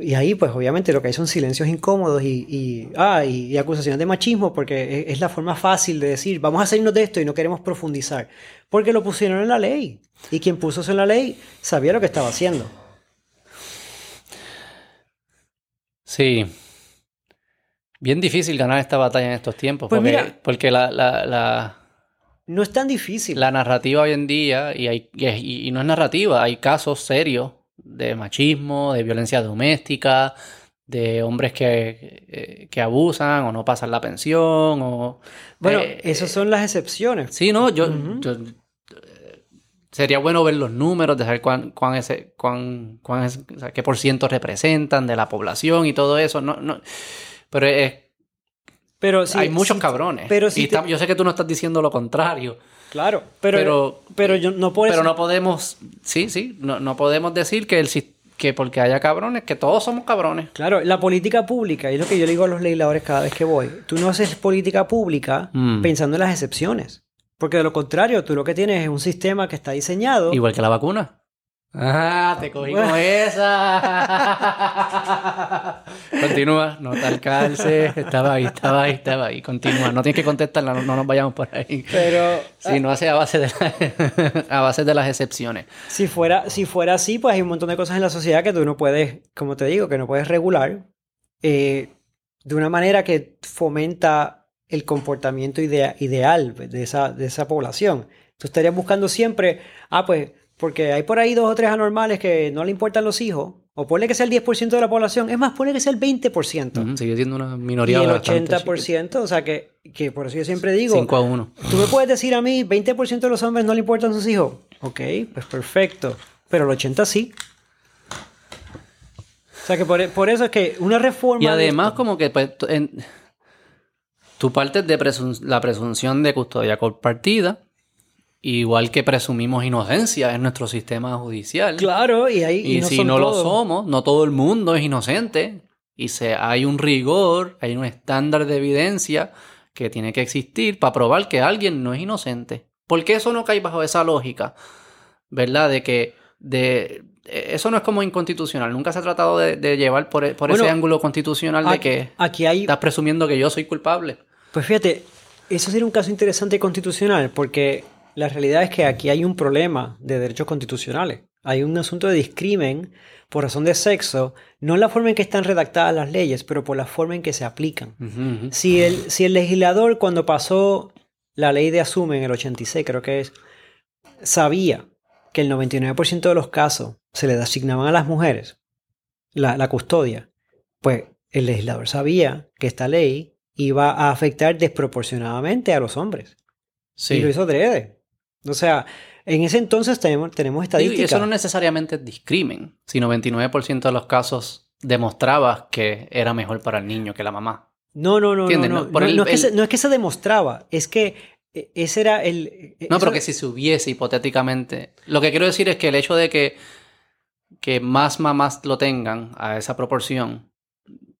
Y ahí, pues obviamente lo que hay son silencios incómodos y, y, ah, y, y acusaciones de machismo, porque es, es la forma fácil de decir, vamos a salirnos de esto y no queremos profundizar. Porque lo pusieron en la ley. Y quien puso eso en la ley sabía lo que estaba haciendo. Sí. Bien difícil ganar esta batalla en estos tiempos. Pues porque mira. porque la, la, la, No es tan difícil. la narrativa hoy en día, y, hay, y, y no es narrativa, hay casos serios de machismo, de violencia doméstica, de hombres que, eh, que abusan o no pasan la pensión. O, Bueno, eh, esas son las excepciones. Sí, no, yo, sería bueno ver los números, de saber cuán, cuán ese, cuán, cuán es- o sea, qué por ciento representan de la población y todo eso. No, no, pero es- Pero hay muchos cabrones. pero sí y te- yo sé que tú no estás diciendo lo contrario, Claro, pero, pero, pero, yo no por pero no podemos, sí, sí, no, no podemos decir que el que porque haya cabrones, que todos somos cabrones. Claro, la política pública, y es lo que yo le digo a los legisladores cada vez que voy, tú no haces política pública Mm. pensando en las excepciones. Porque de lo contrario, tú lo que tienes es un sistema que está diseñado. Igual que la vacuna. Ah, te cogí con esa. Continúa, no te alcances. Estaba ahí, estaba ahí, estaba ahí. Continúa. No tienes que contestarla, no, no nos vayamos por ahí. Pero Si no hace a base de, la- a base de las excepciones. si fuera, si fuera así, pues hay un montón de cosas en la sociedad que tú no puedes, como te digo, que no puedes regular eh, de una manera que fomenta el comportamiento idea- ideal de esa, de esa población. Tú estarías buscando siempre, ah, pues, porque hay por ahí dos o tres anormales que no le importan los hijos, o ponle que sea el 10% de la población, es más, ponle que sea el 20%. Ujú, Sigue siendo una Y minoría el bastante 80%, o sea que, que por eso yo siempre digo, 5 a 1. Tú me puedes decir a mí, 20% de los hombres no le importan sus hijos. Ok, pues perfecto. Pero el 80% sí. O sea que por, por eso es que una reforma... Y de además, esto- como que pues, tú- en- tú partes de presun- la presunción de custodia compartida, igual que presumimos inocencia en nuestro sistema judicial. Claro, y ahí... Y, no si son no lo somos, no todo el mundo es inocente. Y se, hay un rigor, hay un estándar de evidencia que tiene que existir para probar que alguien no es inocente. ¿Por qué eso no cae bajo esa lógica? ¿Verdad? De que de, eso no es como inconstitucional. Nunca se ha tratado de, de llevar por, e- por ese ángulo constitucional de que aquí hay... estás presumiendo que yo soy culpable. Pues fíjate, eso sería un caso interesante constitucional, porque la realidad es que aquí hay un problema de derechos constitucionales. Hay un asunto de discrimen por razón de sexo, no en la forma en que están redactadas las leyes, pero por la forma en que se aplican. Si el, si el legislador cuando pasó la ley de Asume en el 86, creo que es, sabía que el 99% de los casos se le asignaban a las mujeres la, la custodia, pues el legislador sabía que esta ley iba a afectar desproporcionadamente a los hombres. Sí. Y lo hizo adrede. O sea, en ese entonces tenemos, tenemos Y estadísticas. eso no necesariamente es discrimen, si 99% de los casos demostraba que era mejor para el niño que la mamá. No, no, no, no, ¿Entiendes? no. No, No, el- no es que el- se, no es que se demostraba, es que eh, ese era el... No, eso- pero que si se hubiese hipotéticamente. Lo que quiero decir es que el hecho de que, que más mamás lo tengan a esa proporción,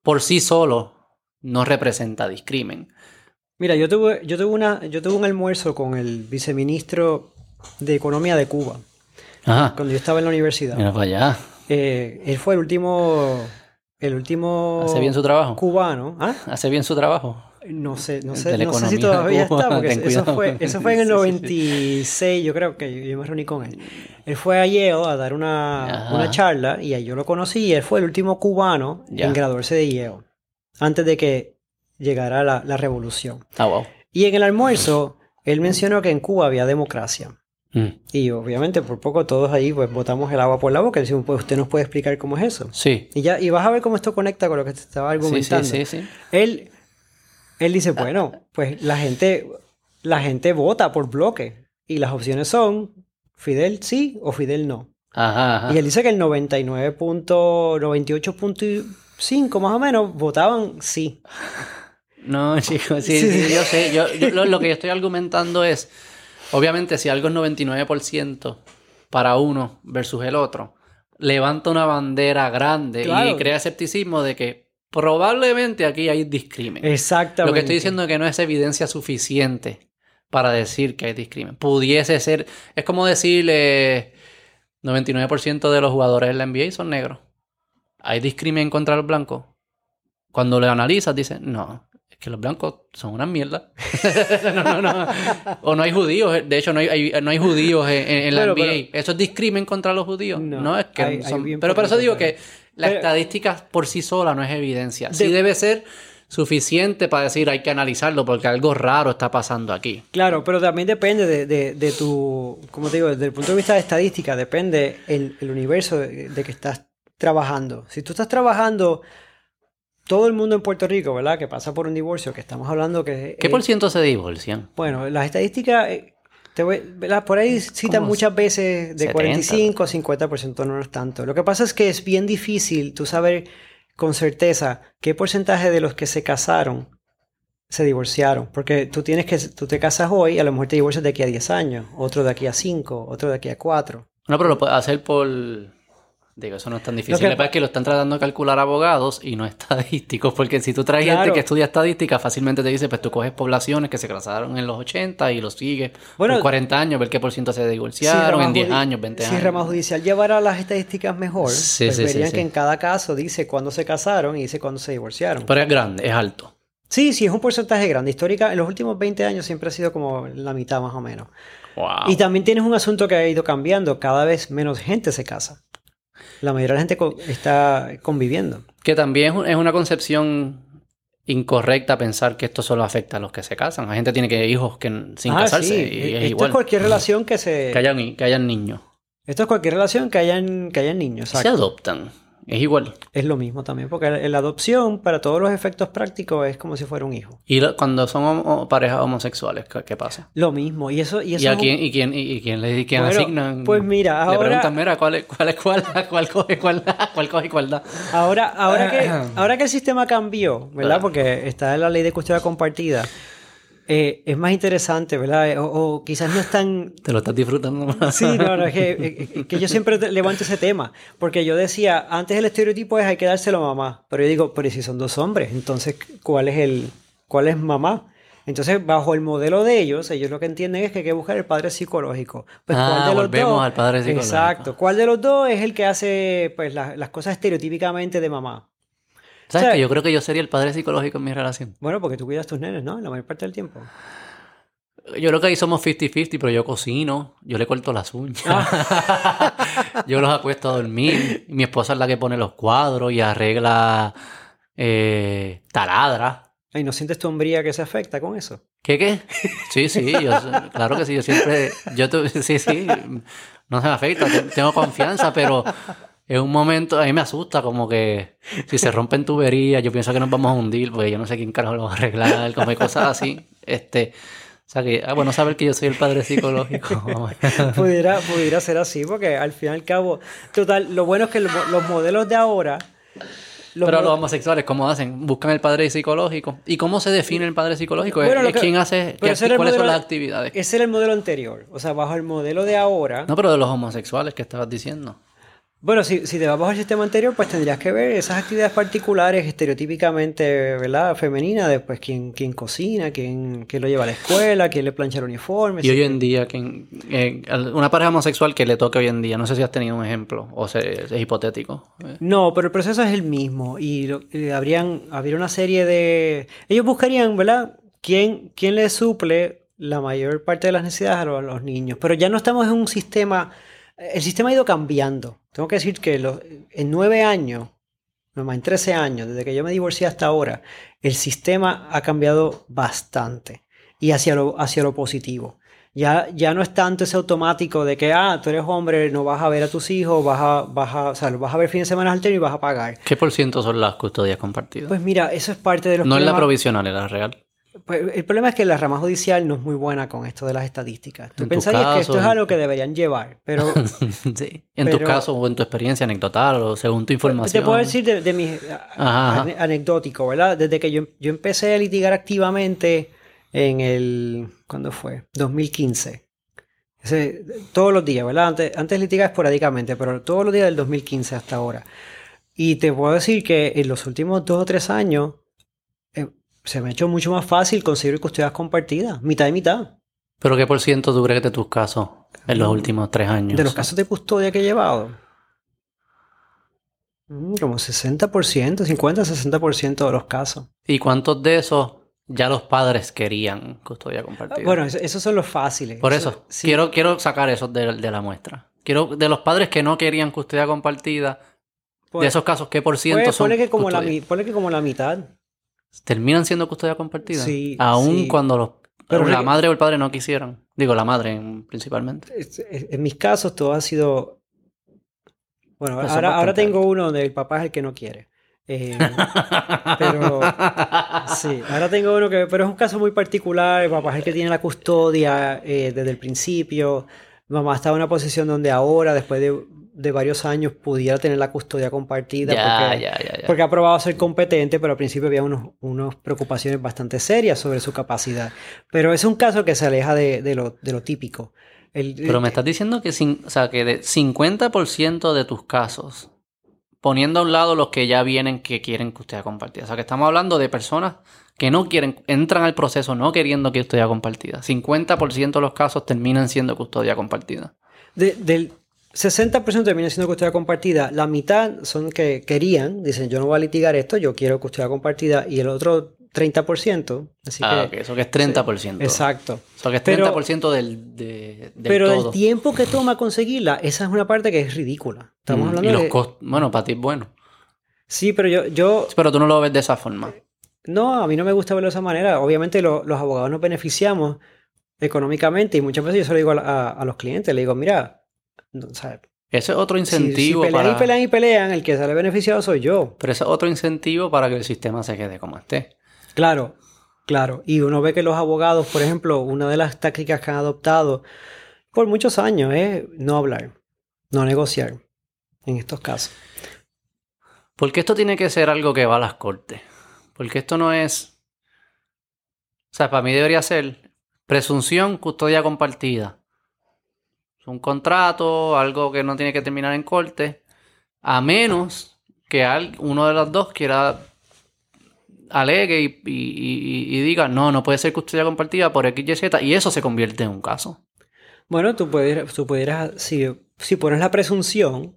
por sí solo, no representa discrimen. Mira, yo tuve, yo tuve una, yo tuve un almuerzo con el viceministro de Economía de Cuba Ajá. cuando yo estaba en la universidad. Mira para allá. Eh, él fue el último, el último Hace bien su trabajo. cubano. ¿Ah? Hace bien su trabajo. No sé, no sé, no sé si todavía está, porque eso fue, eso fue en el Sí, sí, sí. 96, yo creo que yo me reuní con él. Él fue a Yale a dar una, una charla y ahí yo lo conocí y él fue el último cubano Ya. en graduarse de Yale, antes de que llegara la, la revolución. Ah, wow. Y en el almuerzo, él mencionó que en Cuba había democracia. Mm. Y obviamente por poco todos ahí pues botamos el agua por la boca y decimos, pues usted nos puede explicar cómo es eso. Sí. Y ya, y vas a ver cómo esto conecta con lo que te estaba Sí, sí, argumentando. sí, sí. Él, él dice, bueno, pues la gente, la gente vota por bloque. Y las opciones son Fidel sí o Fidel no. Ajá, ajá. Y él dice que el 99.98.5 más o menos votaban sí. No, chicos, sí, Sí, sí, sí. yo sé. Yo, yo- lo, lo que yo estoy argumentando es, obviamente, si algo es 99% para uno versus el otro, levanta una bandera grande y crea escepticismo de que probablemente aquí hay discrimen. Exactamente. Lo que estoy diciendo es que no es evidencia suficiente para decir que hay discrimen. Pudiese ser, es como decirle 99% de los jugadores de la NBA son negros. ¿Hay discrimen contra los blancos? Cuando lo analizas, dices, no, que los blancos son una mierda. no, no, no. O no hay judíos, de hecho no hay, hay- no hay judíos en, la Pero, NBA. pero- ¿Eso es discrimen contra los judíos? No, No, es que hay- son- Pero por eso digo que la Pero- estadística por sí sola no es evidencia. Sí De- debe ser suficiente para decir hay que analizarlo porque algo raro está pasando aquí. Claro, pero también depende de, de- de tu, como te digo, desde el punto de vista de estadística, depende el, el universo de, de que estás trabajando. Si tú estás trabajando, todo el mundo en Puerto Rico, ¿verdad? Que pasa por un divorcio, que estamos hablando que... ¿Qué eh, por ciento se divorcian? Bueno, las estadísticas, eh, te voy- ¿verdad? por ahí citan muchas veces de 70. 45 a 50%, no es tanto. Lo que pasa es que es bien difícil tú saber con certeza qué porcentaje de los que se casaron se divorciaron. Porque tú tienes que, tú te casas hoy, a lo mejor te divorcias de aquí a 10 años, otro de aquí a 5, otro de aquí a 4. No, pero lo puedes hacer por Digo, eso no es tan difícil. Lo que, pasa es que lo están tratando de calcular abogados y no estadísticos, porque si tú traes gente que estudia estadística, fácilmente te dice, pues tú coges poblaciones que se casaron en los 80 y los sigues por 40 años, ver qué por ciento se divorciaron en 10 años, 20 años. Si rama judicial llevara las estadísticas mejor, pues verían que en cada caso dice cuándo se casaron y dice cuándo se divorciaron. Pero es grande, es alto. Sí, sí, es un porcentaje grande. Histórica, en los últimos 20 años siempre ha sido como la mitad más o menos. Y también tienes un asunto que ha ido cambiando. Cada vez menos gente se casa. La mayoría de la gente está conviviendo. Que también es una concepción incorrecta pensar que esto solo afecta a los que se casan. La gente tiene que hijos que sin ah, casarse y e-, es esto es cualquier relación que se... Que hayan, que hayan niños. Esto es cualquier relación que hayan, que hayan niños. Se adoptan. Es igual. Es lo mismo también, porque la adopción, para todos los efectos prácticos, es como si fuera un hijo. ¿Y cuando son parejas homosexuales, ¿qué, pasa? Lo mismo. ¿Y eso, y, eso ¿Y a quién, y quién, y quién le quién asignan? Pues mira, ahora... Le preguntan, mira, ¿cuál es cuál, cuál, cuál coge cuál, cuál coge cuál da? Ahora, ahora, que, ahora que el sistema cambió, ¿verdad? Porque está en la ley de custodia compartida eh, es más interesante, ¿verdad? Eh, o, quizás no es tan... Te lo estás disfrutando más. Sí, no, no es que, que, yo siempre levanto ese tema, porque yo decía, antes el estereotipo es hay que dárselo a mamá, pero yo digo, pero si son dos hombres, entonces, ¿cuál es el, cuál es mamá? Entonces, bajo el modelo de ellos, ellos lo que entienden es que hay que buscar el padre psicológico. Pues, ah, de volvemos al padre psicológico. Exacto. ¿Cuál de los dos es el que hace pues, las cosas estereotípicamente de mamá? ¿Sabes que yo creo que yo sería el padre psicológico en mi relación? Bueno, porque tú cuidas tus nenes, ¿no? La mayor parte del tiempo. Yo creo que ahí somos 50-50, pero yo cocino, yo le corto las uñas, ah. yo los acuesto a dormir, mi esposa es la que pone los cuadros y arregla eh, taladra. ¿Y no sientes tu hombría que se afecta con eso? ¿Qué qué? Sí, sí, claro que sí, yo siempre, yo sí, sí, no se me afecta, tengo confianza, pero es un momento, a mí me asusta como que si se rompen tuberías, yo pienso que nos vamos a hundir, porque yo no sé quién carajo lo va a arreglar, como cosas así. Este, o sea que, ah, bueno, saber que yo soy el padre psicológico. pudiera, pudiera ser así, porque al fin y al cabo, total, lo bueno es que los modelos de ahora... Pero los homosexuales, ¿cómo hacen? Buscan el padre psicológico. ¿Y cómo se define el padre psicológico? ¿Quién hace? ¿Cuáles son las actividades? Ese era el modelo anterior. O sea, bajo el modelo de ahora. No, pero de los homosexuales que estabas diciendo. Bueno, si, si te vamos al sistema anterior, pues tendrías que ver esas actividades particulares, estereotípicamente, ¿verdad? Femeninas, después quién, quién cocina, quién, quién, lo lleva a la escuela, quién le plancha el uniforme. Y hoy en día, ¿quién, eh, una pareja homosexual que le toque hoy en día, no sé si has tenido un ejemplo o es hipotético. No, pero el proceso es el mismo y, habrían, habría una serie de... Ellos buscarían, ¿verdad? ¿Quién, quién le suple la mayor parte de las necesidades a los niños? Pero ya no estamos en un sistema el sistema ha ido cambiando. Tengo que decir que en nueve años, no más en trece años, desde que yo me divorcié hasta ahora, el sistema ha cambiado bastante y hacia lo, hacia lo positivo. Ya, ya no es tanto ese automático de que, ah, tú eres hombre, no vas a ver a tus hijos, vas a, vas a, o sea, vas a ver fin de semana alterno y vas a pagar. ¿Qué por ciento son las custodias compartidas? Pues mira, eso es parte de los No es la provisional, es la real. Pues, el problema es que la rama judicial no es muy buena con esto de las estadísticas. Tú pensarías que esto es algo que deberían llevar, pero... sí. En tu caso o en tu experiencia anecdotal o según tu información. Te puedo decir de, mi anecdótico, ¿verdad? Desde que yo, yo, empecé a litigar activamente en el... ¿Cuándo fue? 2015. todos los días, ¿verdad? Antes, antes litigaba esporádicamente, pero todos los días del 2015 hasta ahora. Y te puedo decir que en los últimos dos o tres años se me ha hecho mucho más fácil conseguir custodias compartidas, mitad y mitad. ¿Pero qué por ciento crees de tus casos en los últimos tres años? De los casos de custodia que he llevado. Mm, como 60%, 50-60% de los casos. ¿Y cuántos de esos ya los padres querían custodia compartida? Bueno, esos son los fáciles. Por eso, quiero, quiero sacar eso de, la muestra. Quiero, de los padres que no querían custodia compartida, de pues, esos casos, ¿qué por ciento pues, son? que como la, ponle que como la mitad terminan siendo custodia compartida. Sí. Aún cuando los, Pero la madre o el padre no quisieran. Digo, la madre principalmente. En mis casos todo ha sido... Bueno, ahora, ahora tengo uno donde el papá es el que no quiere. Eh, pero sí, ahora tengo uno que, pero es un caso muy particular. El papá es el que tiene la custodia eh, desde el principio. Mamá está en una posición donde ahora, después de de varios años pudiera tener la custodia compartida porque, ha probado ser competente, pero al principio había unos, unas preocupaciones bastante serias sobre su capacidad. Pero es un caso que se aleja de, lo, típico. El- Pero me estás diciendo que, o sea, que de 50% de tus casos, poniendo a un lado los que ya vienen que quieren custodia compartida. O sea, que estamos hablando de personas que no quieren, entran al proceso no queriendo custodia compartida. 50% de los casos terminan siendo custodia compartida. de- del 60% termina siendo custodia compartida, la mitad son que querían, dicen yo no voy a litigar esto, yo quiero custodia compartida, y el otro 30%, así Ah, que... eso que es 30%. Exacto. Eso que es Pero- 30% del, de, del Pero todo. el tiempo que toma conseguirla, esa es una parte que es ridícula. Estamos Mm, hablando y los de... costos, bueno, para ti es bueno. Sí, pero yo, yo... Pero tú no lo ves de esa forma. No, a mí no me gusta verlo de esa manera. Obviamente lo- los abogados nos beneficiamos económicamente y muchas veces yo se lo digo a, a- a los clientes, le digo, mira, o sea, Ese es otro si, si incentivo pelean para... y pelean y pelean, el que sale beneficiado soy yo. Pero ese es otro incentivo para que el sistema se quede como esté. Claro, claro. Y uno ve que los abogados, por ejemplo, una de las tácticas que han adoptado por muchos años es no hablar, no negociar en estos casos. Porque esto tiene que ser algo que va a las cortes. Porque esto no es. O sea, para mí debería ser presunción, custodia compartida. Un contrato, algo que no tiene que terminar en corte. A menos que uno de los dos quiera alegue y, y- y- y diga, no, no puede ser custodia compartida por X, Y, Z, y eso se convierte en un caso. Bueno, tú pudieras, tú pudieras si, si pones la presunción,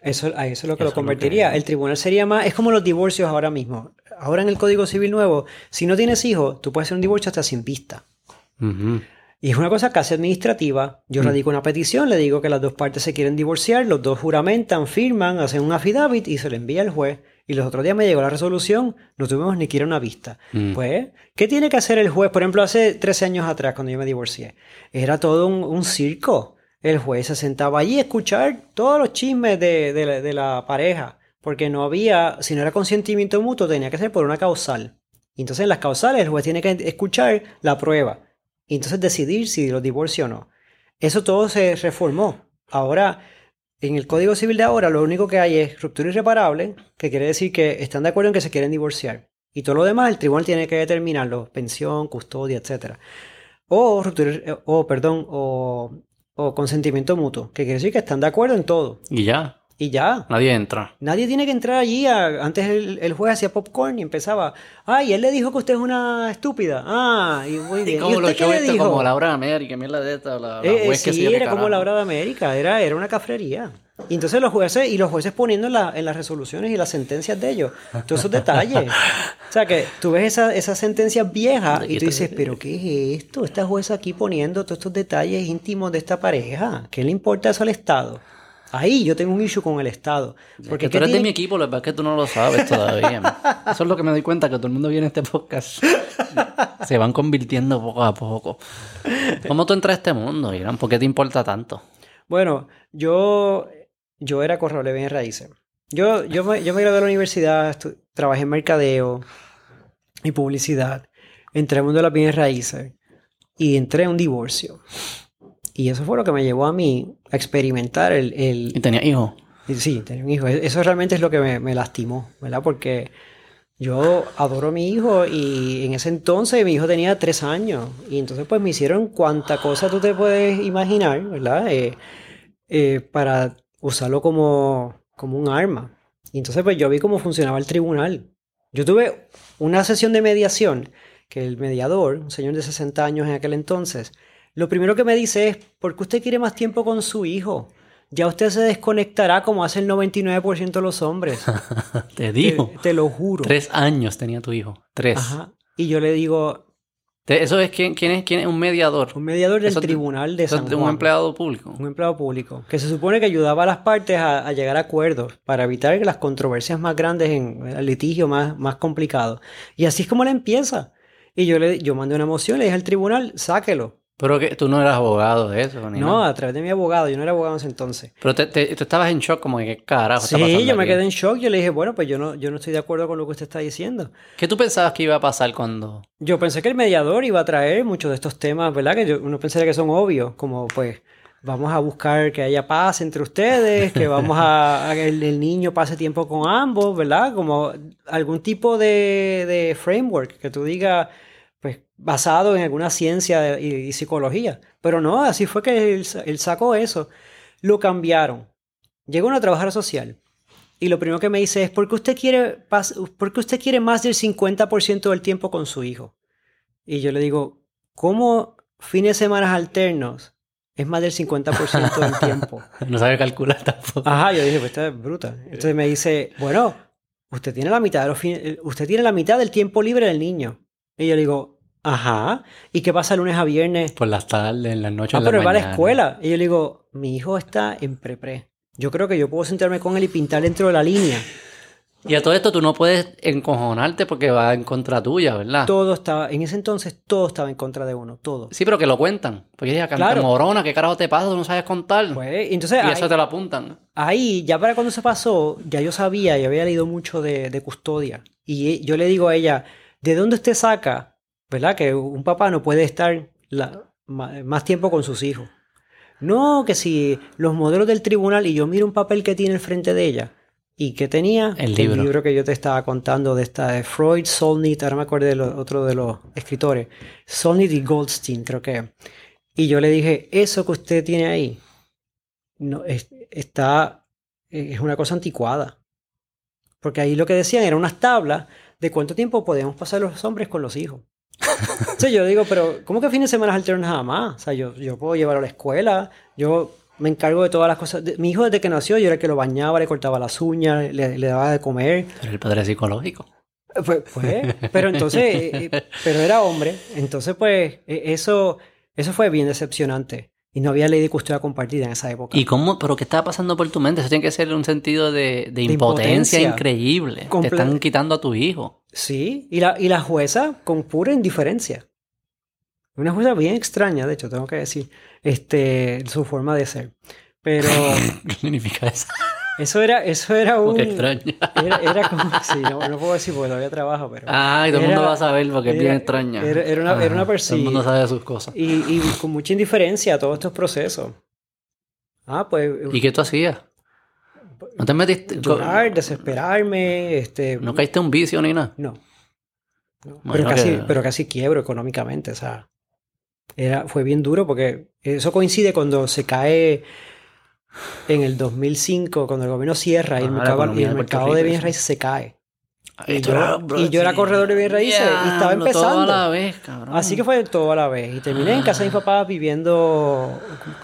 eso, a eso es lo que Eso lo convertiría. que- El tribunal sería más, es como los divorcios ahora mismo. Ahora en el Código Civil nuevo, si no tienes hijos, tú puedes hacer un divorcio hasta sin vista. Y es una cosa casi administrativa. Yo Mm. radico una petición, le digo que las dos partes se quieren divorciar, los dos juramentan, firman, hacen un affidavit y se le envía al juez. Y los otros días me llegó la resolución, no tuvimos ni que ir a una vista. Mm. Pues, ¿qué tiene que hacer el juez? Por ejemplo, hace 13 años atrás, cuando yo me divorcié, era todo un, un circo. El juez se sentaba allí a escuchar todos los chismes de, de la, de la pareja, porque no había, si no era consentimiento mutuo, tenía que ser por una causal. Y entonces en las causales el juez tiene que escuchar la prueba y entonces decidir si los divorcia o no. Eso todo se reformó. Ahora, en el Código Civil de ahora, lo único que hay es ruptura irreparable, que quiere decir que están de acuerdo en que se quieren divorciar. Y todo lo demás, el tribunal tiene que determinarlo, pensión, custodia, etc. O ruptura, eh, o perdón, o, o consentimiento mutuo, que quiere decir que están de acuerdo en todo. Y ya, Y ya. nadie entra. Nadie tiene que entrar allí. a- antes el, el juez hacía popcorn y empezaba. Ay, él le dijo que usted es una estúpida. Ah, y muy bien. ¿Y Como usted shows le estos dijo? como Laura de América, mierda de esta, la, la Eh, juez que sí, era como la hora de América, era, era una cafrería. Y entonces los jueces, y los jueces poniendo en, la- en las resoluciones y las sentencias de ellos, todos esos detalles. O sea que tú ves esa- esas sentencias viejas y tú dices, pero ¿qué es esto? Esta jueza aquí poniendo todos estos detalles íntimos de esta pareja. ¿Qué le importa eso al Estado? Ahí yo tengo un issue con el Estado. Porque Que tú ¿qué eres de mi equipo, lo que pasa es que tú no lo sabes todavía. Eso es lo que me doy cuenta, que todo el mundo viene a este podcast. Se van convirtiendo poco a poco. ¿Cómo tú entras a este mundo, Irán? ¿Por qué te importa tanto? Bueno, yo, yo era de bienes raíces. Yo, yo, me, yo me gradué de la universidad, trabajé en mercadeo y publicidad. Entré al mundo de las bienes raíces y entré a un divorcio. Y eso fue lo que me llevó a mí a experimentar el... el- ¿Y tenías hijos? y Sí, tener un hijo. E- Eso realmente es lo que me, me lastimó, ¿verdad? Porque yo adoro a mi hijo y en ese entonces mi hijo tenía tres años. Y entonces pues me hicieron cuanta cosa tú te puedes imaginar, ¿verdad? Eh, eh, para usarlo como, como un arma. Y entonces pues yo vi cómo funcionaba el tribunal. Yo tuve una sesión de mediación que el mediador, un señor de 60 años en aquel entonces, lo primero que me dice es, ¿por qué usted quiere más tiempo con su hijo? Ya usted se desconectará como hace el 99% de los hombres. Te digo. te lo juro. Tres años tenía tu hijo. Tres. Ajá. Y yo le digo, Eso es quién, quién es quién es un mediador. un mediador del Eso tribunal de San un empleado público. un empleado público, que se supone que ayudaba a las partes a, a llegar a acuerdos para evitar las controversias más grandes en el litigio más, más complicado. Y así es como le empieza. Y yo le yo mandé una moción, le dije al tribunal, sáquelo. Pero que tú no eras abogado de eso, ni No, nada. a través de mi abogado, yo no era abogado en ese entonces. Pero te, te- tú estabas en shock, como que qué carajo está Sí, pasando yo me aquí? quedé en shock, yo le dije, bueno, pues yo no, yo no estoy de acuerdo con lo que usted está diciendo. ¿Qué tú pensabas que iba a pasar cuando.? Yo pensé que el mediador iba a traer muchos de estos temas, ¿verdad? Que yo, uno pensaría que son obvios, como pues vamos a buscar que haya paz entre ustedes, que vamos a, a que el, el niño pase tiempo con ambos, ¿verdad? Como algún tipo de, de framework que tú digas, basado en alguna ciencia y, y psicología. Pero no, así fue que él, él sacó eso. Lo cambiaron. Llegó una trabajadora social. Y lo primero que me dice es, ¿por qué usted quiere, pas- por qué usted quiere más del 50% del tiempo con su hijo? Y yo le digo, ¿cómo fines de semana alternos es más del 50% del tiempo? No sabe calcular tampoco. Ajá, yo dije, pues esta es bruta. Entonces me dice, bueno, usted tiene la mitad de los usted tiene la mitad del tiempo libre del niño. Y yo le digo, ajá, ¿y qué pasa lunes a viernes? Por las tardes, en las noches, Ah, en las pero él va a la escuela. Y yo le digo, mi hijo está en pre-pre. Yo creo que yo puedo sentarme con él y pintar dentro de la línea. Y a todo esto tú no puedes encojonarte porque va en contra tuya, ¿verdad? Todo estaba, en ese entonces todo estaba en contra de uno, todo. Sí, pero que lo cuentan. Porque ya, canta Claro. morona, ¿qué carajo te pasa? Tú no sabes contar. Pues, entonces y ahí, eso te lo apuntan. ahí, ya para cuando se pasó, ya yo sabía y había leído mucho de, de custodia. Y yo le digo a ella, ¿de dónde usted saca, verdad? Que un papá no puede estar la- más tiempo con sus hijos. No, que si los modelos del tribunal, y yo miro un papel que tiene al frente de ella, y que tenía El libro. que yo te estaba contando de esta de Freud, Solnit, ahora me acuerdo de otro de los escritores, Solnit y Goldstein, creo que. Y yo le dije, eso que usted tiene ahí, no, es- está, es una cosa anticuada. Porque ahí lo que decían eran unas tablas de cuánto tiempo podemos pasar los hombres con los hijos. Entonces yo digo, pero ¿cómo que fines de semana alternos nada más? O sea, yo, yo puedo llevarlo a la escuela, yo me encargo de todas las cosas. Mi hijo desde que nació yo era el que lo bañaba, le cortaba las uñas, le, le daba de comer. Pero el padre psicológico. Pues, pues, pero entonces, eh, eh, pero era hombre. Entonces, pues, eh, eso, eso fue bien decepcionante. Y no había ley de custodia compartida en esa época. ¿Y cómo? ¿Pero qué estaba pasando por tu mente? Eso tiene que ser un sentido de, de impotencia, impotencia. increíble. Comple- Te están quitando a tu hijo. Sí, y la, y la jueza con pura indiferencia. Una jueza bien extraña, de hecho, tengo que decir, este, su forma de ser. Pero ¿Qué significa eso? eso era, eso era un... Qué extraña. Era, era como, sí, no, no puedo decir porque todavía trabajo, pero... Ay, todo el Era- mundo va a saber porque es bien era- extraña. era- era una- era una Ajá, Todo el persona- mundo sabe sus cosas. Y, y con mucha indiferencia a todos estos procesos. Ah, pues ¿Y qué tú hacías? ¿No te metiste? llorar, desesperarme, este... ¿No caíste un vicio ni nada? No. No. Bueno, pero, casi, que- pero casi quiebro económicamente, o sea, era, fue bien duro porque eso coincide cuando se cae en el 2005, cuando el gobierno cierra y el mercado, y el mercado de bienes raíces se cae. Y yo- y yo era corredor de bienes raíces y estaba Diablo, Todo a empezando. la vez, cabrón. Así que fue todo a la vez. Y terminé en casa de mis papás viviendo,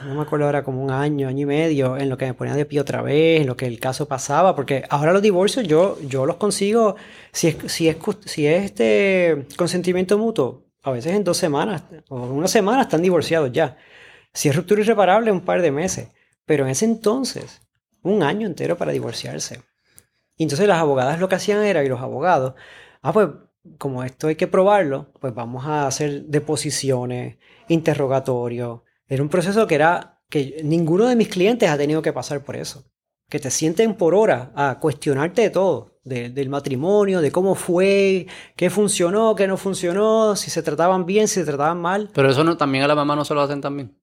no me acuerdo ahora, como un año, año y medio, en lo que me ponían de pie otra vez, en lo que el caso pasaba, porque ahora los divorcios yo, yo los consigo, si es, si es, si es este consentimiento mutuo, a veces en dos semanas o en una semana están divorciados ya. Si es ruptura irreparable, un par de meses. Pero en ese entonces, un año entero para divorciarse. Y entonces las abogadas lo que hacían era, y los abogados, ah, pues como esto hay que probarlo, pues vamos a hacer deposiciones, interrogatorios. Era un proceso que era que ninguno de mis clientes ha tenido que pasar por eso. Que te sienten por hora a cuestionarte de todo, de- del matrimonio, de cómo fue, qué funcionó, qué no funcionó, si se trataban bien, si se trataban mal. Pero eso no, también a la mamá no se lo hacen también.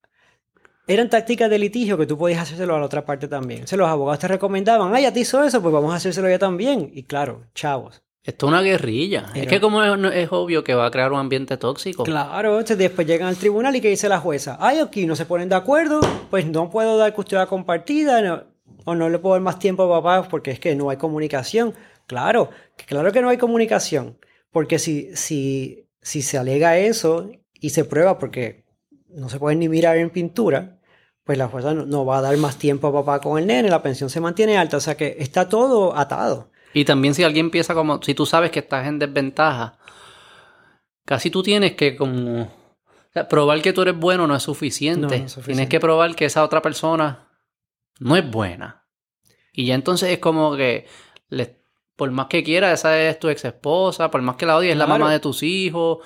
Eran tácticas de litigio que tú podías hacérselo a la otra parte también. Se los abogados te recomendaban, ay, ya te hizo eso, pues vamos a hacérselo ya también. Y claro, chavos. Esto es una guerrilla. es que como es, obvio que va a crear un ambiente tóxico. Claro, entonces después llegan al tribunal y que dice la jueza, ay, aquí no se ponen de acuerdo, pues no puedo dar custodia compartida no- o no le puedo dar más tiempo a papá porque es que no hay comunicación. Claro, claro que no hay comunicación, porque si, si, si se alega eso y se prueba porque no se pueden ni mirar en pintura, pues la jueza no, no va a dar más tiempo a papá con el nene, la pensión se mantiene alta, o sea que está todo atado. Y también si alguien empieza como, si tú sabes que estás en desventaja, casi tú tienes que como, o sea, probar que tú eres bueno no es suficiente. No, no es suficiente. Tienes que probar que esa otra persona no es buena. Y ya entonces es como que, le- por más que quiera, esa es tu ex esposa, por más que la odies, es la mamá de tus hijos,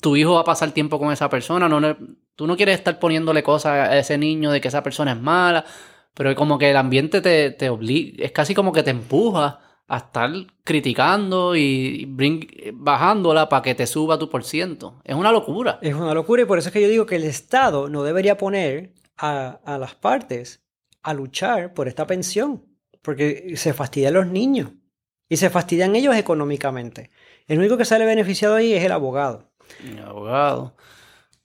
tu hijo va a pasar tiempo con esa persona, no, le- tú no quieres estar poniéndole cosas a ese niño de que esa persona es mala, pero como que el ambiente te, te obliga, es casi como que te empuja a estar criticando y bring- bajándola para que te suba tu por ciento. Es una locura. Es una locura y por eso es que yo digo que el Estado no debería poner a, a las partes a luchar por esta pensión, porque se fastidian los niños y se fastidian ellos económicamente. El único que sale beneficiado ahí es el abogado. El abogado.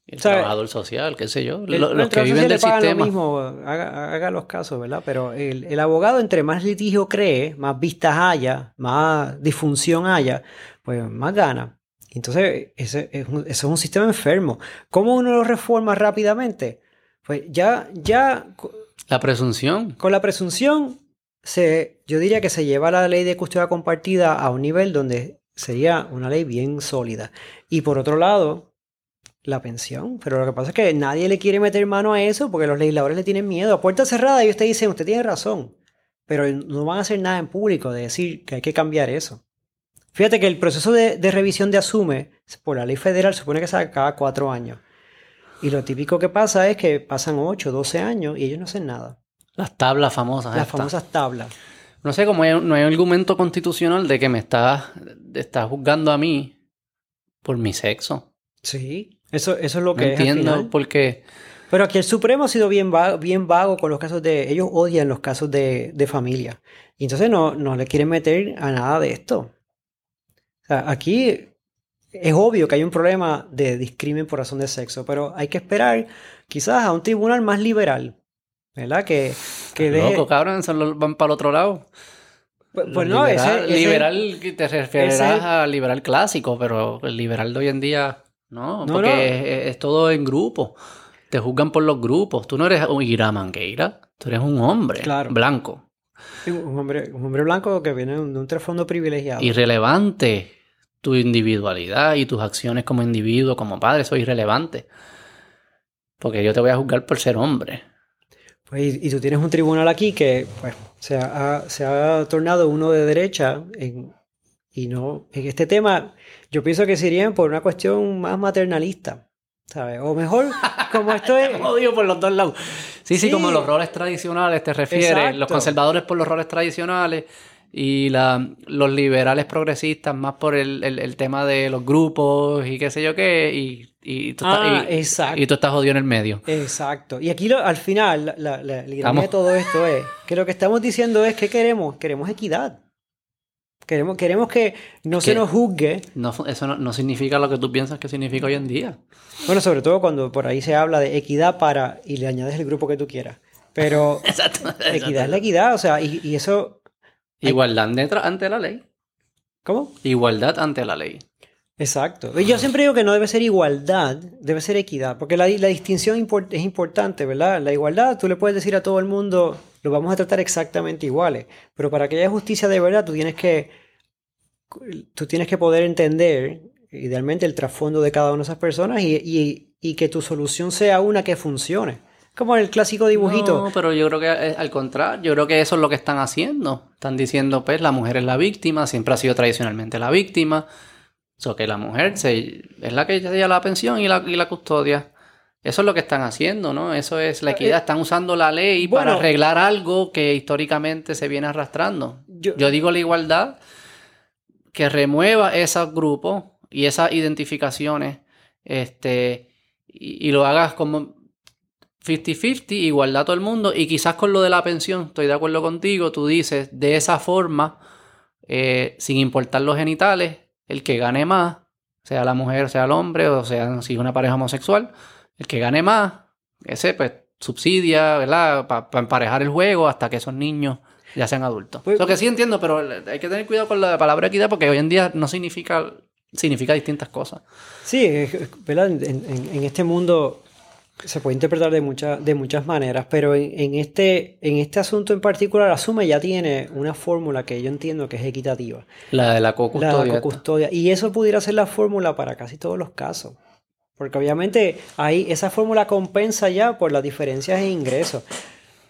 El trabajador social, qué sé yo. El- Lo- los el que viven del sistema. Lo mismo, haga, haga los casos, ¿verdad? Pero el, el abogado, entre más litigio cree, más vistas haya, más disfunción haya, pues más gana. Entonces, ese es un, ese es un sistema enfermo. ¿Cómo uno lo reforma rápidamente? Pues ya, ya La presunción. con la presunción, se, yo diría que se lleva la ley de custodia compartida a un nivel donde sería una ley bien sólida. Y por otro lado, la pensión. Pero lo que pasa es que nadie le quiere meter mano a eso porque los legisladores le tienen miedo. A puerta cerrada ellos te dicen, usted tiene razón. Pero no van a hacer nada en público de decir que hay que cambiar eso. Fíjate que el proceso de, de revisión de Asume por la ley federal supone que se cada cuatro años. Y lo típico que pasa es que pasan 8, 12 años y ellos no hacen nada. Las tablas famosas. Las famosas tablas. No sé, como hay- no hay argumento constitucional de que me estás estás juzgando a mí por mi sexo. Sí, eso, eso es lo No que es entiendo porque Pero aquí el Supremo ha sido bien vago, bien vago con los casos de... Ellos odian los casos de, de familia. Y entonces no, no le quieren meter a nada de esto. O sea, aquí es obvio que hay un problema de discrimen por razón de sexo, pero hay que esperar quizás a un tribunal más liberal, ¿verdad? Que, que deje... loco, cabrón, van para el otro lado. Pues, pues no, liberal, ese, liberal te referirás ese- a liberal clásico, pero el liberal de hoy en día no, No, porque no. Es, es todo en grupo. Te juzgan por los grupos. Tú no eres un Ira Mangueira, tú eres un hombre Claro. blanco, un hombre, un hombre blanco que viene de un, de un trasfondo privilegiado. irrelevante. Tu individualidad y tus acciones como individuo, como padre, eso es irrelevante. Porque yo te voy a juzgar por ser hombre. Pues, y, y tú tienes un tribunal aquí que pues, se, ha, se ha tornado uno de derecha en- y no en este tema yo pienso que serían por una cuestión más maternalista, ¿sabes? O mejor, como esto es... Odio por los dos lados. Sí, sí, Sí. como los roles tradicionales te refieres. Exacto. Los conservadores por los roles tradicionales y la, los liberales progresistas más por el, el- el tema de los grupos y qué sé yo qué. Y, y, tú, Ah, estás, y- exacto. y tú estás jodido en el medio. Exacto. Y aquí lo- al final, la, la, la- la de todo esto es que lo que estamos diciendo es que queremos, queremos equidad. Queremos, queremos que no se nos juzgue. No, eso no, no significa lo que tú piensas que significa hoy en día. Bueno, sobre todo cuando por ahí se habla de equidad para y le añades el grupo que tú quieras. Pero Exacto. equidad es la equidad, o sea, y, y eso, Igualdad detrás- ante la ley. ¿cómo? Igualdad ante la ley. Exacto. Yo siempre digo que no debe ser igualdad, debe ser equidad, porque la, la distinción es importante, ¿verdad? La igualdad, tú le puedes decir a todo el mundo, lo vamos a tratar exactamente iguales, pero para que haya justicia de verdad, tú tienes que, tú tienes que poder entender, idealmente, el trasfondo de cada una de esas personas y, y- que tu solución sea una que funcione. Como el clásico dibujito. No, pero yo creo que al contrario, yo creo que eso es lo que están haciendo. Están diciendo, pues, la mujer es la víctima, siempre ha sido tradicionalmente la víctima. O sea, que la mujer se, es la que lleva la pensión y la, y la custodia. Eso es lo que están haciendo, ¿no? Eso es la equidad. Están usando la ley para Eh, arreglar algo que históricamente se viene arrastrando. Yo- Yo digo la igualdad que remueva esos grupos y esas identificaciones este, y, y lo hagas como 50-50, igualdad a todo el mundo. Y quizás con lo de la pensión, estoy de acuerdo contigo, tú dices, de esa forma, eh, sin importar los genitales, el que gane más, sea la mujer, sea el hombre, o sea, si es una pareja homosexual, el que gane más, ese pues subsidia, ¿verdad? Para emparejar el juego hasta que esos niños ya sean adultos. Pues- Lo que sí entiendo, pero hay que tener cuidado con la palabra equidad porque hoy en día no significa, significa distintas cosas. Sí, ¿verdad? En, en- en este mundo se puede interpretar de, muchas de muchas maneras, pero en, en este, en este asunto en particular, Asume ya tiene una fórmula que yo entiendo que es equitativa. La de la La co-custodia. esta. cocustodia. Y eso pudiera ser la fórmula para casi todos los casos. Porque obviamente ahí esa fórmula compensa ya por las diferencias en ingresos.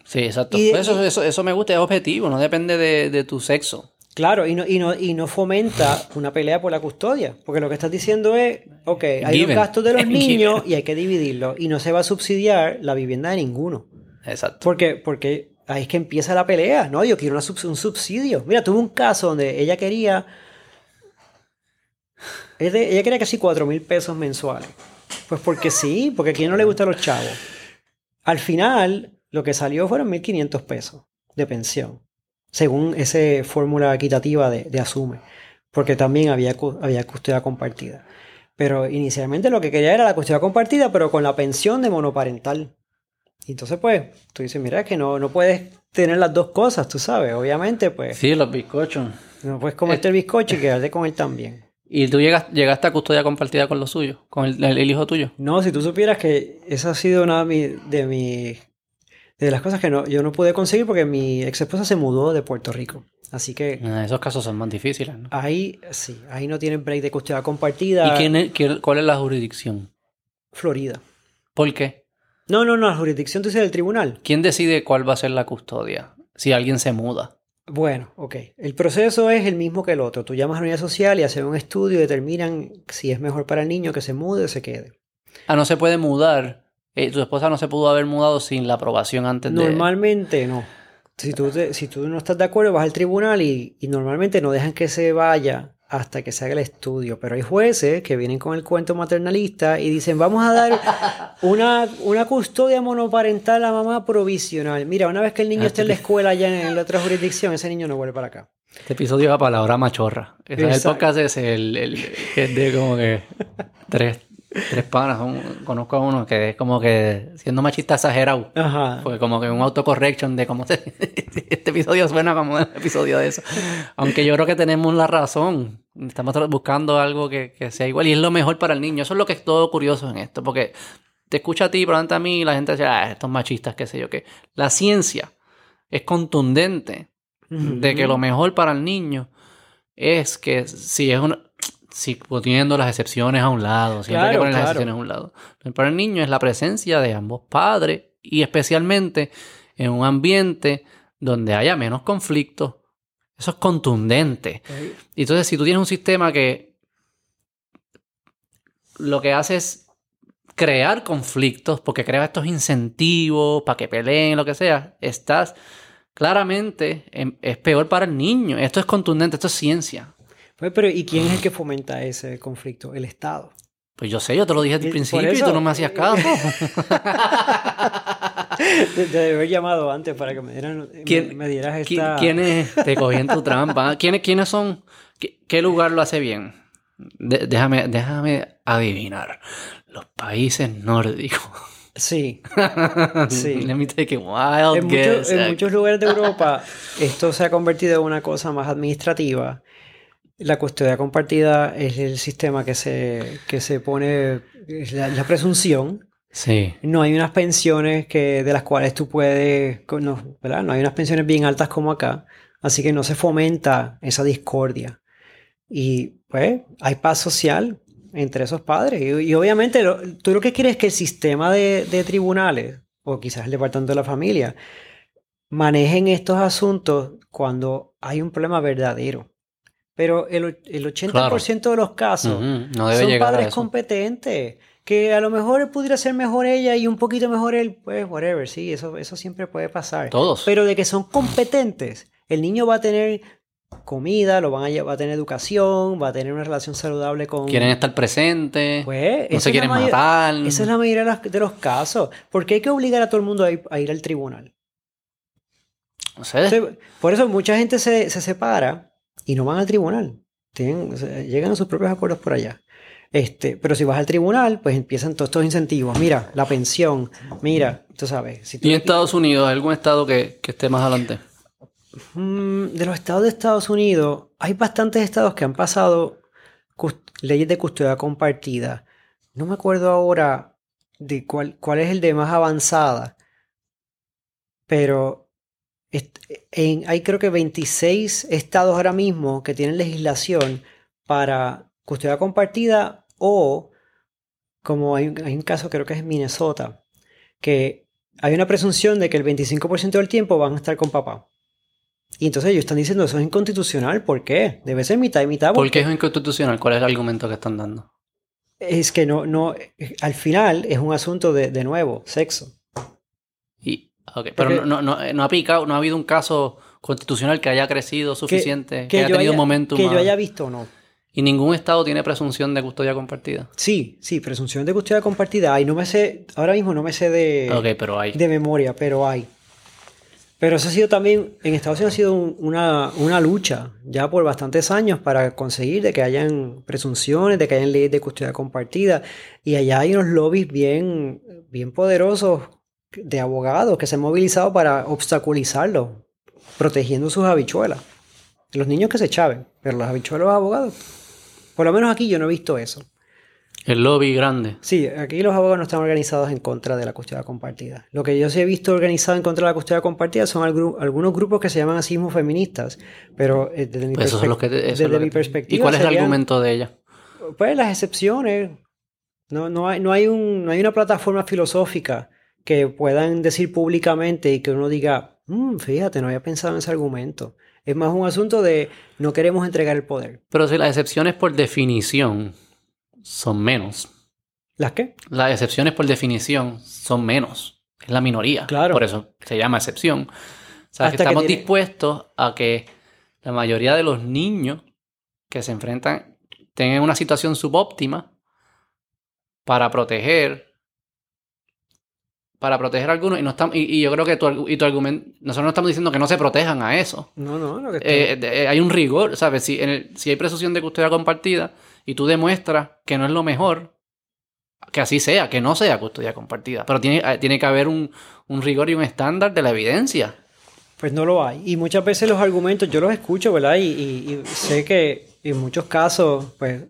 Sí, exacto. Y- Pues eso, eso, eso me gusta, es objetivo, no depende de, de tu sexo. Claro, y no, y, no, y no fomenta una pelea por la custodia. Porque lo que estás diciendo es, ok, hay los gastos de los niños y hay que dividirlos. Y no se va a subsidiar la vivienda de ninguno. Exacto. Porque, porque ahí es que empieza la pelea, ¿no? Yo quiero una un subsidio. Mira, tuve un caso donde ella quería. Ella ella quería casi 4 mil pesos mensuales. Pues porque sí, porque a quién no le gustan los chavos. Al final, lo que salió fueron 1.500 pesos de pensión, según esa fórmula equitativa de, de Asume, porque también había, había custodia compartida. Pero inicialmente lo que quería era la custodia compartida, pero con la pensión de monoparental. Y entonces, pues, tú dices, mira, que no, no puedes tener las dos cosas, tú sabes. Obviamente, pues, Sí, los bizcochos. no puedes comerte el bizcocho y quedarte con él también. ¿Y tú llegas, llegaste a custodia compartida con los suyos? ¿Con el, hijo tuyo? No, si tú supieras que esa ha sido una de mis de, mi- de las cosas que no, yo no pude conseguir porque mi ex esposa se mudó de Puerto Rico. Así que Ah, esos casos son más difíciles, ¿no? ahí sí, ahí no tienen break de custodia compartida. ¿Y quién es- quién- cuál es la jurisdicción? Florida. ¿Por qué? No, no, no, la jurisdicción tú dices del tribunal. ¿Quién decide cuál va a ser la custodia? Si alguien se muda. Bueno, ok. El proceso es el mismo que el otro. Tú llamas a la unidad social y hacen un estudio y determinan si es mejor para el niño que se mude o se quede. Ah, no se puede mudar. Eh, tu esposa no se pudo haber mudado sin la aprobación antes de... Normalmente no. Si tú, te- si tú no estás de acuerdo, vas al tribunal y, y normalmente no dejan que se vaya hasta que se haga el estudio. Pero hay jueces que vienen con el cuento maternalista y dicen, vamos a dar una, una custodia monoparental a mamá provisional. Mira, una vez que el niño Ah, esté en la escuela ya en la otra jurisdicción, ese niño no vuelve para acá. Este episodio va para la hora machorra. Ese es el podcast es el, el es de como que tres, tres panas. Un- conozco a uno que es como que siendo machista exagerado. Ajá. Porque como que un autocorrection de cómo se... este episodio suena como un episodio de eso. Aunque yo creo que tenemos la razón. Estamos buscando algo que, que sea igual y es lo mejor para el niño. Eso es lo que es todo curioso en esto. Porque te escucha a ti, probablemente a mí, y la gente dice, ah, estos machistas, qué sé yo qué. La ciencia es contundente de que lo mejor para el niño es que si es una... Si poniendo las excepciones a un lado, siempre hay que Claro, poner las claro. excepciones a un lado. Para el niño es la presencia de ambos padres y especialmente en un ambiente donde haya menos conflictos. Eso es contundente. Entonces, si tú tienes un sistema que lo que hace es crear conflictos, porque crea estos incentivos para que peleen, lo que sea, estás claramente, es peor para el niño. Esto es contundente, esto es ciencia. Pues, pero ¿y quién es el que fomenta ese conflicto? El Estado. Pues yo sé, yo te lo dije al por principio y tú no me hacías caso. Te, haber llamado antes para que me, dieran, ¿Quién- me dieras ¿Qui- esta... ¿Quiénes te cogí en tu trampa? ¿Quiénes, quiénes son? ¿Qué, qué lugar lo hace bien? De- déjame, déjame adivinar. Los países nórdicos. Sí. Sí. Let me take a wild En, guess. en muchos lugares de Europa esto se ha convertido en una cosa más administrativa. La custodia compartida es el sistema que se, que se pone, es la, la presunción. Sí. No hay unas pensiones que, de las cuales tú puedes, no, ¿verdad? No hay unas pensiones bien altas como acá, así que no se fomenta esa discordia. Y pues hay paz social entre esos padres. Y, y obviamente lo- tú lo que quieres es que el sistema de, de tribunales, o quizás el departamento de la familia, manejen estos asuntos cuando hay un problema verdadero. Pero el, el 80% de los casos Ujú, No debe son padres competentes. Que a lo mejor pudiera ser mejor ella y un poquito mejor él, pues whatever, sí, eso, eso siempre puede pasar. Todos. Pero de que son competentes, el niño va a tener comida, lo van a, lle- va a tener educación, va a tener una relación saludable con... Quieren estar presentes. Pues, no se quieren matar. Esa es la mayoría de, los casos. ¿Por qué hay que obligar a todo el mundo a ir, a ir al tribunal? No sé. Entonces, por eso mucha gente se, se separa y no van al tribunal. Tienen, o sea, llegan a sus propios acuerdos por allá. Este, pero si vas al tribunal, pues empiezan todos estos incentivos. Mira, la pensión. Mira, tú sabes. Si tú ¿Y en Estados Unidos, algún estado que, que esté más adelante? Mm, de los estados de Estados Unidos, hay bastantes estados que han pasado leyes de custodia compartida. No me acuerdo ahora de cuál, cuál es el de más avanzada, pero en- hay creo que 26 estados ahora mismo que tienen legislación para custodia compartida o, como hay, un- hay un caso creo que es Minnesota, que hay una presunción de que el 25% del tiempo van a estar con papá. Y entonces ellos están diciendo eso es inconstitucional. ¿Por qué? Debe ser mitad y mitad. ¿Por qué es inconstitucional? ¿Cuál es el argumento que están dando? Es que no, no, al final es un asunto de, de nuevo, sexo. Pero Porque- no, no, no, no ha picado, no ha habido un caso constitucional que haya crecido suficiente, que, haya tenido haya- momentum. que yo haya visto o no. Y ningún estado tiene presunción de custodia compartida. Sí, sí, presunción de custodia compartida hay. No me sé, ahora mismo no me sé de, ok, pero hay. de memoria, pero hay. Pero eso ha sido también, en Estados Unidos ha sido una, una, lucha ya por bastantes años para conseguir de que hayan presunciones, de que hayan leyes de custodia compartida. Y allá hay unos lobbies bien, bien poderosos de abogados que se han movilizado para obstaculizarlo, protegiendo sus habichuelas. Los niños que se chaven, pero los habichuelas los abogados. Por lo menos aquí yo no he visto eso. El lobby grande. Sí, aquí los abogados no están organizados en contra de la custodia compartida. Lo que yo sí he visto organizado en contra de la custodia compartida son algunos grupos que se llaman así feministas, pero eh, desde mi, pues perspectiva... ¿Y cuál es el argumento de ella? Pues las excepciones. No, no, hay, no, hay un, no hay una plataforma filosófica que puedan decir públicamente y que uno diga, mm, fíjate, no había pensado en ese argumento. Es más un asunto de no queremos entregar el poder. Pero si las excepciones por definición son menos. ¿Las qué? Las excepciones por definición son menos. Es la minoría. Claro. Por eso se llama excepción. O sea, que estamos dispuestos a que la mayoría de los niños que se enfrentan tengan una situación subóptima para proteger para proteger a algunos y no estamos, y, yo creo que tu, y tu argumento nosotros no estamos diciendo que no se protejan a eso no no lo que eh, eh, hay un rigor sabes si en el, si hay presunción de custodia compartida y tú demuestras que no es lo mejor, que así sea, que no sea custodia compartida. Pero tiene, eh, tiene que haber un, rigor y un estándar de la evidencia. Pues no lo hay. Y muchas veces los argumentos, yo los escucho, ¿verdad? Y, sé que en muchos casos, pues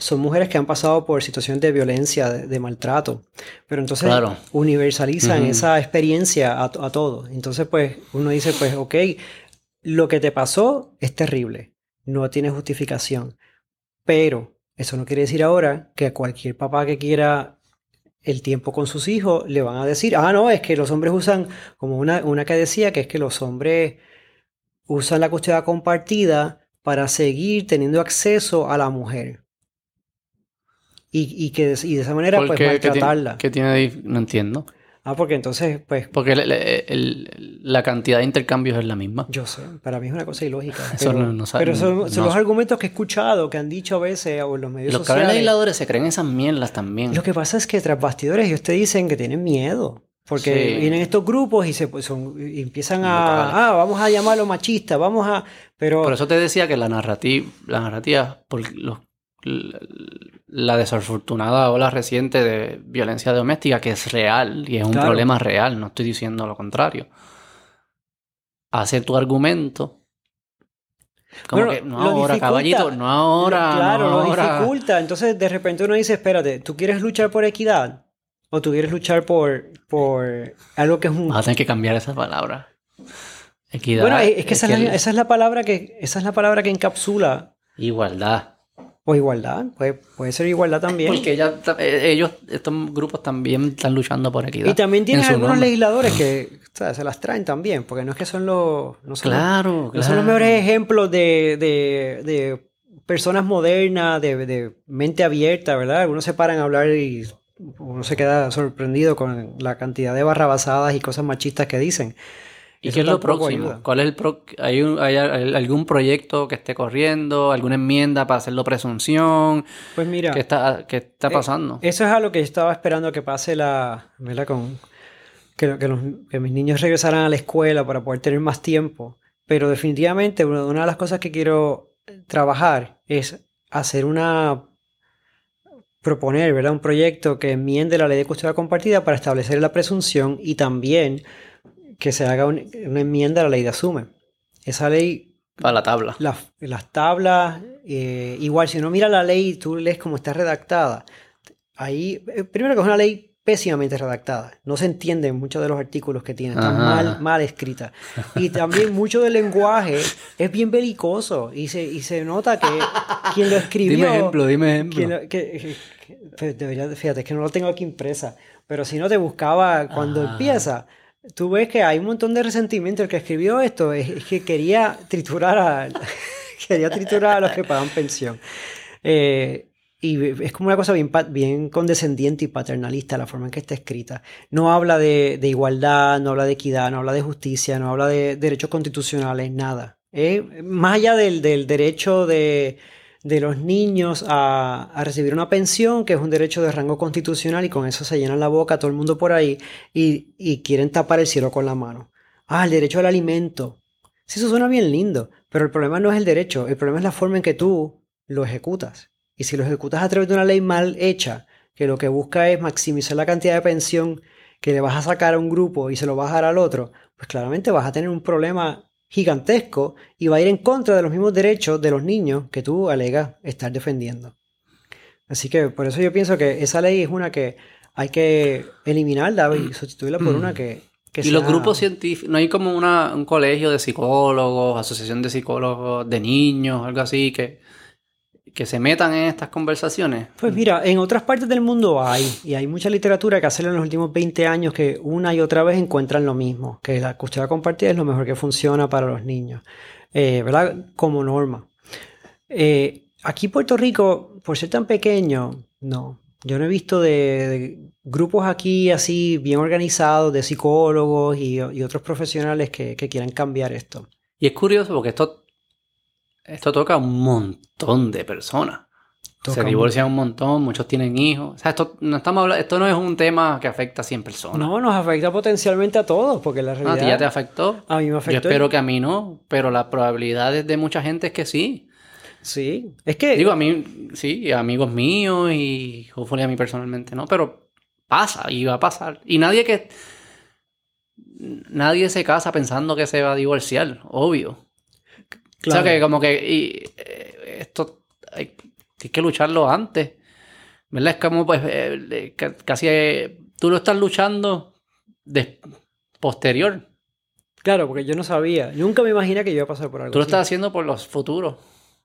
son mujeres que han pasado por situaciones de violencia, de, maltrato. Pero entonces universalizan esa experiencia a, a todo. Entonces, pues uno dice, pues, ok, lo que te pasó es terrible. No tiene justificación. Pero eso no quiere decir ahora que a cualquier papá que quiera el tiempo con sus hijos le van a decir, ah, no, es que los hombres usan, como una, una que decía, que es que los hombres usan la custodia compartida para seguir teniendo acceso a la mujer. Y, y que y de esa manera, pues, maltratarla. ¿Qué tiene ahí? No entiendo. Ah, porque entonces, pues... Porque la cantidad de intercambios es la misma. Yo sé, para mí es una cosa ilógica. Pero, son, los argumentos que he escuchado, que han dicho a veces o en los medios sociales... Los legisladores se creen esas mierdas también. Lo que pasa es que tras bastidores ellos te dicen que tienen miedo. Porque vienen estos grupos y se pues, son, empiezan a... Ah, vamos a llamarlo machista, vamos a... Pero... Por eso te decía que la narrativa, la narrativa por los la desafortunada ola reciente de violencia doméstica, que es real y es un problema real, no estoy diciendo lo contrario. Hace tu argumento. Como que no ahora, caballito, no ahora. Claro, lo dificulta. Entonces, de repente uno dice: Espérate, ¿tú quieres luchar por equidad? ¿O tú quieres luchar por, por algo que es un. Vas a tener que cambiar esa palabra. Equidad. Bueno, es que, esa, es la, palabra que esa es la palabra que encapsula. Igualdad. O igualdad, puede, puede ser igualdad también. Porque eh, ellos, estos grupos también están luchando por equidad. Y también tienen algunos legisladores que se las traen también, porque no es que son los. No son claro, los, son los mejores ejemplos de, de, personas modernas, de, de, mente abierta, ¿verdad? Algunos se paran a hablar y uno se queda sorprendido con la cantidad de barrabasadas y cosas machistas que dicen. ¿Y qué es lo próximo? ¿Cuál es el ¿Hay, ¿Hay, algún proyecto que esté corriendo? ¿Alguna enmienda para hacerlo presunción? Pues mira. ¿Qué está, qué está eh, pasando? eso es algo que estaba esperando que pase la. ¿Verdad? Con, que, que, mis niños regresaran a la escuela para poder tener más tiempo. Pero definitivamente una de las cosas que quiero trabajar es hacer una proponer, ¿verdad? Un proyecto que enmiende la ley de custodia compartida para establecer la presunción y también que se haga una enmienda a la ley de asume. Esa ley... Para la tabla. las tablas, eh, igual si uno mira la ley y tú lees cómo está redactada, ahí, eh, primero que es una ley pésimamente redactada. No se entienden muchos de los artículos que tiene. Están mal, mal escritas. Y también mucho del lenguaje es bien belicoso. Y se, y se nota que quien lo escribió... Dime ejemplo, dime ejemplo. fíjate, es que no lo tengo aquí impresa. Pero si no te buscaba cuando empieza tú ves que hay un montón de resentimiento. El que escribió esto es, que quería triturar a, quería triturar a los que pagan pensión. Eh, y es como una cosa bien, bien condescendiente y paternalista la forma en que está escrita. No habla de, igualdad, no habla de equidad, no habla de justicia, no habla de derechos constitucionales, nada. más allá del derecho de, de los niños a, recibir una pensión, que es un derecho de rango constitucional, y con eso se llenan la boca todo el mundo por ahí y, quieren tapar el cielo con la mano. Ah, el derecho al alimento. Sí, eso suena bien lindo, pero el problema no es el derecho, el problema es la forma en que tú lo ejecutas. Y si lo ejecutas a través de una ley mal hecha, que lo que busca es maximizar la cantidad de pensión que le vas a sacar a un grupo y se lo vas a dar al otro, pues claramente vas a tener un problema gigantesco y va a ir en contra de los mismos derechos de los niños que tú alegas estar defendiendo. Así que por eso yo pienso que esa ley es una que hay que eliminarla y sustituirla por una que... que y los grupos científicos, no hay como una, un colegio de psicólogos, asociación de psicólogos de niños, algo así, que, que se metan en estas conversaciones. Pues mira, en otras partes del mundo hay, y hay mucha literatura que hace en los últimos 20 años que una y otra vez encuentran lo mismo, que la custodia compartida es lo mejor que funciona para los niños, eh, ¿verdad? Como norma. Eh, aquí Puerto Rico, por ser tan pequeño, no. Yo no he visto de, grupos aquí así bien organizados, de psicólogos y, otros profesionales que, que quieran cambiar esto. Y es curioso porque esto esto toca a un montón de personas. se divorcian un montón, muchos tienen hijos. O sea, esto no, estamos esto no es un tema que afecta a 100 personas. No, nos afecta potencialmente a todos, porque la realidad... ¿A ti ya te afectó? A mí me afectó. Yo espero que a mí no, pero la probabilidad de mucha gente es que sí. Sí, es que... Digo, a mí, sí, amigos míos y a mí personalmente no, pero pasa y va a pasar. Y nadie que... Nadie se casa pensando que se va a divorciar, obvio. O sea que como que y, eh, esto hay, que lucharlo antes. ¿Verdad? Es como pues eh, casi eh, tú lo estás luchando de, posterior. Claro, porque yo no sabía. Nunca me imaginé que yo iba a pasar por algo. Tú lo estás haciendo por los futuros.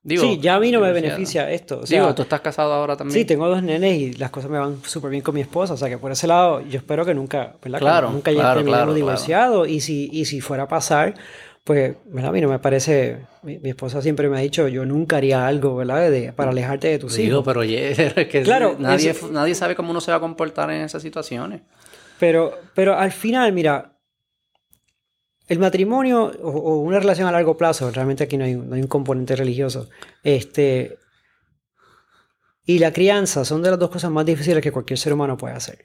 Digo, sí, ya a mí no me beneficia esto. Digo, tú estás casado ahora también. Sí, tengo dos nenes y las cosas me van súper bien con mi esposa. O sea que por ese lado, yo espero que nunca, ¿verdad? Claro, nunca haya claro, claro, divorciado. Y si, y si fuera a pasar, pues a mí no me parece, mi, esposa siempre me ha dicho, yo nunca haría algo, ¿verdad? De, para alejarte de tus hijos. pero es que claro, nadie, nadie sabe cómo uno se va a comportar en esas situaciones. Pero, pero al final, mira, el matrimonio o, una relación a largo plazo, realmente aquí no hay, no hay, un componente religioso, este, y la crianza son de las dos cosas más difíciles que cualquier ser humano puede hacer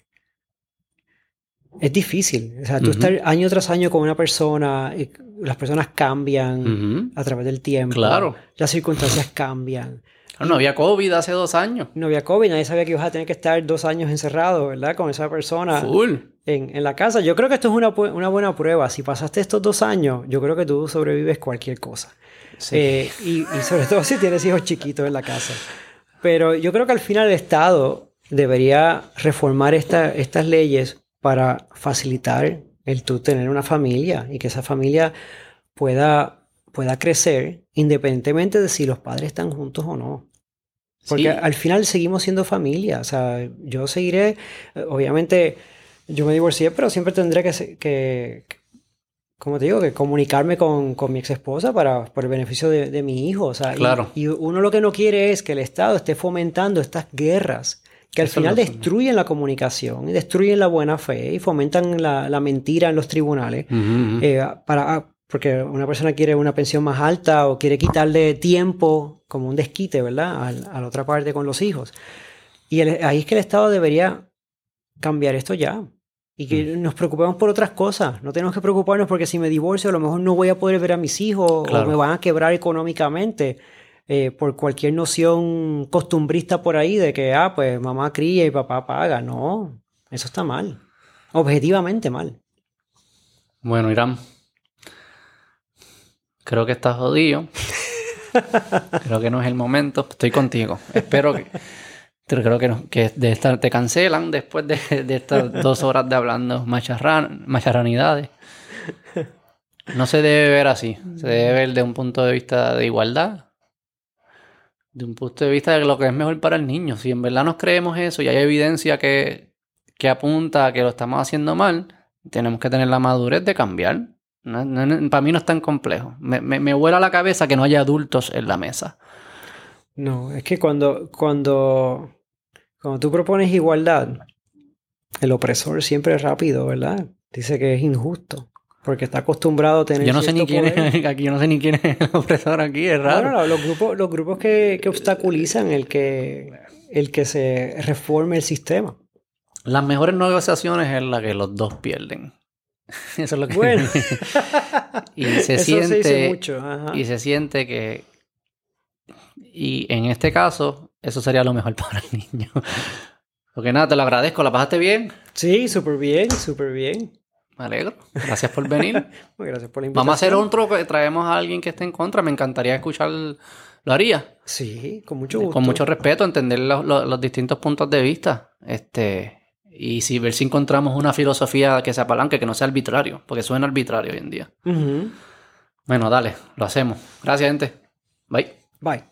es difícil. O sea, tú estar año tras año con una persona, las personas cambian a través del tiempo. Claro. Las circunstancias cambian. no había COVID hace dos años. No había COVID, nadie sabía que ibas a tener que estar dos años encerrado, ¿verdad? Con esa persona. Full. En, en la casa. Yo creo que esto es una, una, buena prueba. Si pasaste estos dos años, yo creo que tú sobrevives cualquier cosa. Sí. Eh, y, y sobre todo si tienes hijos chiquitos en la casa. Pero yo creo que al final el Estado debería reformar esta, estas leyes para facilitar el tú tener una familia y que esa familia pueda, pueda crecer independientemente de si los padres están juntos o no. Porque al final seguimos siendo familia. O sea, yo seguiré, obviamente, yo me divorcié, pero siempre tendré que, que como te digo, que comunicarme con, con mi ex esposa para, por el beneficio de, de mi hijo. O sea, claro. y, uno lo que no quiere es que el Estado esté fomentando estas guerras que al final destruyen la comunicación y destruyen la buena fe y fomentan la, mentira en los tribunales. Eh, para, ah, porque una persona quiere una pensión más alta o quiere quitarle tiempo como un desquite, ¿verdad? A, la otra parte con los hijos. Y ahí es que el Estado debería cambiar esto ya. Y que mm. nos preocupemos por otras cosas. No tenemos que preocuparnos porque si me divorcio a lo mejor no voy a poder ver a mis hijos o me van a quebrar económicamente. Eh, por cualquier noción costumbrista por ahí de que, ah, pues mamá cría y papá paga. No, eso está mal. Objetivamente mal. Bueno, Irán. Creo que estás jodido. creo que no es el momento. Estoy contigo. Espero que. Creo que, que de esta, te cancelan después de, de, estas dos horas de hablando macharran, macharranidades. No se debe ver así. Se debe ver de un punto de vista de igualdad de un punto de vista de lo que es mejor para el niño. Si en verdad nos creemos eso y hay evidencia que, que apunta a que lo estamos haciendo mal, tenemos que tener la madurez de cambiar. para mí no es tan complejo. Me, me, me vuela la cabeza que no haya adultos en la mesa. No, es que cuando, cuando, cuando tú propones igualdad, el opresor siempre es rápido, ¿verdad? Dice que es injusto. Porque está acostumbrado a tener. Yo no sé ni quién es aquí, yo no sé ni quién es el opresor aquí, es raro. No, los grupos, los grupos que, que, obstaculizan el que, el que se reforme el sistema. Las mejores negociaciones es la que los dos pierden. Eso es lo que... Bueno. y se Eso siente... se dice mucho. ajá. Y se siente que... Y en este caso, eso sería lo mejor para el niño. Porque nada, te lo agradezco. ¿La pasaste bien? Sí, súper bien, súper bien. Me alegro. Gracias por venir. Muy Gracias por la invitación. Vamos a hacer otro que traemos a alguien que esté en contra. Me encantaría escuchar... Lo haría. Sí, con mucho gusto. Con mucho respeto, entender los, distintos puntos de vista. Este... Y si ver si encontramos una filosofía que se apalanque, que no sea arbitrario, porque suena arbitrario hoy en día. Bueno, dale, lo hacemos. Gracias, gente. Bye. Bye.